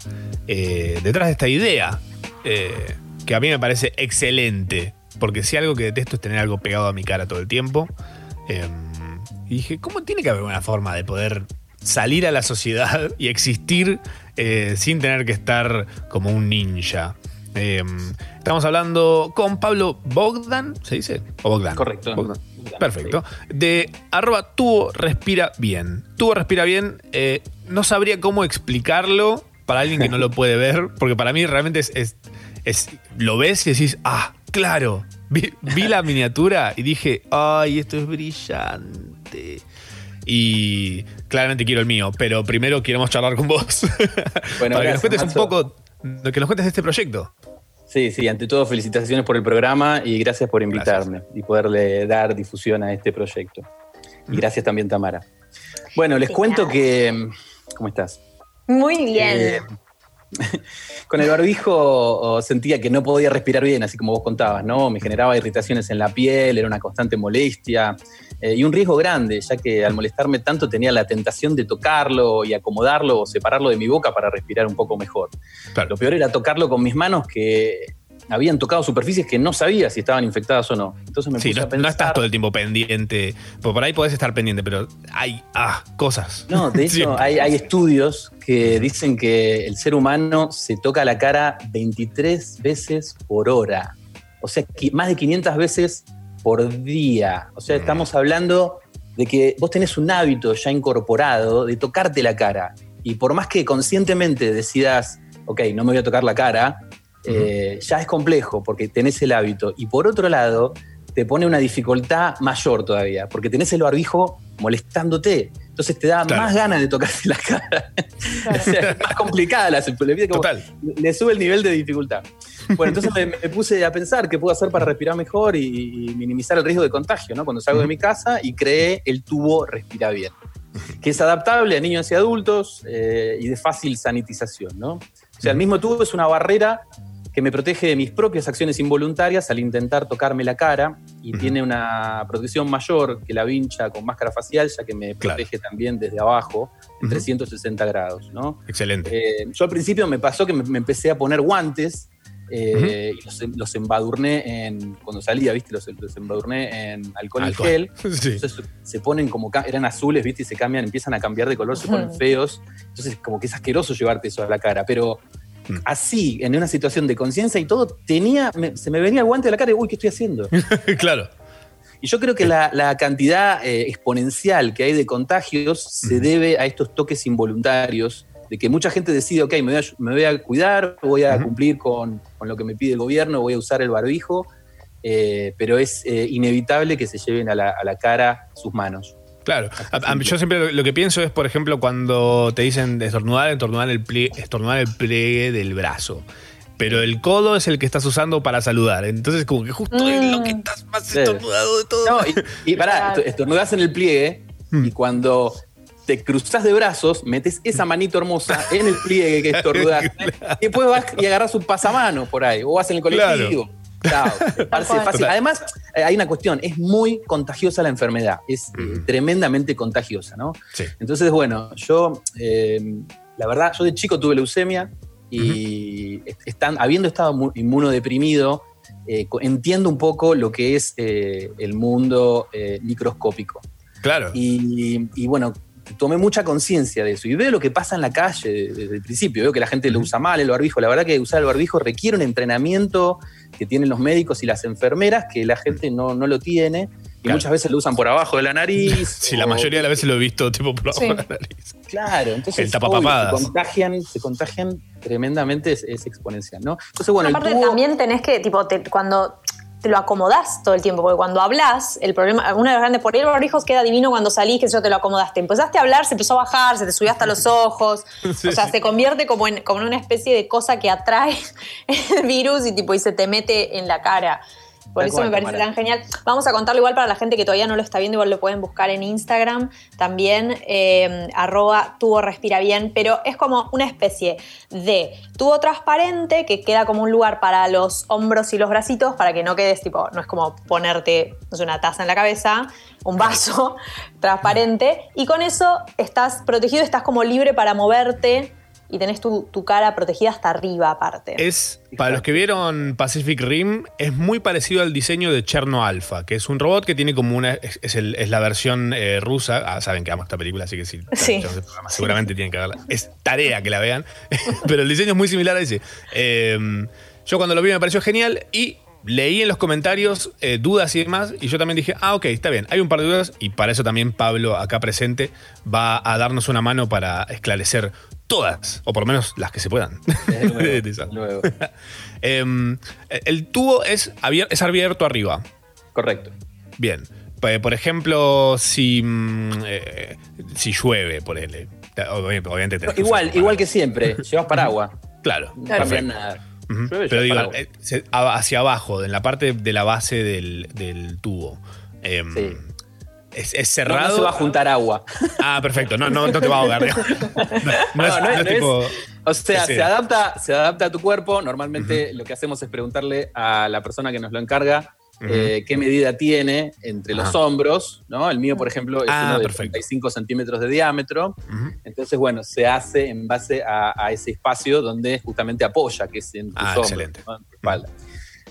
eh, detrás de esta idea. eh, que a mí me parece excelente. Porque si algo que detesto es tener algo pegado a mi cara todo el tiempo. Eh, y dije, ¿cómo tiene que haber una forma de poder salir a la sociedad y existir eh, sin tener que estar como un ninja? Eh, estamos hablando con Pablo Bogdan, ¿se dice? ¿O Bogdan? Correcto. Bogdan. Perfecto. De arroba tubo respira bien. Tubo respira bien, eh, no sabría cómo explicarlo para alguien que no lo puede ver, porque para mí realmente es, es- es- lo ves y decís, ah, claro. Vi, vi la miniatura y dije, ay, esto es brillante. Y claramente quiero el mío, pero primero queremos charlar con vos. Bueno, para que nos gracias, cuentes un poco, que nos cuentes de este proyecto. Sí, sí, ante todo felicitaciones por el programa y gracias por invitarme y poderle dar difusión a este proyecto. Y gracias también, Tamara. Bueno, les cuento que... ¿Cómo estás? Muy bien. Eh, con el barbijo sentía que no podía respirar bien, así como vos contabas, ¿no? Me generaba irritaciones en la piel, era una constante molestia eh, y un riesgo grande, ya que al molestarme tanto tenía la tentación de tocarlo y acomodarlo o separarlo de mi boca para respirar un poco mejor. Lo peor era tocarlo con mis manos que habían tocado superficies que no sabía si estaban infectadas o no. Entonces me Sí, puse no, a pensar. no estás todo el tiempo pendiente. Por por ahí podés estar pendiente, pero hay ah, cosas. No, de hecho, hay, hay estudios que dicen que el ser humano se toca la cara 23 veces por hora. O sea, más de 500 veces por día. O sea, estamos hablando de que vos tenés un hábito ya incorporado de tocarte la cara. Y por más que conscientemente decidas, ok, no me voy a tocar la cara, eh, ya es complejo porque tenés el hábito. Y por otro lado, te pone una dificultad mayor todavía, porque tenés el barbijo molestándote. Entonces te da más ganas de tocarte la cara. O sea, es más complicada la le, como- le sube el nivel de dificultad. Bueno, entonces me, me puse a pensar qué puedo hacer para respirar mejor y, y minimizar el riesgo de contagio, ¿no? Cuando salgo de mi casa y creé el tubo Respira Bien, que es adaptable a niños y adultos eh, y de fácil sanitización, ¿no? O sea, el mismo tubo es una barrera que me protege de mis propias acciones involuntarias al intentar tocarme la cara y tiene una protección mayor que la vincha con máscara facial, ya que me protege también desde abajo en 360 grados, ¿no? Excelente. Eh, yo al principio me pasó que me, me empecé a poner guantes eh, y los, los embadurné en. Cuando salía, ¿viste? Los, los embadurné en alcohol, Alcohol. y gel. Sí. Entonces se ponen como. Eran azules, ¿viste? Y se cambian, empiezan a cambiar de color, se ponen feos. Entonces, como que es asqueroso llevarte eso a la cara. Pero así, en una situación de conciencia y todo, tenía. me- se me venía el guante de la cara y, uy, ¿qué estoy haciendo? claro. Y yo creo que la, la cantidad eh, exponencial que hay de contagios se debe a estos toques involuntarios, de que mucha gente decide, ok, me voy a, me voy a cuidar, voy a cumplir con, con lo que me pide el gobierno, voy a usar el barbijo, eh, pero es eh, inevitable que se lleven a la, a la cara sus manos. Claro. A- a- yo siempre lo, lo que pienso es, por ejemplo, cuando te dicen de estornudar, estornudar el, pliegue, estornudar el pliegue del brazo. Pero el codo es el que estás usando para saludar. Entonces, como que justo es lo que estás más estornudado de todo. No, y, y pará, estornudás en el pliegue y cuando te cruzás de brazos, metes esa manito hermosa en el pliegue que estornudaste y después vas y agarras un pasamano por ahí o vas en el colectivo. cual. fácil. Además, eh, hay una cuestión, es muy contagiosa la enfermedad, es eh, tremendamente contagiosa, ¿no? Entonces, bueno, yo, eh, la verdad, yo de chico tuve leucemia y están, habiendo estado mu- inmunodeprimido, eh, entiendo un poco lo que es eh, el mundo eh, microscópico. Claro. Y, y bueno, tomé mucha conciencia de eso y veo lo que pasa en la calle desde el principio. Veo que la gente lo usa mal, el barbijo. La verdad que usar el barbijo requiere un entrenamiento que tienen los médicos y las enfermeras que la gente no, no lo tiene. Y Claro. muchas veces lo usan por abajo de la nariz. Sí, la mayoría de las veces lo he visto tipo por abajo Sí. de la nariz. Claro, entonces El tapapapadas. obvio, se contagian, se contagian tremendamente, es, es exponencial, ¿no? Entonces, bueno, Aparte tubo- también tenés que, tipo, te- cuando te lo acomodás todo el tiempo, porque cuando hablas, el problema, uno de los grandes por ahí el barbijo queda divino cuando salís, que yo te lo acomodaste. Empezaste a hablar, se empezó a bajar, se te subió hasta los ojos. Sí, o sea, se convierte como en, como en una especie de cosa que atrae el virus y tipo, y se te mete en la cara. Por eso me parece tan genial. Vamos a contarlo igual para la gente que todavía no lo está viendo, igual lo pueden buscar en Instagram también, eh, arroba tubo respira bien, pero es como una especie de tubo transparente que queda como un lugar para los hombros y los bracitos para que no quedes tipo, no es como ponerte no sé, una taza en la cabeza, un vaso transparente y con eso estás protegido, estás como libre para moverte y tenés tu, tu cara protegida hasta arriba aparte. Es, para los que vieron Pacific Rim, es muy parecido al diseño de Cherno Alpha, que es un robot que tiene como una. Es, es el- es la versión eh, rusa. Ah, saben que amo esta película, así que sí. Sí. escuchamos el programa, Seguramente tienen que verla. Es tarea que la vean. Pero el diseño es muy similar a ese. Eh, yo cuando lo vi me pareció genial y. Leí en los comentarios eh, dudas y demás, y yo también dije, ah, ok, está bien, hay un par de dudas, y para eso también Pablo, acá presente, va a darnos una mano para esclarecer todas, o por lo menos las que se puedan. De. Em, el tubo es, abier- es abierto arriba. Correcto. Bien. Por ejemplo, si, mm, eh, si llueve, por él. Obviamente tenés que Igual, igual que siempre, llevas paraguas. Claro. No cambia nada. Ujú. Llueve, Pero digo, eh, hacia abajo, en la parte de la base del, del tubo. em, es, cerrado. no se va a juntar agua. Ah, perfecto. No, no, no te va a ahogar. No, no es, tipo. O sea, se adapta, se adapta a tu cuerpo. Normalmente lo que hacemos es preguntarle a la persona que nos lo encarga eh, qué medida tiene entre los hombros, ¿no? El mío, por ejemplo, es Ah, uno de perfecto. 35 centímetros de diámetro. Entonces, bueno, se hace en base a, a ese espacio donde justamente apoya, que es en tus Ah, hombros, en tu espalda.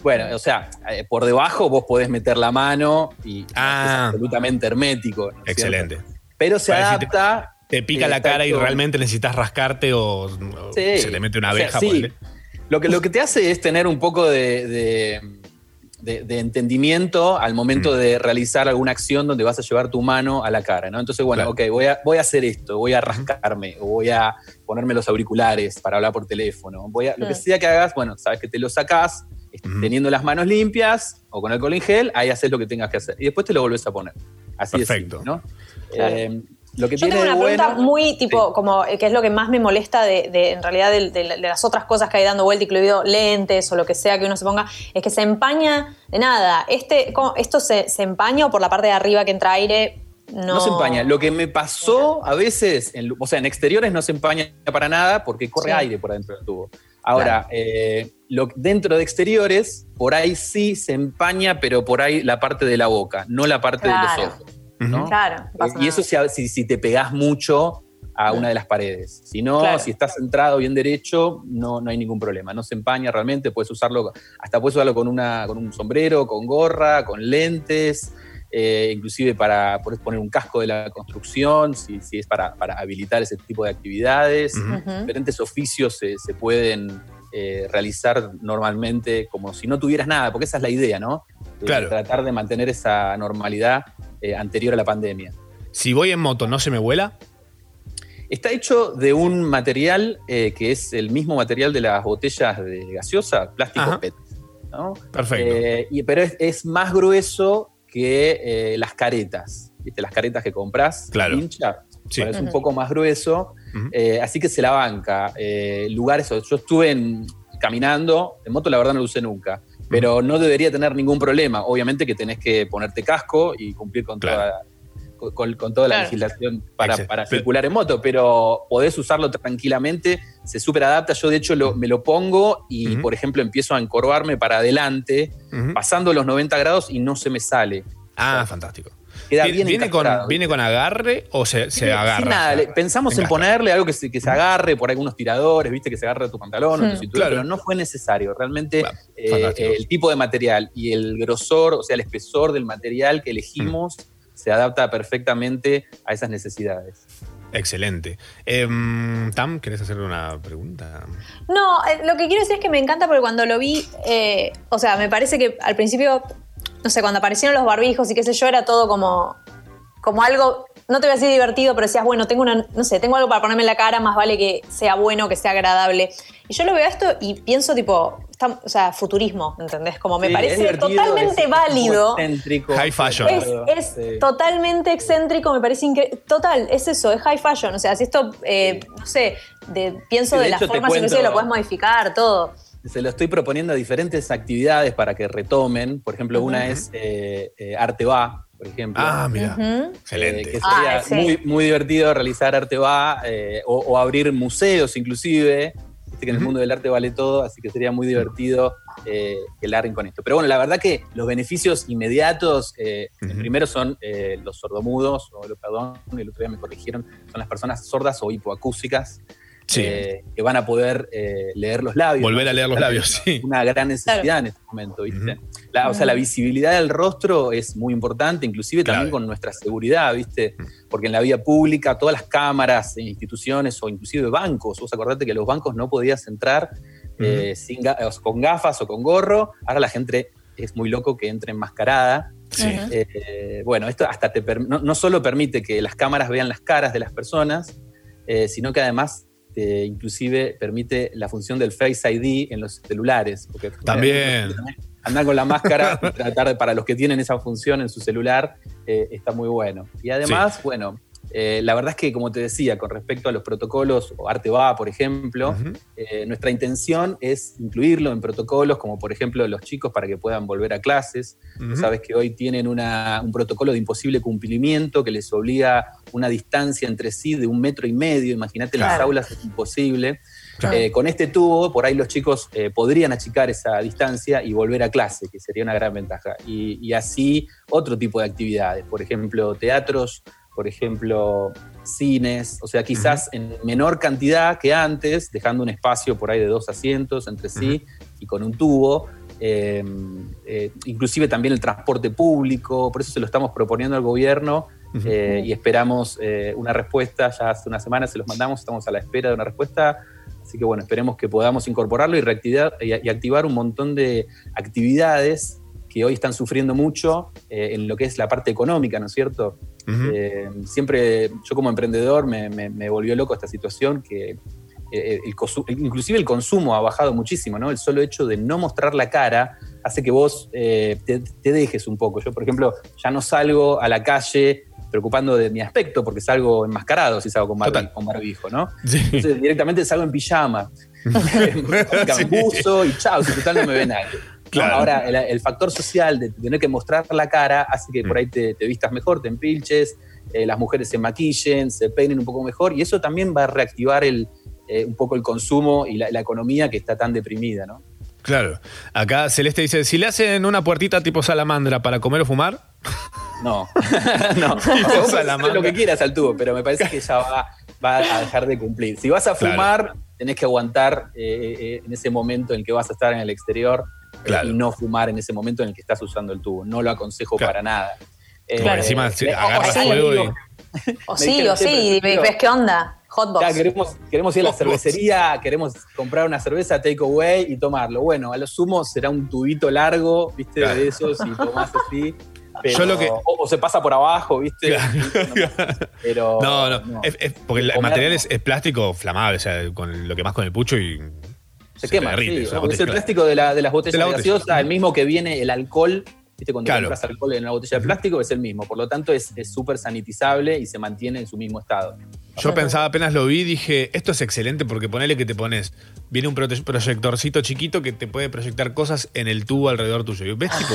Bueno, o sea, eh, por debajo vos podés meter la mano y Ah. es absolutamente hermético. ¿no es Excelente. cierto? Pero se adapta. Te pica eh, la cara y realmente necesitas rascarte o, o Sí. se te mete una O sea, abeja. sí. Lo que, lo que te hace es tener un poco de, de- de- de entendimiento al Mm. momento de realizar alguna acción donde vas a llevar tu mano a la cara, ¿no? Entonces, bueno, ok, voy a, voy a hacer esto, voy a rascarme, o voy a ponerme los auriculares para hablar por teléfono, voy a, lo que Mm. sea que hagas, bueno, sabes que te lo sacás, teniendo las manos limpias o con alcohol en gel, ahí haces lo que tengas que hacer. Y después te lo volvés a poner. Así Perfecto. es, ¿no? Claro. Eh, lo que Yo tiene tengo una de pregunta bueno- muy tipo, como eh, que es lo que más me molesta de, de, en realidad de, de- de las otras cosas que hay dando vuelta, incluido lentes o lo que sea que uno se ponga, es que se empaña de nada. Este, ¿cómo- ¿Esto se, se empaña o por la parte de arriba que entra aire? No, No se empaña. Lo que me pasó a veces, en, o sea, en exteriores no se empaña para nada porque corre Sí. aire por adentro del tubo. Ahora, eh, lo, dentro de exteriores, por ahí sí se empaña, pero por ahí la parte de la boca, no la parte de los ojos. ¿no? Claro, Eh, y eso si, si, si te pegás mucho a una de las paredes. Si no, Claro. si estás centrado bien derecho, no, no hay ningún problema. No se empaña realmente, puedes usarlo, hasta puedes usarlo con, una, con un sombrero, con gorra, con lentes, eh, inclusive para podés poner un casco de la construcción, si, si es para, para habilitar ese tipo de actividades. Diferentes oficios se, se pueden eh, realizar normalmente como si no tuvieras nada, porque esa es la idea, ¿no? Claro. Tratar de mantener esa normalidad eh, anterior a la pandemia. Si voy en moto, ¿no se me vuela? Está hecho de un material eh, que es el mismo material de las botellas de gaseosa, plástico Ajá. PET. ¿no? Perfecto. Eh, y- pero es, es más grueso que eh, las caretas. ¿Viste? Las caretas que compras, Claro. hincha, Sí. es un poco más grueso. Eh, así que se la banca. Eh, lugares, yo estuve en- caminando, en moto la verdad no lo usé nunca, pero no debería tener ningún problema. Obviamente que tenés que ponerte casco y cumplir con Claro. toda, con, toda la legislación para, para circular en moto, pero podés usarlo tranquilamente, se super adapta. Yo de hecho lo- me lo pongo y, por ejemplo, empiezo a encorvarme para adelante, pasando los 90 grados y no se me sale. Ah, fantástico. Queda ¿Viene, bien viene con. ¿Viene con agarre o se, se Sí, agarra? sí, nada, O sea, le- pensamos en ponerle algo que se, que se agarre por algunos tiradores, viste, que se agarre a tu pantalón o tu cintura, Claro. pero no fue necesario. Realmente eh, el tipo de material y el grosor, o sea, el espesor del material que elegimos se adapta perfectamente a esas necesidades. Excelente. Em, Tam, ¿querés hacerle una pregunta? No, eh, lo que quiero decir es que me encanta porque cuando lo vi, eh, o sea, me parece que al principio, no sé, cuando aparecieron los barbijos y qué sé yo, era todo como, como algo, no te voy a decir divertido, pero decías, bueno, tengo una, no sé, tengo algo para ponerme en la cara, más vale que sea bueno, que sea agradable. Y yo lo veo a esto y pienso tipo, está- o sea, futurismo, ¿entendés? Como me Sí, es parece totalmente es válido. poco excéntrico. High fashion. Es, es sí. totalmente excéntrico, me parece increíble. Total, es eso, es high fashion. O sea, si esto, eh, no sé, de- pienso Sí, de de, las formas cuento- inclusive lo puedes modificar, todo. Se lo estoy proponiendo a diferentes actividades para que retomen. Por ejemplo, una es eh, eh, Arte Va, por ejemplo. Ah, mira. Excelente. Eh, que Ah, sería sí. muy, muy divertido realizar arte va eh, o, o abrir museos inclusive. Viste que en el mundo del arte vale todo, así que sería muy divertido eh, que larguen con esto. Pero bueno, la verdad que los beneficios inmediatos, eh, Ujú. primero son eh, los sordomudos, o perdón, el otro día me corrigieron, son las personas sordas o hipoacústicas. Sí. eh, que van a poder eh, leer los labios. Volver a leer los Una- labios, sí. Una gran necesidad en este momento, ¿viste? Ujú. La- o sea, la visibilidad del rostro es muy importante, inclusive también con nuestra seguridad, ¿viste? Porque en la vía pública, todas las cámaras e instituciones o inclusive bancos, vos acordate que los bancos no podías entrar eh, sin ga- con gafas o con gorro, ahora la gente es muy loco que entre enmascarada. Sí. Eh, bueno, esto hasta te per- no, no solo permite que las cámaras vean las caras de las personas, eh, sino que además te inclusive permite la función del Face ID en los celulares. Porque También. andar con la máscara tratar de, para los que tienen esa función en su celular, eh, está muy bueno. Y además, bueno, eh, la verdad es que, como te decía, con respecto a los protocolos, o Arte Va, por ejemplo, eh, nuestra intención es incluirlo en protocolos, como por ejemplo los chicos para que puedan volver a clases. Ujú. Sabes que hoy tienen una- un protocolo de imposible cumplimiento que les obliga una distancia entre sí de un metro y medio. Imagínate, las aulas es imposible. Claro. Eh, con este tubo, por ahí los chicos eh, podrían achicar esa distancia y volver a clase, que sería una gran ventaja. Y, y así otro tipo de actividades, por ejemplo, teatros, por ejemplo, cines, o sea, quizás en menor cantidad que antes, dejando un espacio por ahí de dos asientos entre sí y con un tubo. eh, eh, inclusive también el transporte público, por eso se lo estamos proponiendo al gobierno eh, y esperamos eh, una respuesta, ya hace una semana se los mandamos, estamos a la espera de una respuesta, así que bueno, esperemos que podamos incorporarlo y reactivar, y, y activar un montón de actividades que hoy están sufriendo mucho eh, en lo que es la parte económica, ¿no es cierto? Eh, siempre, yo como emprendedor me, me- me volvió loco esta situación que eh, el inclusive el consumo ha bajado muchísimo, ¿no? El solo hecho de no mostrar la cara hace que vos te, te dejes un poco. Yo, por ejemplo, ya no salgo a la calle preocupando de mi aspecto porque salgo enmascarado si salgo con, barbi- con barbijo, ¿no? Entonces directamente salgo en pijama, con buzo y chao, si total no me ve nadie. Claro. Ahora, el, el factor social de tener que mostrar la cara hace que por ahí te, te vistas mejor, te empilches, eh, las mujeres se maquillen, se peinen un poco mejor, y eso también va a reactivar el, eh, un poco el consumo y la, la economía que está tan deprimida, ¿no? Claro. Acá Celeste dice, si le hacen una puertita tipo salamandra para comer o fumar, No, no. Salamandra. lo que quieras al tubo, pero me parece que ya va, va a dejar de cumplir. Si vas a Claro. fumar, tenés que aguantar eh, eh, en ese momento en el que vas a estar en el exterior eh, Claro. y no fumar en ese momento en el que estás usando el tubo. No lo aconsejo para nada. Eh, encima si me- agarra o sí, y- O sí, o sí, "Che, pero y ves qué onda. Hotbox. Ya, queremos, queremos ir a la cervecería, queremos comprar una cerveza take away y tomarlo. Bueno, a lo sumo será un tubito largo, ¿viste? Claro. De esos y tomás así. Pero, Yo lo que- o, o se pasa por abajo, ¿viste? Pero. No, no. Es, es- porque el material no. es, es plástico flamable, o sea, con lo que más con el pucho y. Se, quema, derrite, sí. es el plástico de, la- de las botellas De la de botella. gaseosa, el mismo que viene el alcohol. ¿Viste? Cuando Claro. compras alcohol en una botella de plástico es el mismo. Por lo tanto, es es súper sanitizable y se mantiene en su mismo estado. Yo pensaba apenas lo vi, dije, esto es excelente porque ponele que te pones, viene un prote- proyectorcito chiquito que te puede proyectar cosas en el tubo alrededor tuyo. Y ¿Ves tipo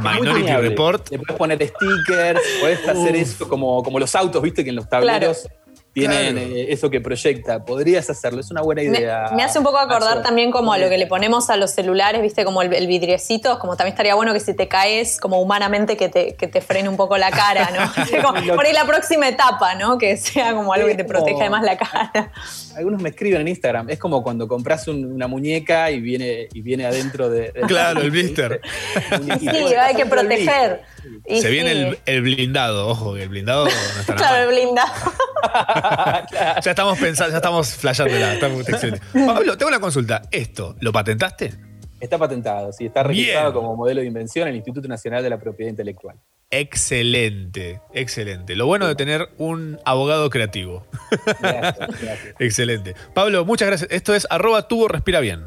Muy Minority. Report? Le puedes poner stickers, podés hacer eso como, como los autos, viste, que en los tableros tienen Claro. eh, eso que proyecta. Podrías hacerlo, es una buena idea. me hace un poco acordar Nacho. también como a lo que le ponemos a los celulares, viste, como el, el vidriecito, como también estaría bueno que si te caes, como humanamente que te, que te frene un poco la cara, ¿no? Como por ahí la próxima etapa, ¿no? Que sea como algo que te proteja además la cara. Algunos me escriben en Instagram, es como cuando compras un- una muñeca y viene, y viene adentro de. de- Claro, el blister. Sí, hay que proteger. Y Se viene el, el blindado, ojo, que el blindado no está nada Claro, el blindado. Ya estamos pensando, ya estamos flasheándola. Estamos excelente. Pablo, tengo una consulta. ¿Esto lo patentaste? Está patentado, sí, está registrado Bien. como modelo de invención en el Instituto Nacional de la Propiedad Intelectual. Excelente, excelente. Lo bueno de tener un abogado creativo. Gracias, gracias. Excelente. Pablo, muchas gracias. Esto es arroba tubo respira bien.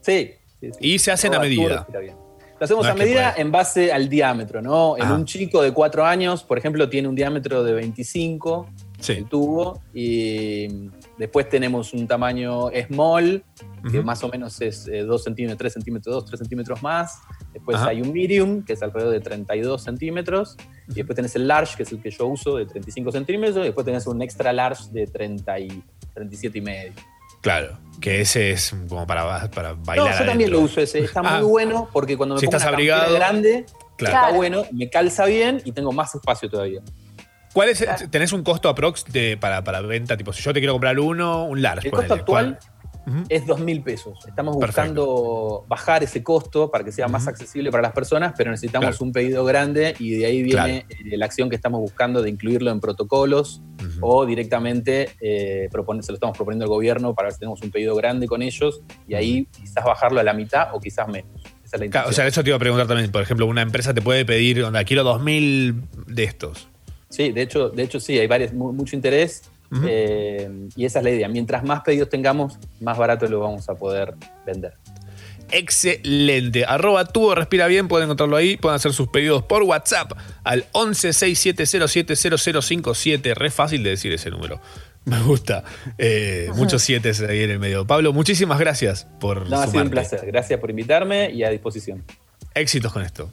Sí. sí, sí. Y se hacen a Arroba tubo medida. bien. Lo hacemos No a medida en base al diámetro, ¿no? En Ah. un chico de 4 años, por ejemplo, tiene un diámetro de 25 el tubo y después tenemos un tamaño small, que Ujú. más o menos es 2 centímetros, 3 centímetros, 2, 3 centímetros más. Después Ajá. hay un medium, que es alrededor de 32 centímetros. Y después tenés el large, que es el que yo uso, de 35 centímetros. Y después tenés un extra large de 30 y 37 y medio. Claro, que ese es como para, para No, bailar. yo también adentro. lo uso ese. Está Ah. muy bueno porque cuando me Si pongo estás una abrigado, grande, claro. está bueno, me calza bien y tengo más espacio todavía. ¿Cuál es, ¿Tenés un costo aprox de, para, para venta? Tipo, si yo te quiero comprar uno, un large. El costo actual ¿Cuál? es 2 mil pesos. Estamos Perfecto. buscando bajar ese costo para que sea más accesible para las personas, pero necesitamos Claro. un pedido grande y de ahí viene eh, la acción que estamos buscando de incluirlo en protocolos o directamente eh, proponer- se lo estamos proponiendo al gobierno para ver si tenemos un pedido grande con ellos y ahí quizás bajarlo a la mitad o quizás menos. Esa es la Claro, o sea, eso te iba a preguntar también. Por ejemplo, una empresa te puede pedir, onda, quiero 2000 de estos. Sí, de hecho, de hecho sí, hay varios, mu- mucho interés eh, y esa es la idea. Mientras más pedidos tengamos, más barato lo vamos a poder vender. excelente. Arroba tubo respira bien, pueden encontrarlo ahí. Pueden hacer sus pedidos por WhatsApp al 1167070057. Re fácil de decir ese número. Me gusta. Eh, muchos siete ahí en el medio. Pablo, muchísimas gracias por No, ha sido un placer. Gracias por invitarme y a disposición. Éxitos con esto.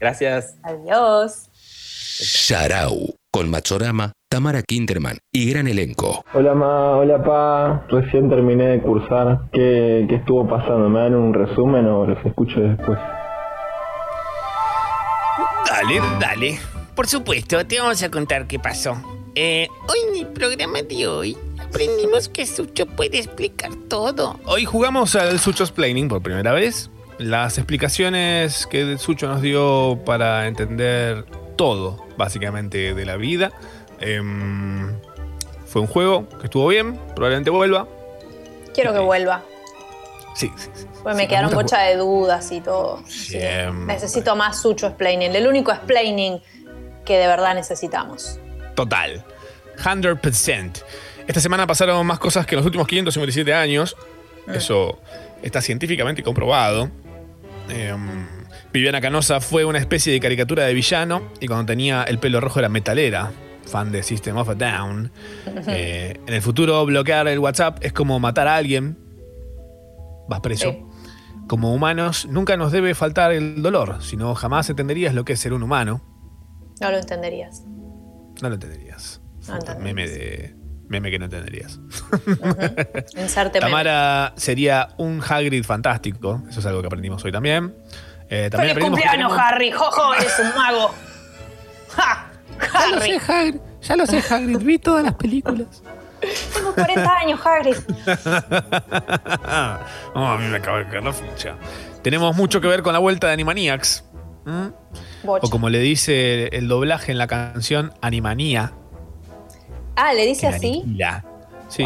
Gracias. Adiós. Sharau, con Machorama, Tamara Kinderman y gran elenco. Hola ma, hola pa, recién terminé de cursar. ¿Qué, qué estuvo pasando? ¿Me dan un resumen o los escucho después? Dale, dale. Por supuesto, te vamos a contar qué pasó. Eh, hoy en el programa de hoy aprendimos que Sucho puede explicar todo. Hoy jugamos al Sucho's Planning por primera vez. Las explicaciones que Sucho nos dio para entender todo, básicamente, de la vida. Em, fue un juego que estuvo bien, probablemente vuelva. Quiero que vuelva. Sí, sí, sí. Pues me Sí, quedaron muchas de dudas y todo. Necesito más Sucho explaining. El único explaining que de verdad necesitamos. Total. 100%. Esta semana pasaron más cosas que en los últimos 557 años. Eso está científicamente comprobado. Em, Viviana Canosa fue una especie de caricatura de villano y cuando tenía el pelo rojo era metalera, fan de System of a Down. Eh, en el futuro, bloquear el WhatsApp es como matar a alguien. Vas preso. Como humanos, nunca nos debe faltar el dolor, si no jamás entenderías lo que es ser un humano. No lo entenderías. No lo entenderías. No entenderías. Meme de. Meme que no entenderías. Meme. Tamara sería un Hagrid fantástico. Eso es algo que aprendimos hoy también. Eh, también ¡Feliz cumpleaños, tenemos- Harry! ¡Jojo, eres un mago! ¡Ja! ¡Harry! Hagrid. Ya lo sé, Hagrid. Vi todas las películas. Tengo 40 años, Harry. oh, a mí me acaba de caer la ficha. Tenemos mucho que ver con la vuelta de Animaniacs. ¿Mm? O como le dice el doblaje en la canción Animanía. Ah, ¿le dice así? aniquila. Sí.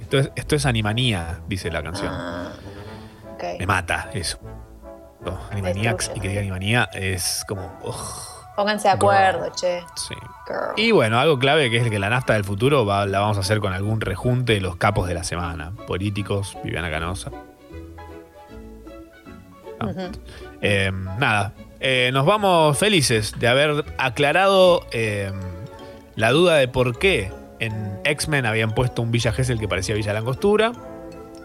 Esto, es, esto es Animanía, dice la canción. Ah, Ok. Me mata eso. Animaniacs y que diga Animanía es como. Pónganse de acuerdo, che. sí. Girl. Y bueno, algo clave que es que la nafta del futuro va- la vamos a hacer con algún rejunte de los capos de la semana. Políticos, Viviana Canosa. Eh, nada, eh, nos vamos felices de haber aclarado eh, la duda de por qué en X-Men habían puesto un Villa Gesell que parecía Villa Langostura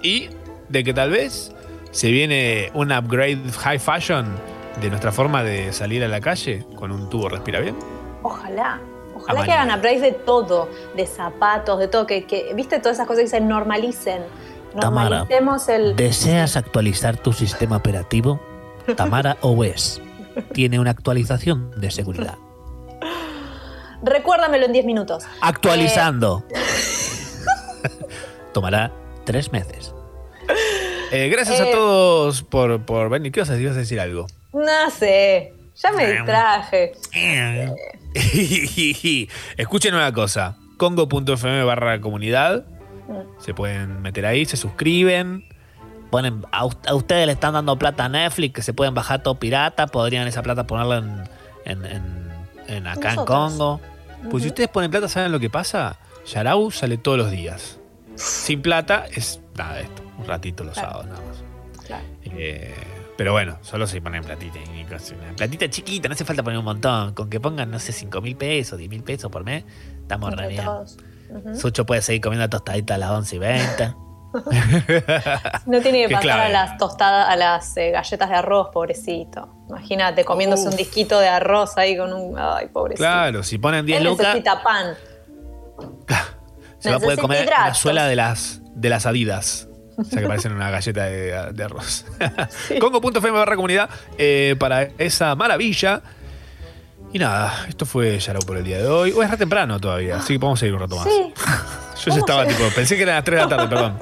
y de que tal vez se viene un upgrade high fashion de nuestra forma de salir a la calle con un tubo respira bien. Ojalá. Ojalá que hagan upgrades de todo, de zapatos, de todo, que, que viste todas esas cosas que se normalicen. Tamara, el. ¿Deseas actualizar tu sistema operativo? Tamara OS tiene una actualización de seguridad. Recuérdamelo en 10 minutos. Actualizando. Tomará tres meses. Eh, gracias Eh. a todos por, por venir. ¿Qué vas a decir? ¿Vas a decir algo? No sé. Ya me distraje. Escuchen una cosa. Congo.fm barra comunidad. Se pueden meter ahí, se suscriben. Ponen, a, us- a ustedes le están dando plata a Netflix, que se pueden bajar todo pirata, podrían esa plata ponerla en, en- en- en acá en. Congo. Pues si ustedes ponen plata, ¿saben lo que pasa? Yarau sale todos los días. Sin plata es nada de esto. Un ratito los sábados nada más. Claro. Eh, pero bueno, solo se ponen platita. Una platita chiquita, no hace falta poner un montón. Con que pongan, no sé, 5 mil pesos, 10 mil pesos por mes, estamos re bien. Sucho puede seguir comiendo tostaditas a las 11 y 20. No tiene que Qué pasar clave. a las tostadas, a las eh, galletas de arroz, pobrecito. Imagínate comiéndose un disquito de arroz ahí con un. Ay, pobrecito. Claro, si ponen 10 Él lucas, necesita pan. se va a poder comer la suela de las, de las adidas. O sea que parecen una galleta de, de arroz. Congo.fm barra comunidad eh, para esa maravilla. Y nada, esto fue Yarau por el día de hoy. Hoy es re temprano todavía, así que podemos seguir un rato más. Sí. Yo ya estaba tipo, pensé que eran las 3 de la tarde, perdón.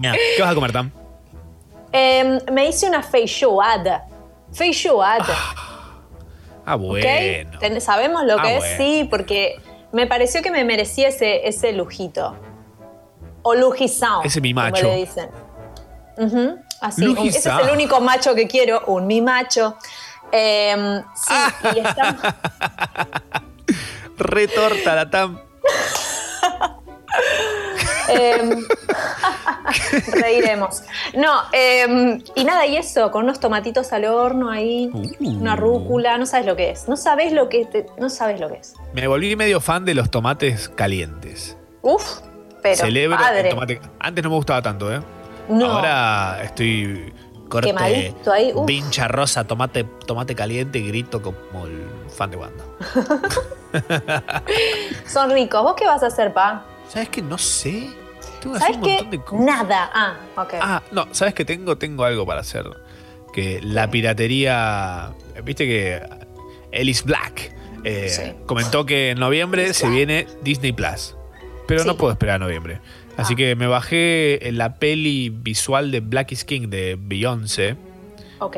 ¿Qué vas a comer, Tam? Em, me hice una feijoada. Feijoada. Ah, ¿ok? bueno. ¿Sabemos lo Ah, que es? Sí, porque me pareció que me merecía ese, ese lujito. O. Ese mi como macho. le dicen. Así. un- ese es el único macho que quiero, un mi macho. Em, sí, y está. Retorta la Tam. em, Reiremos. No, eh, y nada, y eso, con unos tomatitos al horno ahí, una rúcula, no sabes lo que es. No sabes lo que te- no sabes lo que es. Me volví medio fan de los tomates calientes. Uf, pero Celebro el padre. tomate. Antes no me gustaba tanto, ¿eh? No. Ahora estoy corte Quemadito ahí, uf. pincha rosa, tomate, tomate caliente y grito como el fan de Wanda. Son ricos. ¿Vos qué vas a hacer, pa? ¿Sabes qué? No sé. Tengo que ¿Sabes hacer un montón de cosas. Nada. Ah, ok. Ah, no, ¿sabes qué tengo? Tengo algo para hacer. Que la piratería. Viste que Ellis Black eh, comentó que en noviembre se viene Disney Plus. Pero no puedo esperar a noviembre. Así que me bajé la peli visual de Black is King de Beyoncé, Ok,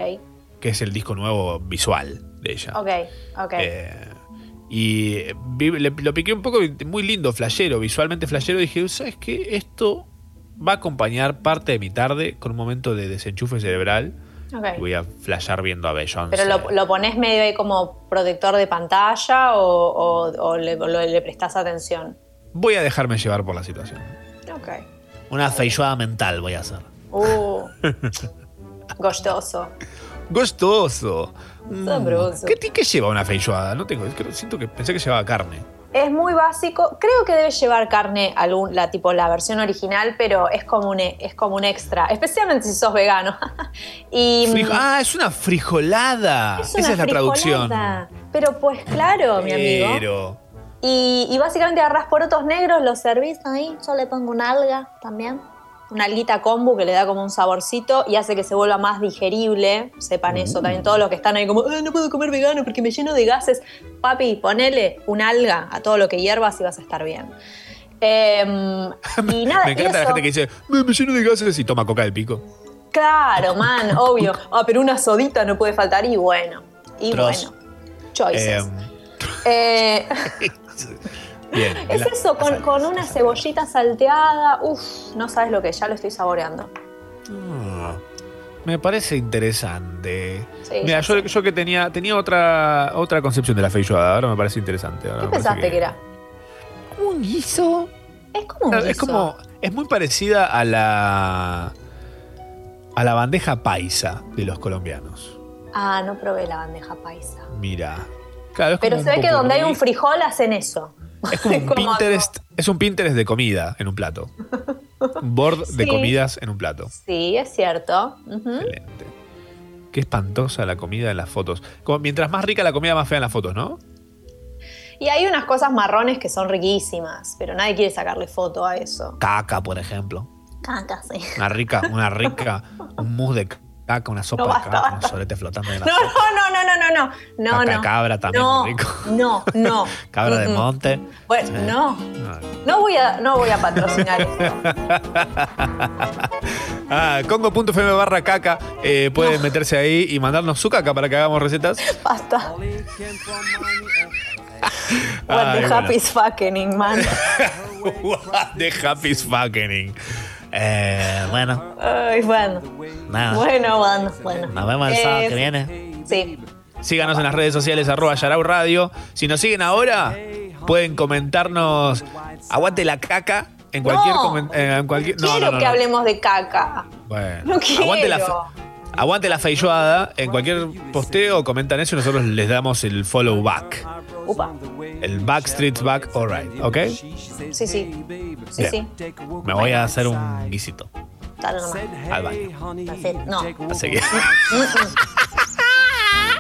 que es el disco nuevo visual de ella. ok, ok. Eh, y vi- le- lo piqué un poco, muy lindo, flashero, visualmente flashero. Dije, ¿sabes qué? Esto va a acompañar parte de mi tarde con un momento de desenchufe cerebral. ok. Y voy a flashear viendo a Beyoncé. Pero lo, lo pones medio ahí como protector de pantalla o, o- o le, o le prestás atención. Voy a dejarme llevar por la situación. Ok. Una feijoada mental voy a hacer. Uh, gostoso. Gustoso. Mm, Sabroso. ¿Qué, ti- qué lleva una feijoada? No tengo, siento que pensé que llevaba carne. Es muy básico. Creo que debe llevar carne algún, la tipo la versión original, pero es como un, e- es como un extra, especialmente si sos vegano. y mm, Frijo- ah, es una frijolada. es una Esa es la traducción. frijolada. Pero pues claro, mi amigo. Pero. Y, y básicamente agarrás porotos negros, los servís ahí. Yo le pongo una alga también. Una alguita kombu que le da como un saborcito y hace que se vuelva más digerible. Sepan eso también. Todos los que están ahí como, "Ay, no puedo comer vegano porque me lleno de gases. Papi, ponele una alga a todo lo que hierbas y vas a estar bien. Em, y nada, Me encanta la gente que dice, me, me lleno de gases y toma coca del pico. Claro, man, obvio. Ah, pero una sodita no puede faltar y bueno. Y bueno. Choices. Em, Eh, bien. Es eso, con, con una cebollita salteada. Uf, no sabes lo que es, ya lo estoy saboreando. Ah, me parece interesante. Sí, Mira, yo, yo que tenía, tenía otra, otra concepción de la feijoada, ahora me parece interesante. ahora ¿Qué pensaste que, era? Como un guiso. Es como un guiso. Es como. Es muy parecida a la. a la bandeja paisa de los colombianos. Ah, no probé la bandeja paisa. Mira. Claro, Pero se ve que donde hay un frijol hacen eso. Es como un como- Pinterest. Es un Pinterest de comida en un plato. Un board de comidas en un plato. Sí, es cierto. Ujú. Qué espantosa la comida en las fotos. Como mientras más rica la comida, más fea en las fotos, ¿no? Y hay unas cosas marrones que son riquísimas, pero nadie quiere sacarle foto a eso. Caca, por ejemplo. Caca, sí. Una rica, una rica, un mousse de caca, una sopa No, de basta, caca, basta. unos soletes flotando en la No, no, no, no, no, no, no. No, Caca de no. cabra también, no, muy rico. No, no. Cabra de monte. Bueno, Eh, no. No voy a, no voy a patrocinar esto. Ah, congo.fm barra caca. eh, pueden meterse ahí y mandarnos su caca para que hagamos recetas. Basta. What Ay, the bueno. happy is fucking, man. What the happy is fucking. Eh, bueno, Ay, bueno. nada. Bueno, bueno, bueno. Nos vemos el sábado Eh, que viene. Sí. Síganos en las redes sociales arroba Yarau Radio. Si nos siguen ahora, pueden comentarnos aguante la caca en cualquier No. comen- eh, en cualquier no, Quiero no, que hablemos de caca. Bueno, No quiero. aguante la aguante la feijoada en cualquier posteo comentan eso y nosotros les damos el follow back. Upa. El backstreet's back, alright, ¿ok? Sí, sí. Sí, Bien. sí. Me voy a hacer un guisito Dale nomás. al baño. No. Así que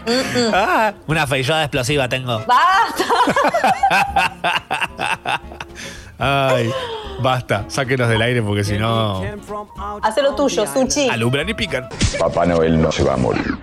Mm, mm. Ah, Una feijoada explosiva tengo. ¡Basta! ay, basta, sáquenos del aire porque si no Haz lo tuyo, sushi. alumbran y pican. Papá Noel no se va a morir.